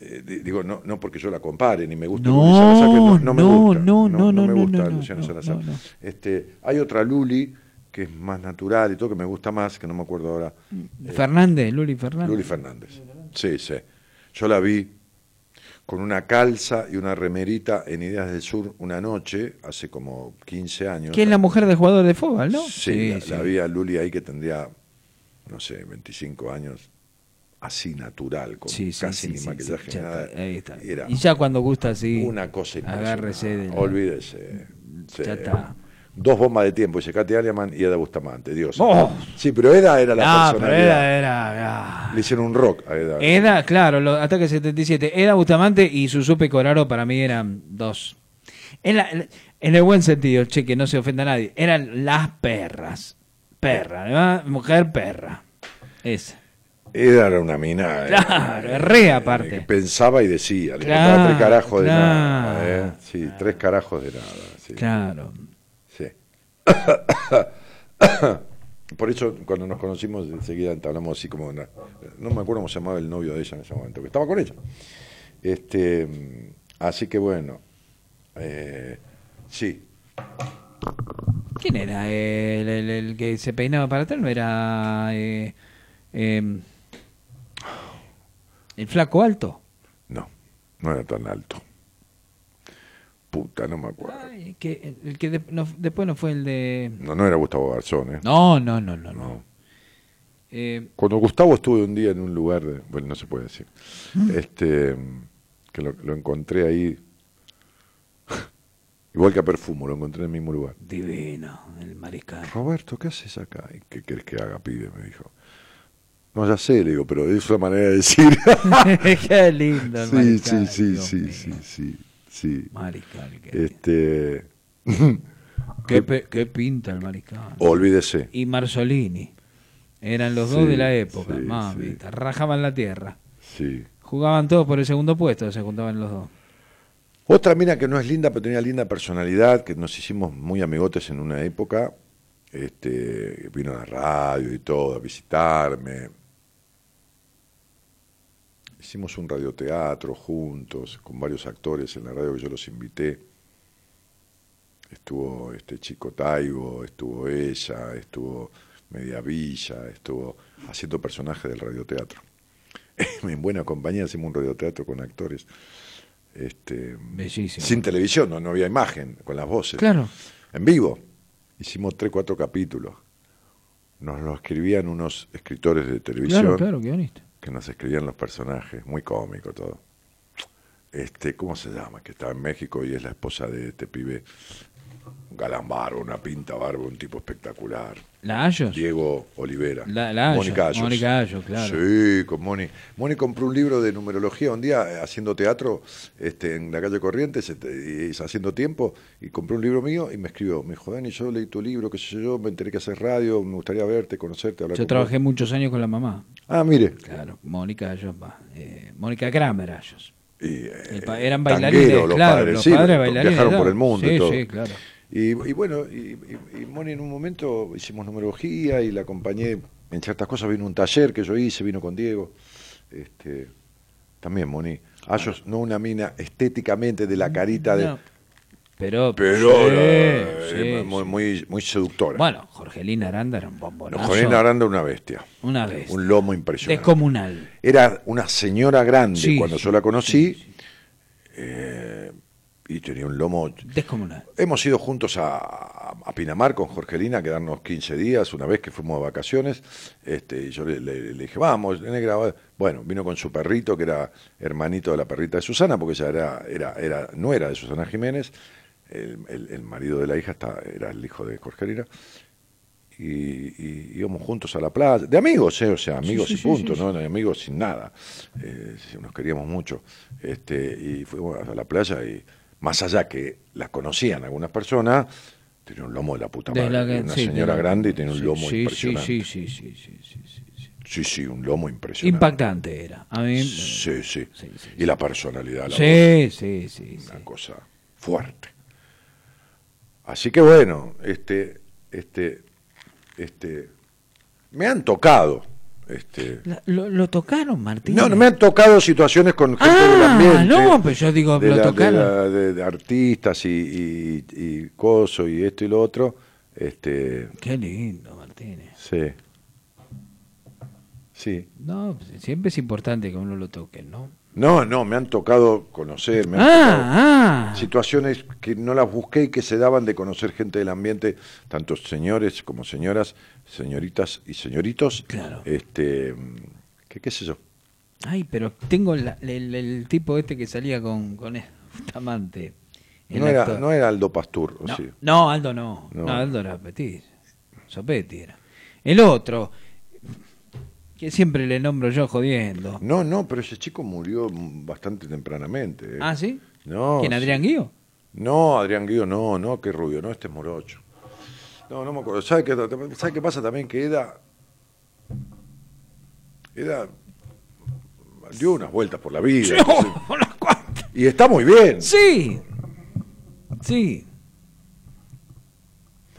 eh, di- digo, no, no porque yo la compare, ni me gusta No, Luli Salazar, que no, no me no, gusta. no, no, no, me no, gusta no, Luciano no, Salazar. no, no. Este, hay otra Luli que es más natural y todo, que me gusta más, que no me acuerdo ahora. Fernández, Luli Fernández. Luli Fernández. Sí, sí. Yo la vi con una calza y una remerita en Ideas del Sur una noche, hace como 15 años. Que es la mujer del jugador de fútbol, ¿no? Sí, la, la vi a Luli ahí que tendría, no sé, 25 años, así natural, con Sí, sí, casi sí, ni sí, maquillaje, sí, nada. ahí está. Y era Y ya cuando gusta así, una cosa agárrese de la- Olvídese. sí. Ya está. Dos bombas de tiempo, dice Katy Aliaman y Eda Bustamante, Dios. Oh. Sí, pero Eda era la Ah, pero personalidad. era, era, Le hicieron un rock a Eda. Eda, claro, los Ataque 77. Eda Bustamante y Susupe Coraro para mí eran dos. En, la- en el buen sentido, che, que no se ofenda a nadie. Eran las perras. Perra, ¿no? mujer perra. Esa. Eda era una mina. eh, Claro, re aparte. que pensaba y decía. Le Claro, faltaba tres carajos de nada. eh. Sí, tres carajos de nada. sí. Claro. Por eso, cuando nos conocimos, enseguida hablamos así como. una- no me acuerdo cómo se llamaba el novio de ella en ese momento, que estaba con ella. Este, así que bueno. eh, sí. ¿Quién era el, el- el que se peinaba para atrás? ¿No era eh, eh, el flaco alto? No, no era tan alto. Puta, no me acuerdo. Ay, que, el que de- no- después no fue el de... No, no era Gustavo Garzón, ¿eh? No, no, no, no. no. No. Eh, Cuando Gustavo estuve un día en un lugar, de, bueno, no se puede decir, Mm. este, que lo, lo encontré ahí, igual que a Perfumo, lo encontré en el mismo lugar. divino, el mariscal. Roberto, ¿qué haces acá? ¿Y ¿Qué querés que haga, pibe? Me dijo. No, ya sé, le digo, pero es una manera de decir. Qué lindo el sí, mariscal. sí, sí, sí, sí, sí, sí. Mariscal, qué, Este, qué pe- qué pinta el mariscal. olvídese. Y Marzolini. Eran los Sí, dos de la época, sí, mamita. Rajaban la tierra. Sí. Jugaban todos por el segundo puesto, se juntaban los dos. Otra mina que no es linda, pero tenía linda personalidad, que nos hicimos muy amigotes en una época, este, vino a la radio y todo, a visitarme. Hicimos un radioteatro juntos, con varios actores en la radio que yo los invité. Estuvo este chico Taigo, estuvo ella, estuvo Media Villa, estuvo haciendo personajes del radioteatro. en buena compañía hicimos un radioteatro con actores. Este, Bellísimo. sin televisión, no, no había imagen, con las voces. Claro. En vivo. Hicimos tres, cuatro capítulos. Nos lo escribían unos escritores de televisión Claro, claro, bonito. Que nos escribían los personajes, muy cómico todo. Este, ¿cómo se llama? Que está en México y es la esposa de este pibe. Galán barbo, una pinta barba, un tipo espectacular. ¿La Ayos? Diego Olivera. La- la Ayos, Mónica Ayos. Mónica Ayos, claro. Sí, con Moni. Moni compró un libro de numerología un día eh, haciendo teatro este, en la calle Corrientes, este, y haciendo tiempo, y compró un libro mío y me escribió. Me dijo, Dani, yo leí tu libro, qué sé yo, me enteré que haces radio, me gustaría verte, conocerte, hablar Yo con trabajé vos". muchos años con la mamá. Ah, mire. Claro, Mónica Ayos, va. Eh, Mónica Kramer Ayos. Y, eh, eran bailarines, los claro, padres, los sí, padres bailarines. Viajaron por el mundo sí, y todo. Sí, claro. Y, y bueno, y, y- y Moni en un momento hicimos numerología y la acompañé en ciertas cosas. Vino un taller que yo hice, vino con Diego. Este, también Moni. Ayos, no una mina estéticamente de la carita de. No, Pero, Pero sí, eh, sí, muy, sí. muy, muy seductora. Bueno, Jorgelina Aranda era un bombonazo. Jorgelina Aranda una bestia. Una vez. Un lomo impresionante. Descomunal. Era una señora grande cuando yo la conocí. eh, y tenía un lomo Descomunal. Hemos ido juntos a, a Pinamar con Jorgelina, a quedarnos 15 días, una vez que fuimos de vacaciones. Este, y yo le, le- le dije, vamos, negra. va". Bueno, vino con su perrito, que era hermanito de la perrita de Susana, porque ella era, era, era nuera de Susana Jiménez. El, el- el marido de la hija está, era el hijo de Jorgelina. Y, y íbamos juntos a la playa, de amigos, ¿eh? o sea, amigos sí, y sí, punto, sí, ¿no? De amigos sin nada. Eh, nos queríamos mucho. Este, y fuimos a la playa y más allá que la conocían algunas personas, tenía un lomo de la puta madre. la que- una sí, señora la- grande y tenía un lomo sí, impresionante. Sí, sí, sí, sí, sí, sí, sí, sí. Un lomo impresionante. Impactante era. A mí, Sí, sí. Y la personalidad, la voz, sí, sí, sí, sí. una cosa fuerte. Así que bueno, este, este, este, me han tocado, este, Lo, lo tocaron, Martín. no, no me han tocado situaciones con gente del Ah, ambiente. no, pero yo digo, de, lo la- de tocaron. la- de- de artistas y, y, y coso y esto y lo otro. Este, Qué lindo, Martínez. sí. Sí. No, pues, siempre es importante que uno lo toque, ¿no? No, no, me han tocado conocer, me han tocado Ah, ah. situaciones que no las busqué y que se daban de conocer gente del ambiente, tanto señores como señoras, señoritas y señoritos. Claro. Este, que qué sé yo. Ay, pero tengo la- el, el tipo este que salía con, con el amante. el No era, actor. no era Aldo Pastur, ¿o no, sí? no, Aldo no. No. no. Aldo era Petit. Sopetti era. El otro, que siempre le nombro yo jodiendo. No, no, pero ese chico murió bastante tempranamente. ¿Ah, sí? No. ¿Quién, sí. Adrián Guío? No, Adrián Guido, no, no, qué rubio, no, este es morocho. No, no me acuerdo. ¿Sabe qué, ¿sabe qué pasa también? Que Eda. Eda. dio unas vueltas por la vida. y está muy bien. Sí. Sí.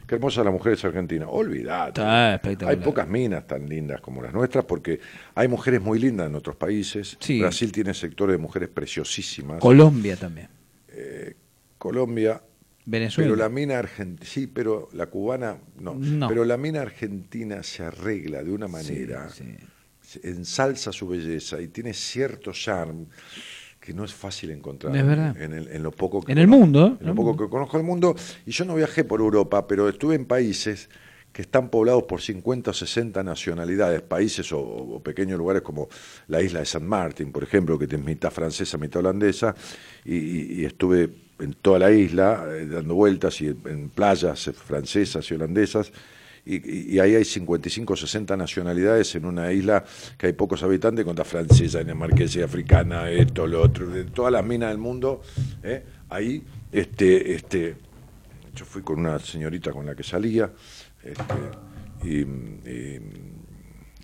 Qué hermosa la mujer es argentina. Olvídate. Está espectacular. Hay pocas minas tan lindas como las nuestras porque hay mujeres muy lindas en otros países. Sí. Brasil tiene sectores de mujeres preciosísimas. Colombia también. Colombia. Venezuela. Pero la mina argentina, sí, pero la cubana no. No. Pero la mina argentina se arregla de una manera, Sí, sí. ensalza su belleza y tiene cierto charme que no es fácil encontrar. Es verdad. En, el- en lo poco que En el mundo. En lo poco que conozco del mundo. Y yo no viajé por Europa, pero estuve en países que están poblados por 50 o 60 nacionalidades, países o, o pequeños lugares como la isla de San Martín, por ejemplo, que es mitad francesa, mitad holandesa, y estuve en toda la isla eh, dando vueltas y en, playas eh, francesas y holandesas, y, ahí hay 55 o 60 nacionalidades en una isla que hay pocos habitantes, contra francesa, dinamarquesa, africana, esto, lo otro, de todas las minas del mundo, ¿eh? ahí, este, este, yo fui con una señorita con la que salía, este, y, y-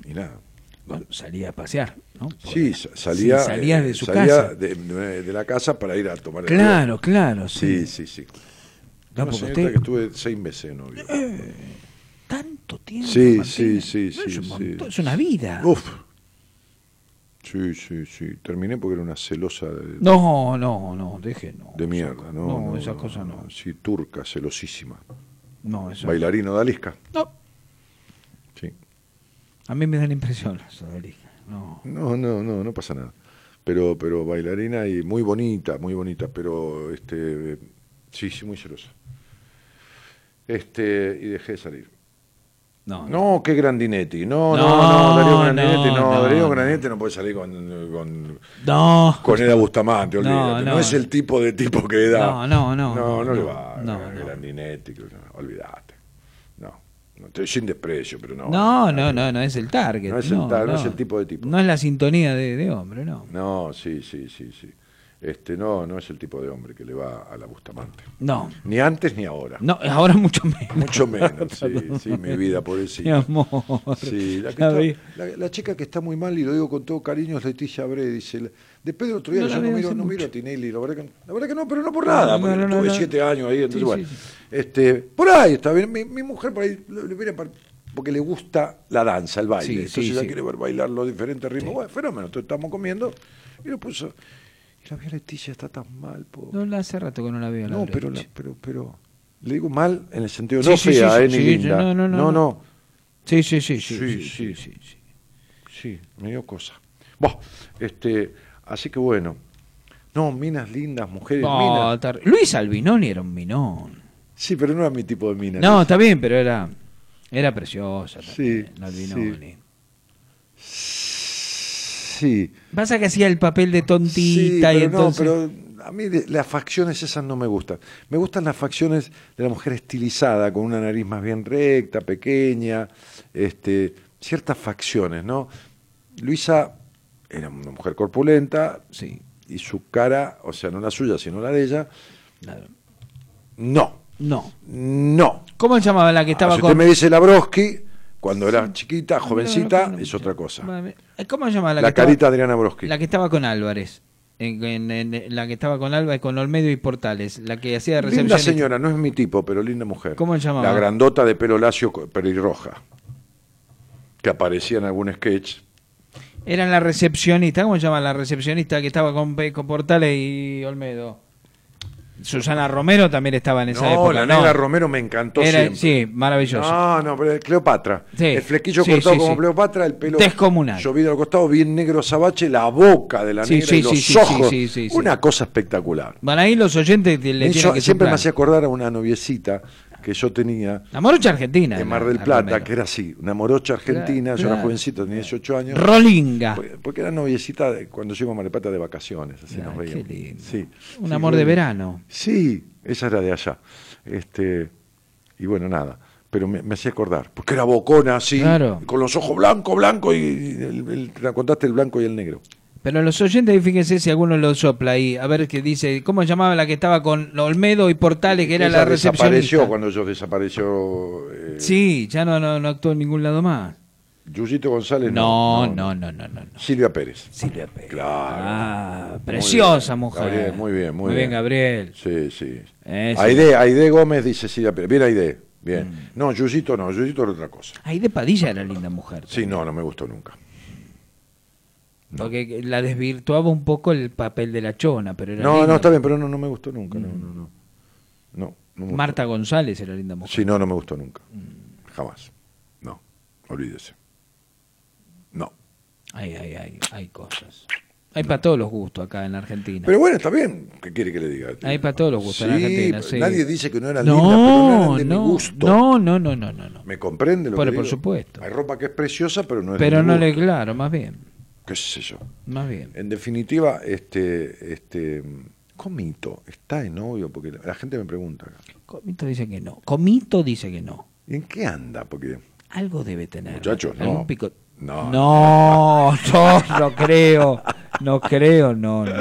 y nada. Bueno, salía a pasear, ¿no? Sí, sa- salía, Sí, salías eh, de su salía casa. De, de la casa para ir a tomar el Claro, claro, Sí, sí. sí, sí. No, usted- que estuve seis meses de novio. Tanto tiempo. Sí, sí, sí, No, es, un montón, es una vida. Uf. Sí, sí, sí. Terminé porque era una celosa de, No, no, no, deje, no. de mierda, ¿no? No, esas cosas no. Sí, turca, celosísima. No, eso. Bailarino de Alisca. No, Sí. a mí me dan impresión eso de. No. No, no, no, no pasa nada. Pero, pero bailarina y muy bonita, muy bonita, pero este, sí, sí, muy celosa. Este, y dejé de salir. No, No, qué Grandinetti. No, no, No, Darío Grandinetti, no, no, Darío. Grandinetti no puede salir con, con, No. con Eda Bustamante, olvídate. No, no. es el tipo de tipo que da. No, no, no, No, no, le va. no, No, no. Grandinetti, olvídate. No, no, estoy sin desprecio, pero no. No, no, no, no es el target. No es el tar- no es el tipo de tipo. No es la sintonía de, de hombre, no. No, sí, sí, sí, sí. Este, no, no es el tipo de hombre que le va a la Bustamante. No. Ni antes ni ahora. No, ahora mucho menos. Mucho menos, sí, sí, mi vida, Mi pobrecita. amor. Sí, la, que está- la- la chica que está muy mal, y lo digo con todo cariño, es Leticia Bre. Dice, después del otro día No yo no miro, no miro a Tinelli, la verdad, que, la verdad que no, pero no por nada, porque tuve siete años ahí, entonces Sí, bueno. sí. Este, por ahí está bien, mi, mi mujer por ahí le, viene porque le gusta la danza, el baile, Sí, entonces ella quiere ver bailar los diferentes ritmos. Bueno, fenómeno, entonces estamos comiendo y lo puso. Y la vi a Leticia, está tan mal, po. No, la hace rato que no la veo. la No, pero, la- pero, pero, le digo mal en el sentido no fea, eh, ni linda. no, no, no, no. Sí, sí, sí, sí. Sí, sí, sí. sí, me dio cosa. Buah, este, así que bueno. No, minas lindas, mujeres No, minas. Luis Albinoni era un minón. Sí, pero no era mi tipo de mina. No, está bien, pero era era preciosa Sí, también, la Albinoni. Sí. Pasa que hacía el papel de Sí, tontita y entonces no, pero a mí de- las facciones esas no me gustan. Me gustan las facciones de la mujer estilizada, con una nariz más bien recta, pequeña, este, ciertas facciones, ¿no? Luisa era una mujer corpulenta sí, y su cara, o sea, no la suya, sino la de ella, claro. no, No. no. ¿Cómo se llamaba la que Ah, estaba si con usted me dice la Broski, cuando era chiquita, jovencita, no, no, es otra cosa. Vale. ¿Cómo se llama la, La, que estaba- carita de Adriana Broski. La que estaba con Álvarez. En, en- en- la que estaba con Álvarez, con Olmedo y Portales. La que hacía de Linda señora, no es mi tipo, pero linda mujer. ¿Cómo se llamaba? La grandota de pelo lacio pelirroja, que aparecía en algún sketch. Era la recepcionista. ¿Cómo se llama la recepcionista que estaba con, con Portales y Olmedo? Susana Romero también estaba en esa no, época. la ¿no? negra Romero me encantó Era, siempre. sí, maravilloso. No, no, pero Cleopatra. Sí. El flequillo Sí, cortado sí, como. Cleopatra, el pelo Descomunal. llovido al costado, bien negro sabache, la boca de la negra y los ojos. Una cosa espectacular. Bueno, ahí los oyentes te- le Me tienen que siempre me hacía acordar a una noviecita que yo tenía La morocha argentina. en Mar del la Plata, que era así, una morocha argentina, Claro, yo era claro. jovencito, tenía 18 años. Rolinga. Porque- era noviecita de- cuando iba a Mar del Plata de vacaciones, así nos veíamos. qué lindo. Sí. Un Sí, amor de verano. Sí, esa era de allá. Este, y bueno, nada. Pero me, me hacía acordar, porque era bocona así, Claro. con los ojos blancos, blancos, y, el- el- te contaste el blanco y el negro. Pero los oyentes, fíjense si alguno lo sopla ahí, a ver qué dice, ¿cómo se llamaba la que estaba con Olmedo y Portales, que era Esa la recepcionista? desapareció cuando yo desapareció. eh, Sí, ya no, no, no actuó en ningún lado más. Yuyito González. No, no, no, no, no. no. Silvia Pérez. Silvia Pérez. Claro. Ah, Muy preciosa bien, mujer. Gabriel, muy bien, muy, Muy bien, Gabriel. Sí, sí. Sí. Aide, Aide Gómez dice Silvia Pérez. Bien, Aide. Mm. Bien. No, Yuyito no, Yuyito era otra cosa. Ahí de Padilla era linda mujer. Sí, no, no me gustó nunca. Porque la desvirtuaba un poco el papel de la chona, pero era No, linda. no, está bien, pero no, no me gustó nunca. No, no, no. No, no me gustó. Marta González era linda mujer. Sí, no, no me gustó nunca. Jamás. No, olvídese. No. Hay, hay, hay, hay cosas. Hay para todos los gustos acá en Argentina. Pero bueno, está bien. ¿Qué quiere que le diga? Hay para todos los gustos en Argentina. sí. Nadie dice que no eran no, lindas, pero no eran de no, mi gusto. No, no, no, no. ¿Me comprende lo que por digo? supuesto. Hay ropa que es preciosa, pero no es Pero de mi no le, gusto. claro, más bien, ¿Qué sé yo? más bien. En definitiva, este, este, Comito está de novio, porque la gente me pregunta. Comito dice que no. Comito dice que no. ¿Y en qué anda? Porque Algo debe tener. Muchachos, no. pico- No. No, no, no creo. No creo, no, no.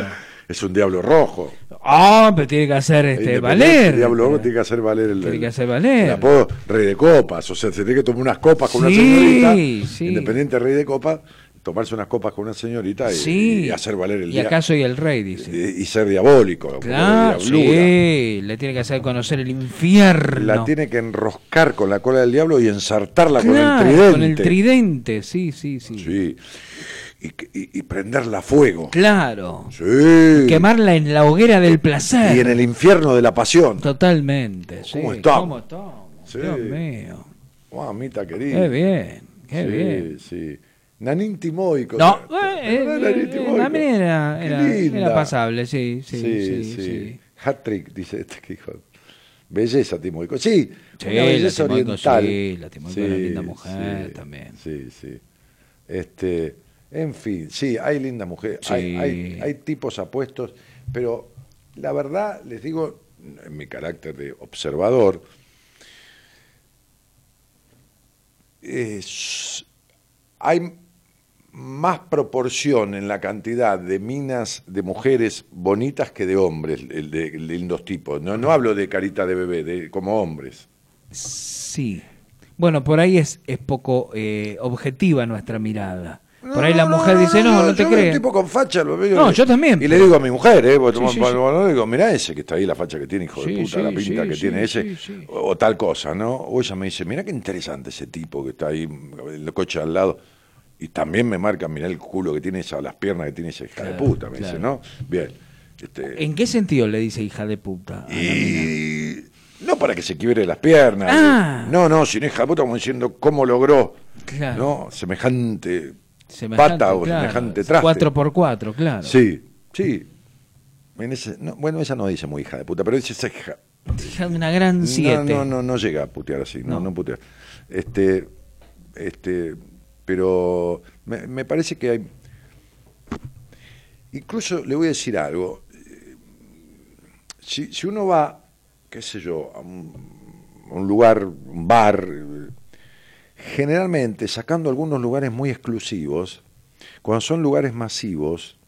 es un diablo rojo. Ah, pero tiene que hacer este valer. El diablo rojo tiene que hacer valer el, Tiene que hacer valer. el apodo rey de copas. O sea, se tiene que tomar unas copas con Sí, una señorita. sí. Independiente rey de copas, tomarse unas copas con una señorita y, Sí. y hacer valer el Y día. acá soy el rey, dice. y, y ser diabólico. Claro, sí. Le tiene que hacer conocer el infierno. La tiene que enroscar con la cola del diablo y ensartarla Claro, con el tridente. Con el tridente, sí, sí, sí. Sí. Y, y- y prenderla a fuego. Claro. Sí. Quemarla en la hoguera del placer. Y en el infierno de la pasión. Totalmente. sí. ¿Cómo estamos? ¿Cómo estamos? Sí. Dios mío. Mamita querida. Qué bien, qué sí, bien. Sí. Nanín Timoico. No, ¿te eh, eh, Nanín eh, Timoico? también era, linda. pasable, sí, sí, Sí, sí. sí. sí. Hat-trick, dice este que dijo. Belleza Timoico. Sí, Sí, una belleza la oriental. sí, la Timoico es una linda mujer también. Sí, sí. Este, en fin, sí, hay lindas mujeres, hay, Sí. hay, hay tipos apuestos, pero la verdad, les digo, en mi carácter de observador, es- hay más proporción en la cantidad de minas de mujeres bonitas que de hombres, el de, lindos tipos. No, no hablo de carita de bebé, de como hombres. Sí. Bueno, por ahí es, es poco eh, objetiva nuestra mirada. Por ahí la No, mujer dice, no, no, te yo un tipo con facha, lo veo. No, yo también, Y le digo a mi mujer, ¿eh? Porque Sí, sí, sí. digo, mirá ese que está ahí, la facha que tiene, hijo de puta, la pinta que tiene ese. O, o tal cosa, ¿no? O ella me dice, mirá qué interesante ese tipo que está ahí, el coche al lado. Y también me marca, mirá el culo que tiene esa, las piernas que tiene esa hija de puta, me dice. ¿no? Bien. Este, ¿En qué sentido le dice hija de puta? y no para que se quiebre las piernas. Ah. No, no, sin hija de puta, como diciendo cómo logró, Claro. ¿no? Semejante, Semejante, pata o semejante traste. Cuatro por cuatro, claro. Sí, sí. En ese- no, bueno, ella no dice muy hija de puta, pero dice esa hija. Hija de una gran No, siete. no, no, no llega a putear así, no, No. no, putea. Este, este, pero me, me parece que hay. Incluso le voy a decir algo. eh, Si, si uno va, qué sé yo, a un, a un lugar, un bar, generalmente sacando algunos lugares muy exclusivos, cuando son lugares masivos,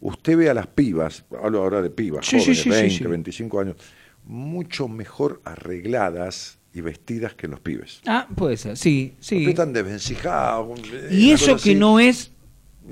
usted ve a las pibas, hablo ahora de pibas, Sí, jóvenes, sí, sí, 20, sí. 25 años, mucho mejor arregladas y vestidas que los pibes. Ah, puede ser, sí, sí. están desvencijados. eh, Y eso que no es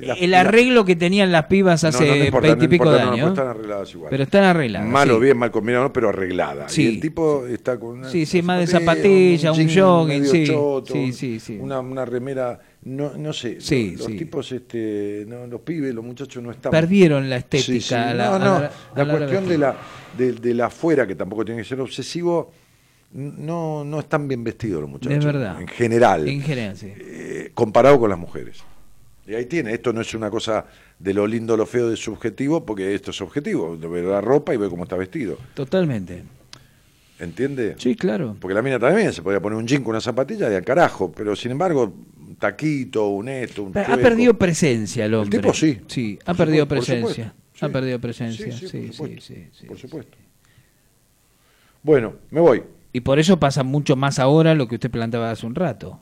el arreglo que tenían las pibas hace veintipico de no, no, años. están arregladas igual. Pero están arregladas. Mal o bien, mal combinado, no, pero arreglada. Sí. Y el tipo está con una Sí, sí, más de zapatilla, un jean jogging, sí. choto, Sí, sí, sí. Una, una remera, no, no sé. Los, tipos, este, no, los pibes, los muchachos no están. Perdieron la estética. A la- no, a no, la- a la, la hora cuestión de la, de, de la afuera, que tampoco tiene que ser obsesivo, no, no están bien vestidos los muchachos. Es verdad. En general. En general, sí. eh, comparado con las mujeres. Y ahí tiene, esto no es una cosa de lo lindo lo feo de subjetivo, porque esto es objetivo, de ver la ropa y ver cómo está vestido. Totalmente. ¿Entiende? Sí, claro. Porque la mina también se podía poner un jean con una zapatilla y al carajo, pero sin embargo, un taquito, un esto, un Ha chueco. perdido presencia el hombre. tipo sí. Sí, ha perdido supuesto, presencia. Ha perdido presencia. Sí, sí, Sí, por sí, supuesto. sí, sí, Por supuesto. Bueno, me voy. Y por eso pasa mucho más ahora lo que usted planteaba hace un rato.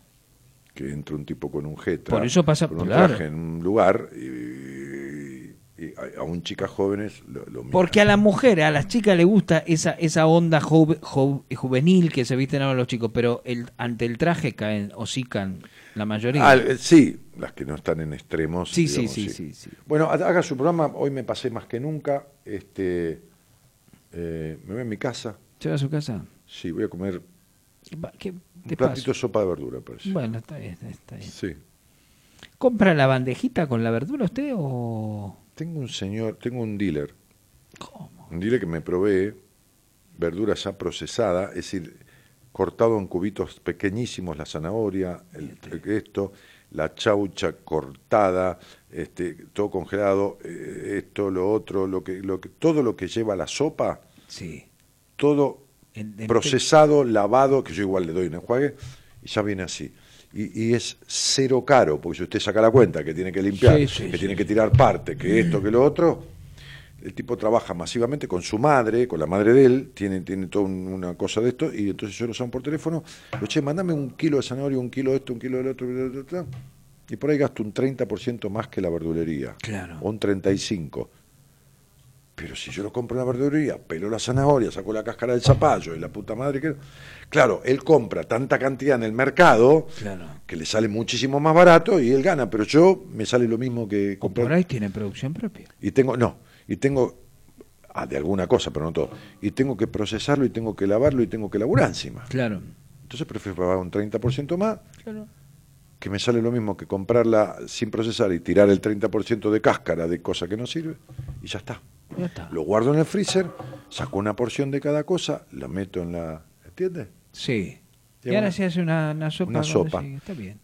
Que entra un tipo con un jeta. Por eso pasa- con un claro. traje en un lugar y, y a, un chicas jóvenes lo, lo. Porque a las mujeres, a las chicas les gusta esa, esa onda juve- ju- juvenil que se visten ahora los chicos, pero el, ante el traje caen o sican la mayoría. Ah, eh, sí, las que no están en extremos. Sí, sí, digamos, sí, sí, sí. Bueno, ha- haga su programa. Hoy me pasé más que nunca. Este, eh, me voy a mi casa. ¿Se va a su casa? Sí, voy a comer ¿Qué un te platito de sopa de verdura, parece. Bueno, está bien, está bien. Sí. ¿Compra la bandejita con la verdura usted o...? Tengo un señor, tengo un dealer, ¿Cómo? un dealer que me provee verdura ya procesada, es decir, cortado en cubitos pequeñísimos la zanahoria, el, esto, la chaucha cortada, este, todo congelado, eh, esto, lo otro, lo que, lo que, todo lo que lleva la sopa, Sí. todo En- en- procesado, lavado, que yo igual le doy un enjuague, y ya viene así. Y, y es cero caro, porque si usted saca la cuenta que tiene que limpiar, Sí, sí, que sí, tiene que tirar parte, que esto, que lo otro, el tipo trabaja masivamente con su madre, con la madre de él, tiene, tiene toda un- una cosa de esto, y entonces yo lo llamo por teléfono, lo che, mandame un kilo de zanahoria, un kilo de esto, un kilo del otro, bla, bla, bla", y por ahí gasto un 30% más que la verdulería, Claro. o un 35%. Pero si yo lo compro en la verdulería, pelo la zanahoria, saco la cáscara del zapallo y la puta madre que... Claro, él compra tanta cantidad en el mercado Claro. que le sale muchísimo más barato y él gana, pero yo me sale lo mismo que O comprar. por ahí tiene producción propia. Y tengo, no, y tengo, ah, de alguna cosa, pero no todo, y tengo que procesarlo y tengo que lavarlo y tengo que laburar encima. Claro. Entonces prefiero pagar un 30% más, Claro. que me sale lo mismo que comprarla sin procesar y tirar el 30% de cáscara de cosa que no sirve, y ya está. Ya está. Lo guardo en el freezer, saco una porción de cada cosa, la meto en la... ¿Entiendes? Sí. Y ahora una- se hace una, una sopa. una sopa. llegue, Está bien.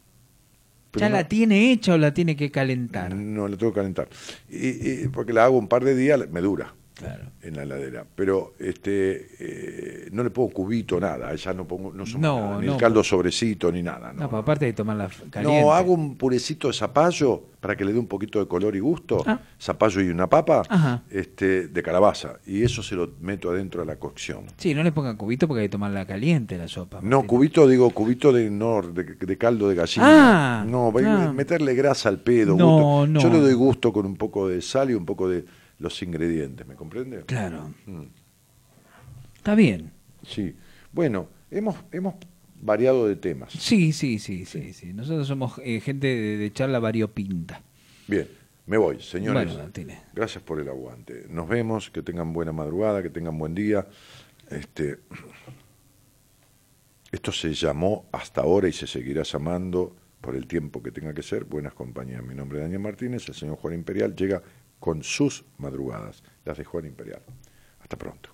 Pero ¿Ya no- la tiene hecha o la tiene que calentar? No, la tengo que calentar. Y, y porque la hago un par de días, me dura Claro. en la heladera. Pero este eh, no le pongo cubito, nada. Ya no pongo no, sumo No, nada, ni no. el caldo sobrecito, ni nada. No, No, pues aparte de tomarla caliente. No, hago un purecito de zapallo para que le dé un poquito de color y gusto. Ah. Zapallo y una papa Ajá. este, de calabaza. Y eso se lo meto adentro de la cocción. Sí, no le pongan cubito porque hay que tomarla caliente la sopa. No, Martín. cubito, digo, cubito de, no, de, de caldo de gallina. Ah, no, voy ah. a meterle grasa al pedo. No, gusto. no. Yo le doy gusto con un poco de sal y un poco de los ingredientes, ¿me comprende? Claro. Mm. Está bien. Sí. Bueno, hemos, hemos variado de temas. Sí, sí, sí, sí. sí. Nosotros somos eh, gente de, de charla variopinta. Bien, me voy, señores. Bueno, Martínez. Gracias por el aguante. Nos vemos, que tengan buena madrugada, que tengan buen día. Este, esto se llamó hasta ahora y se seguirá llamando por el tiempo que tenga que ser. Buenas compañías. Mi nombre es Daniel Martínez, el señor Juan Imperial llega con sus madrugadas, las de Juan Imperial. Hasta pronto.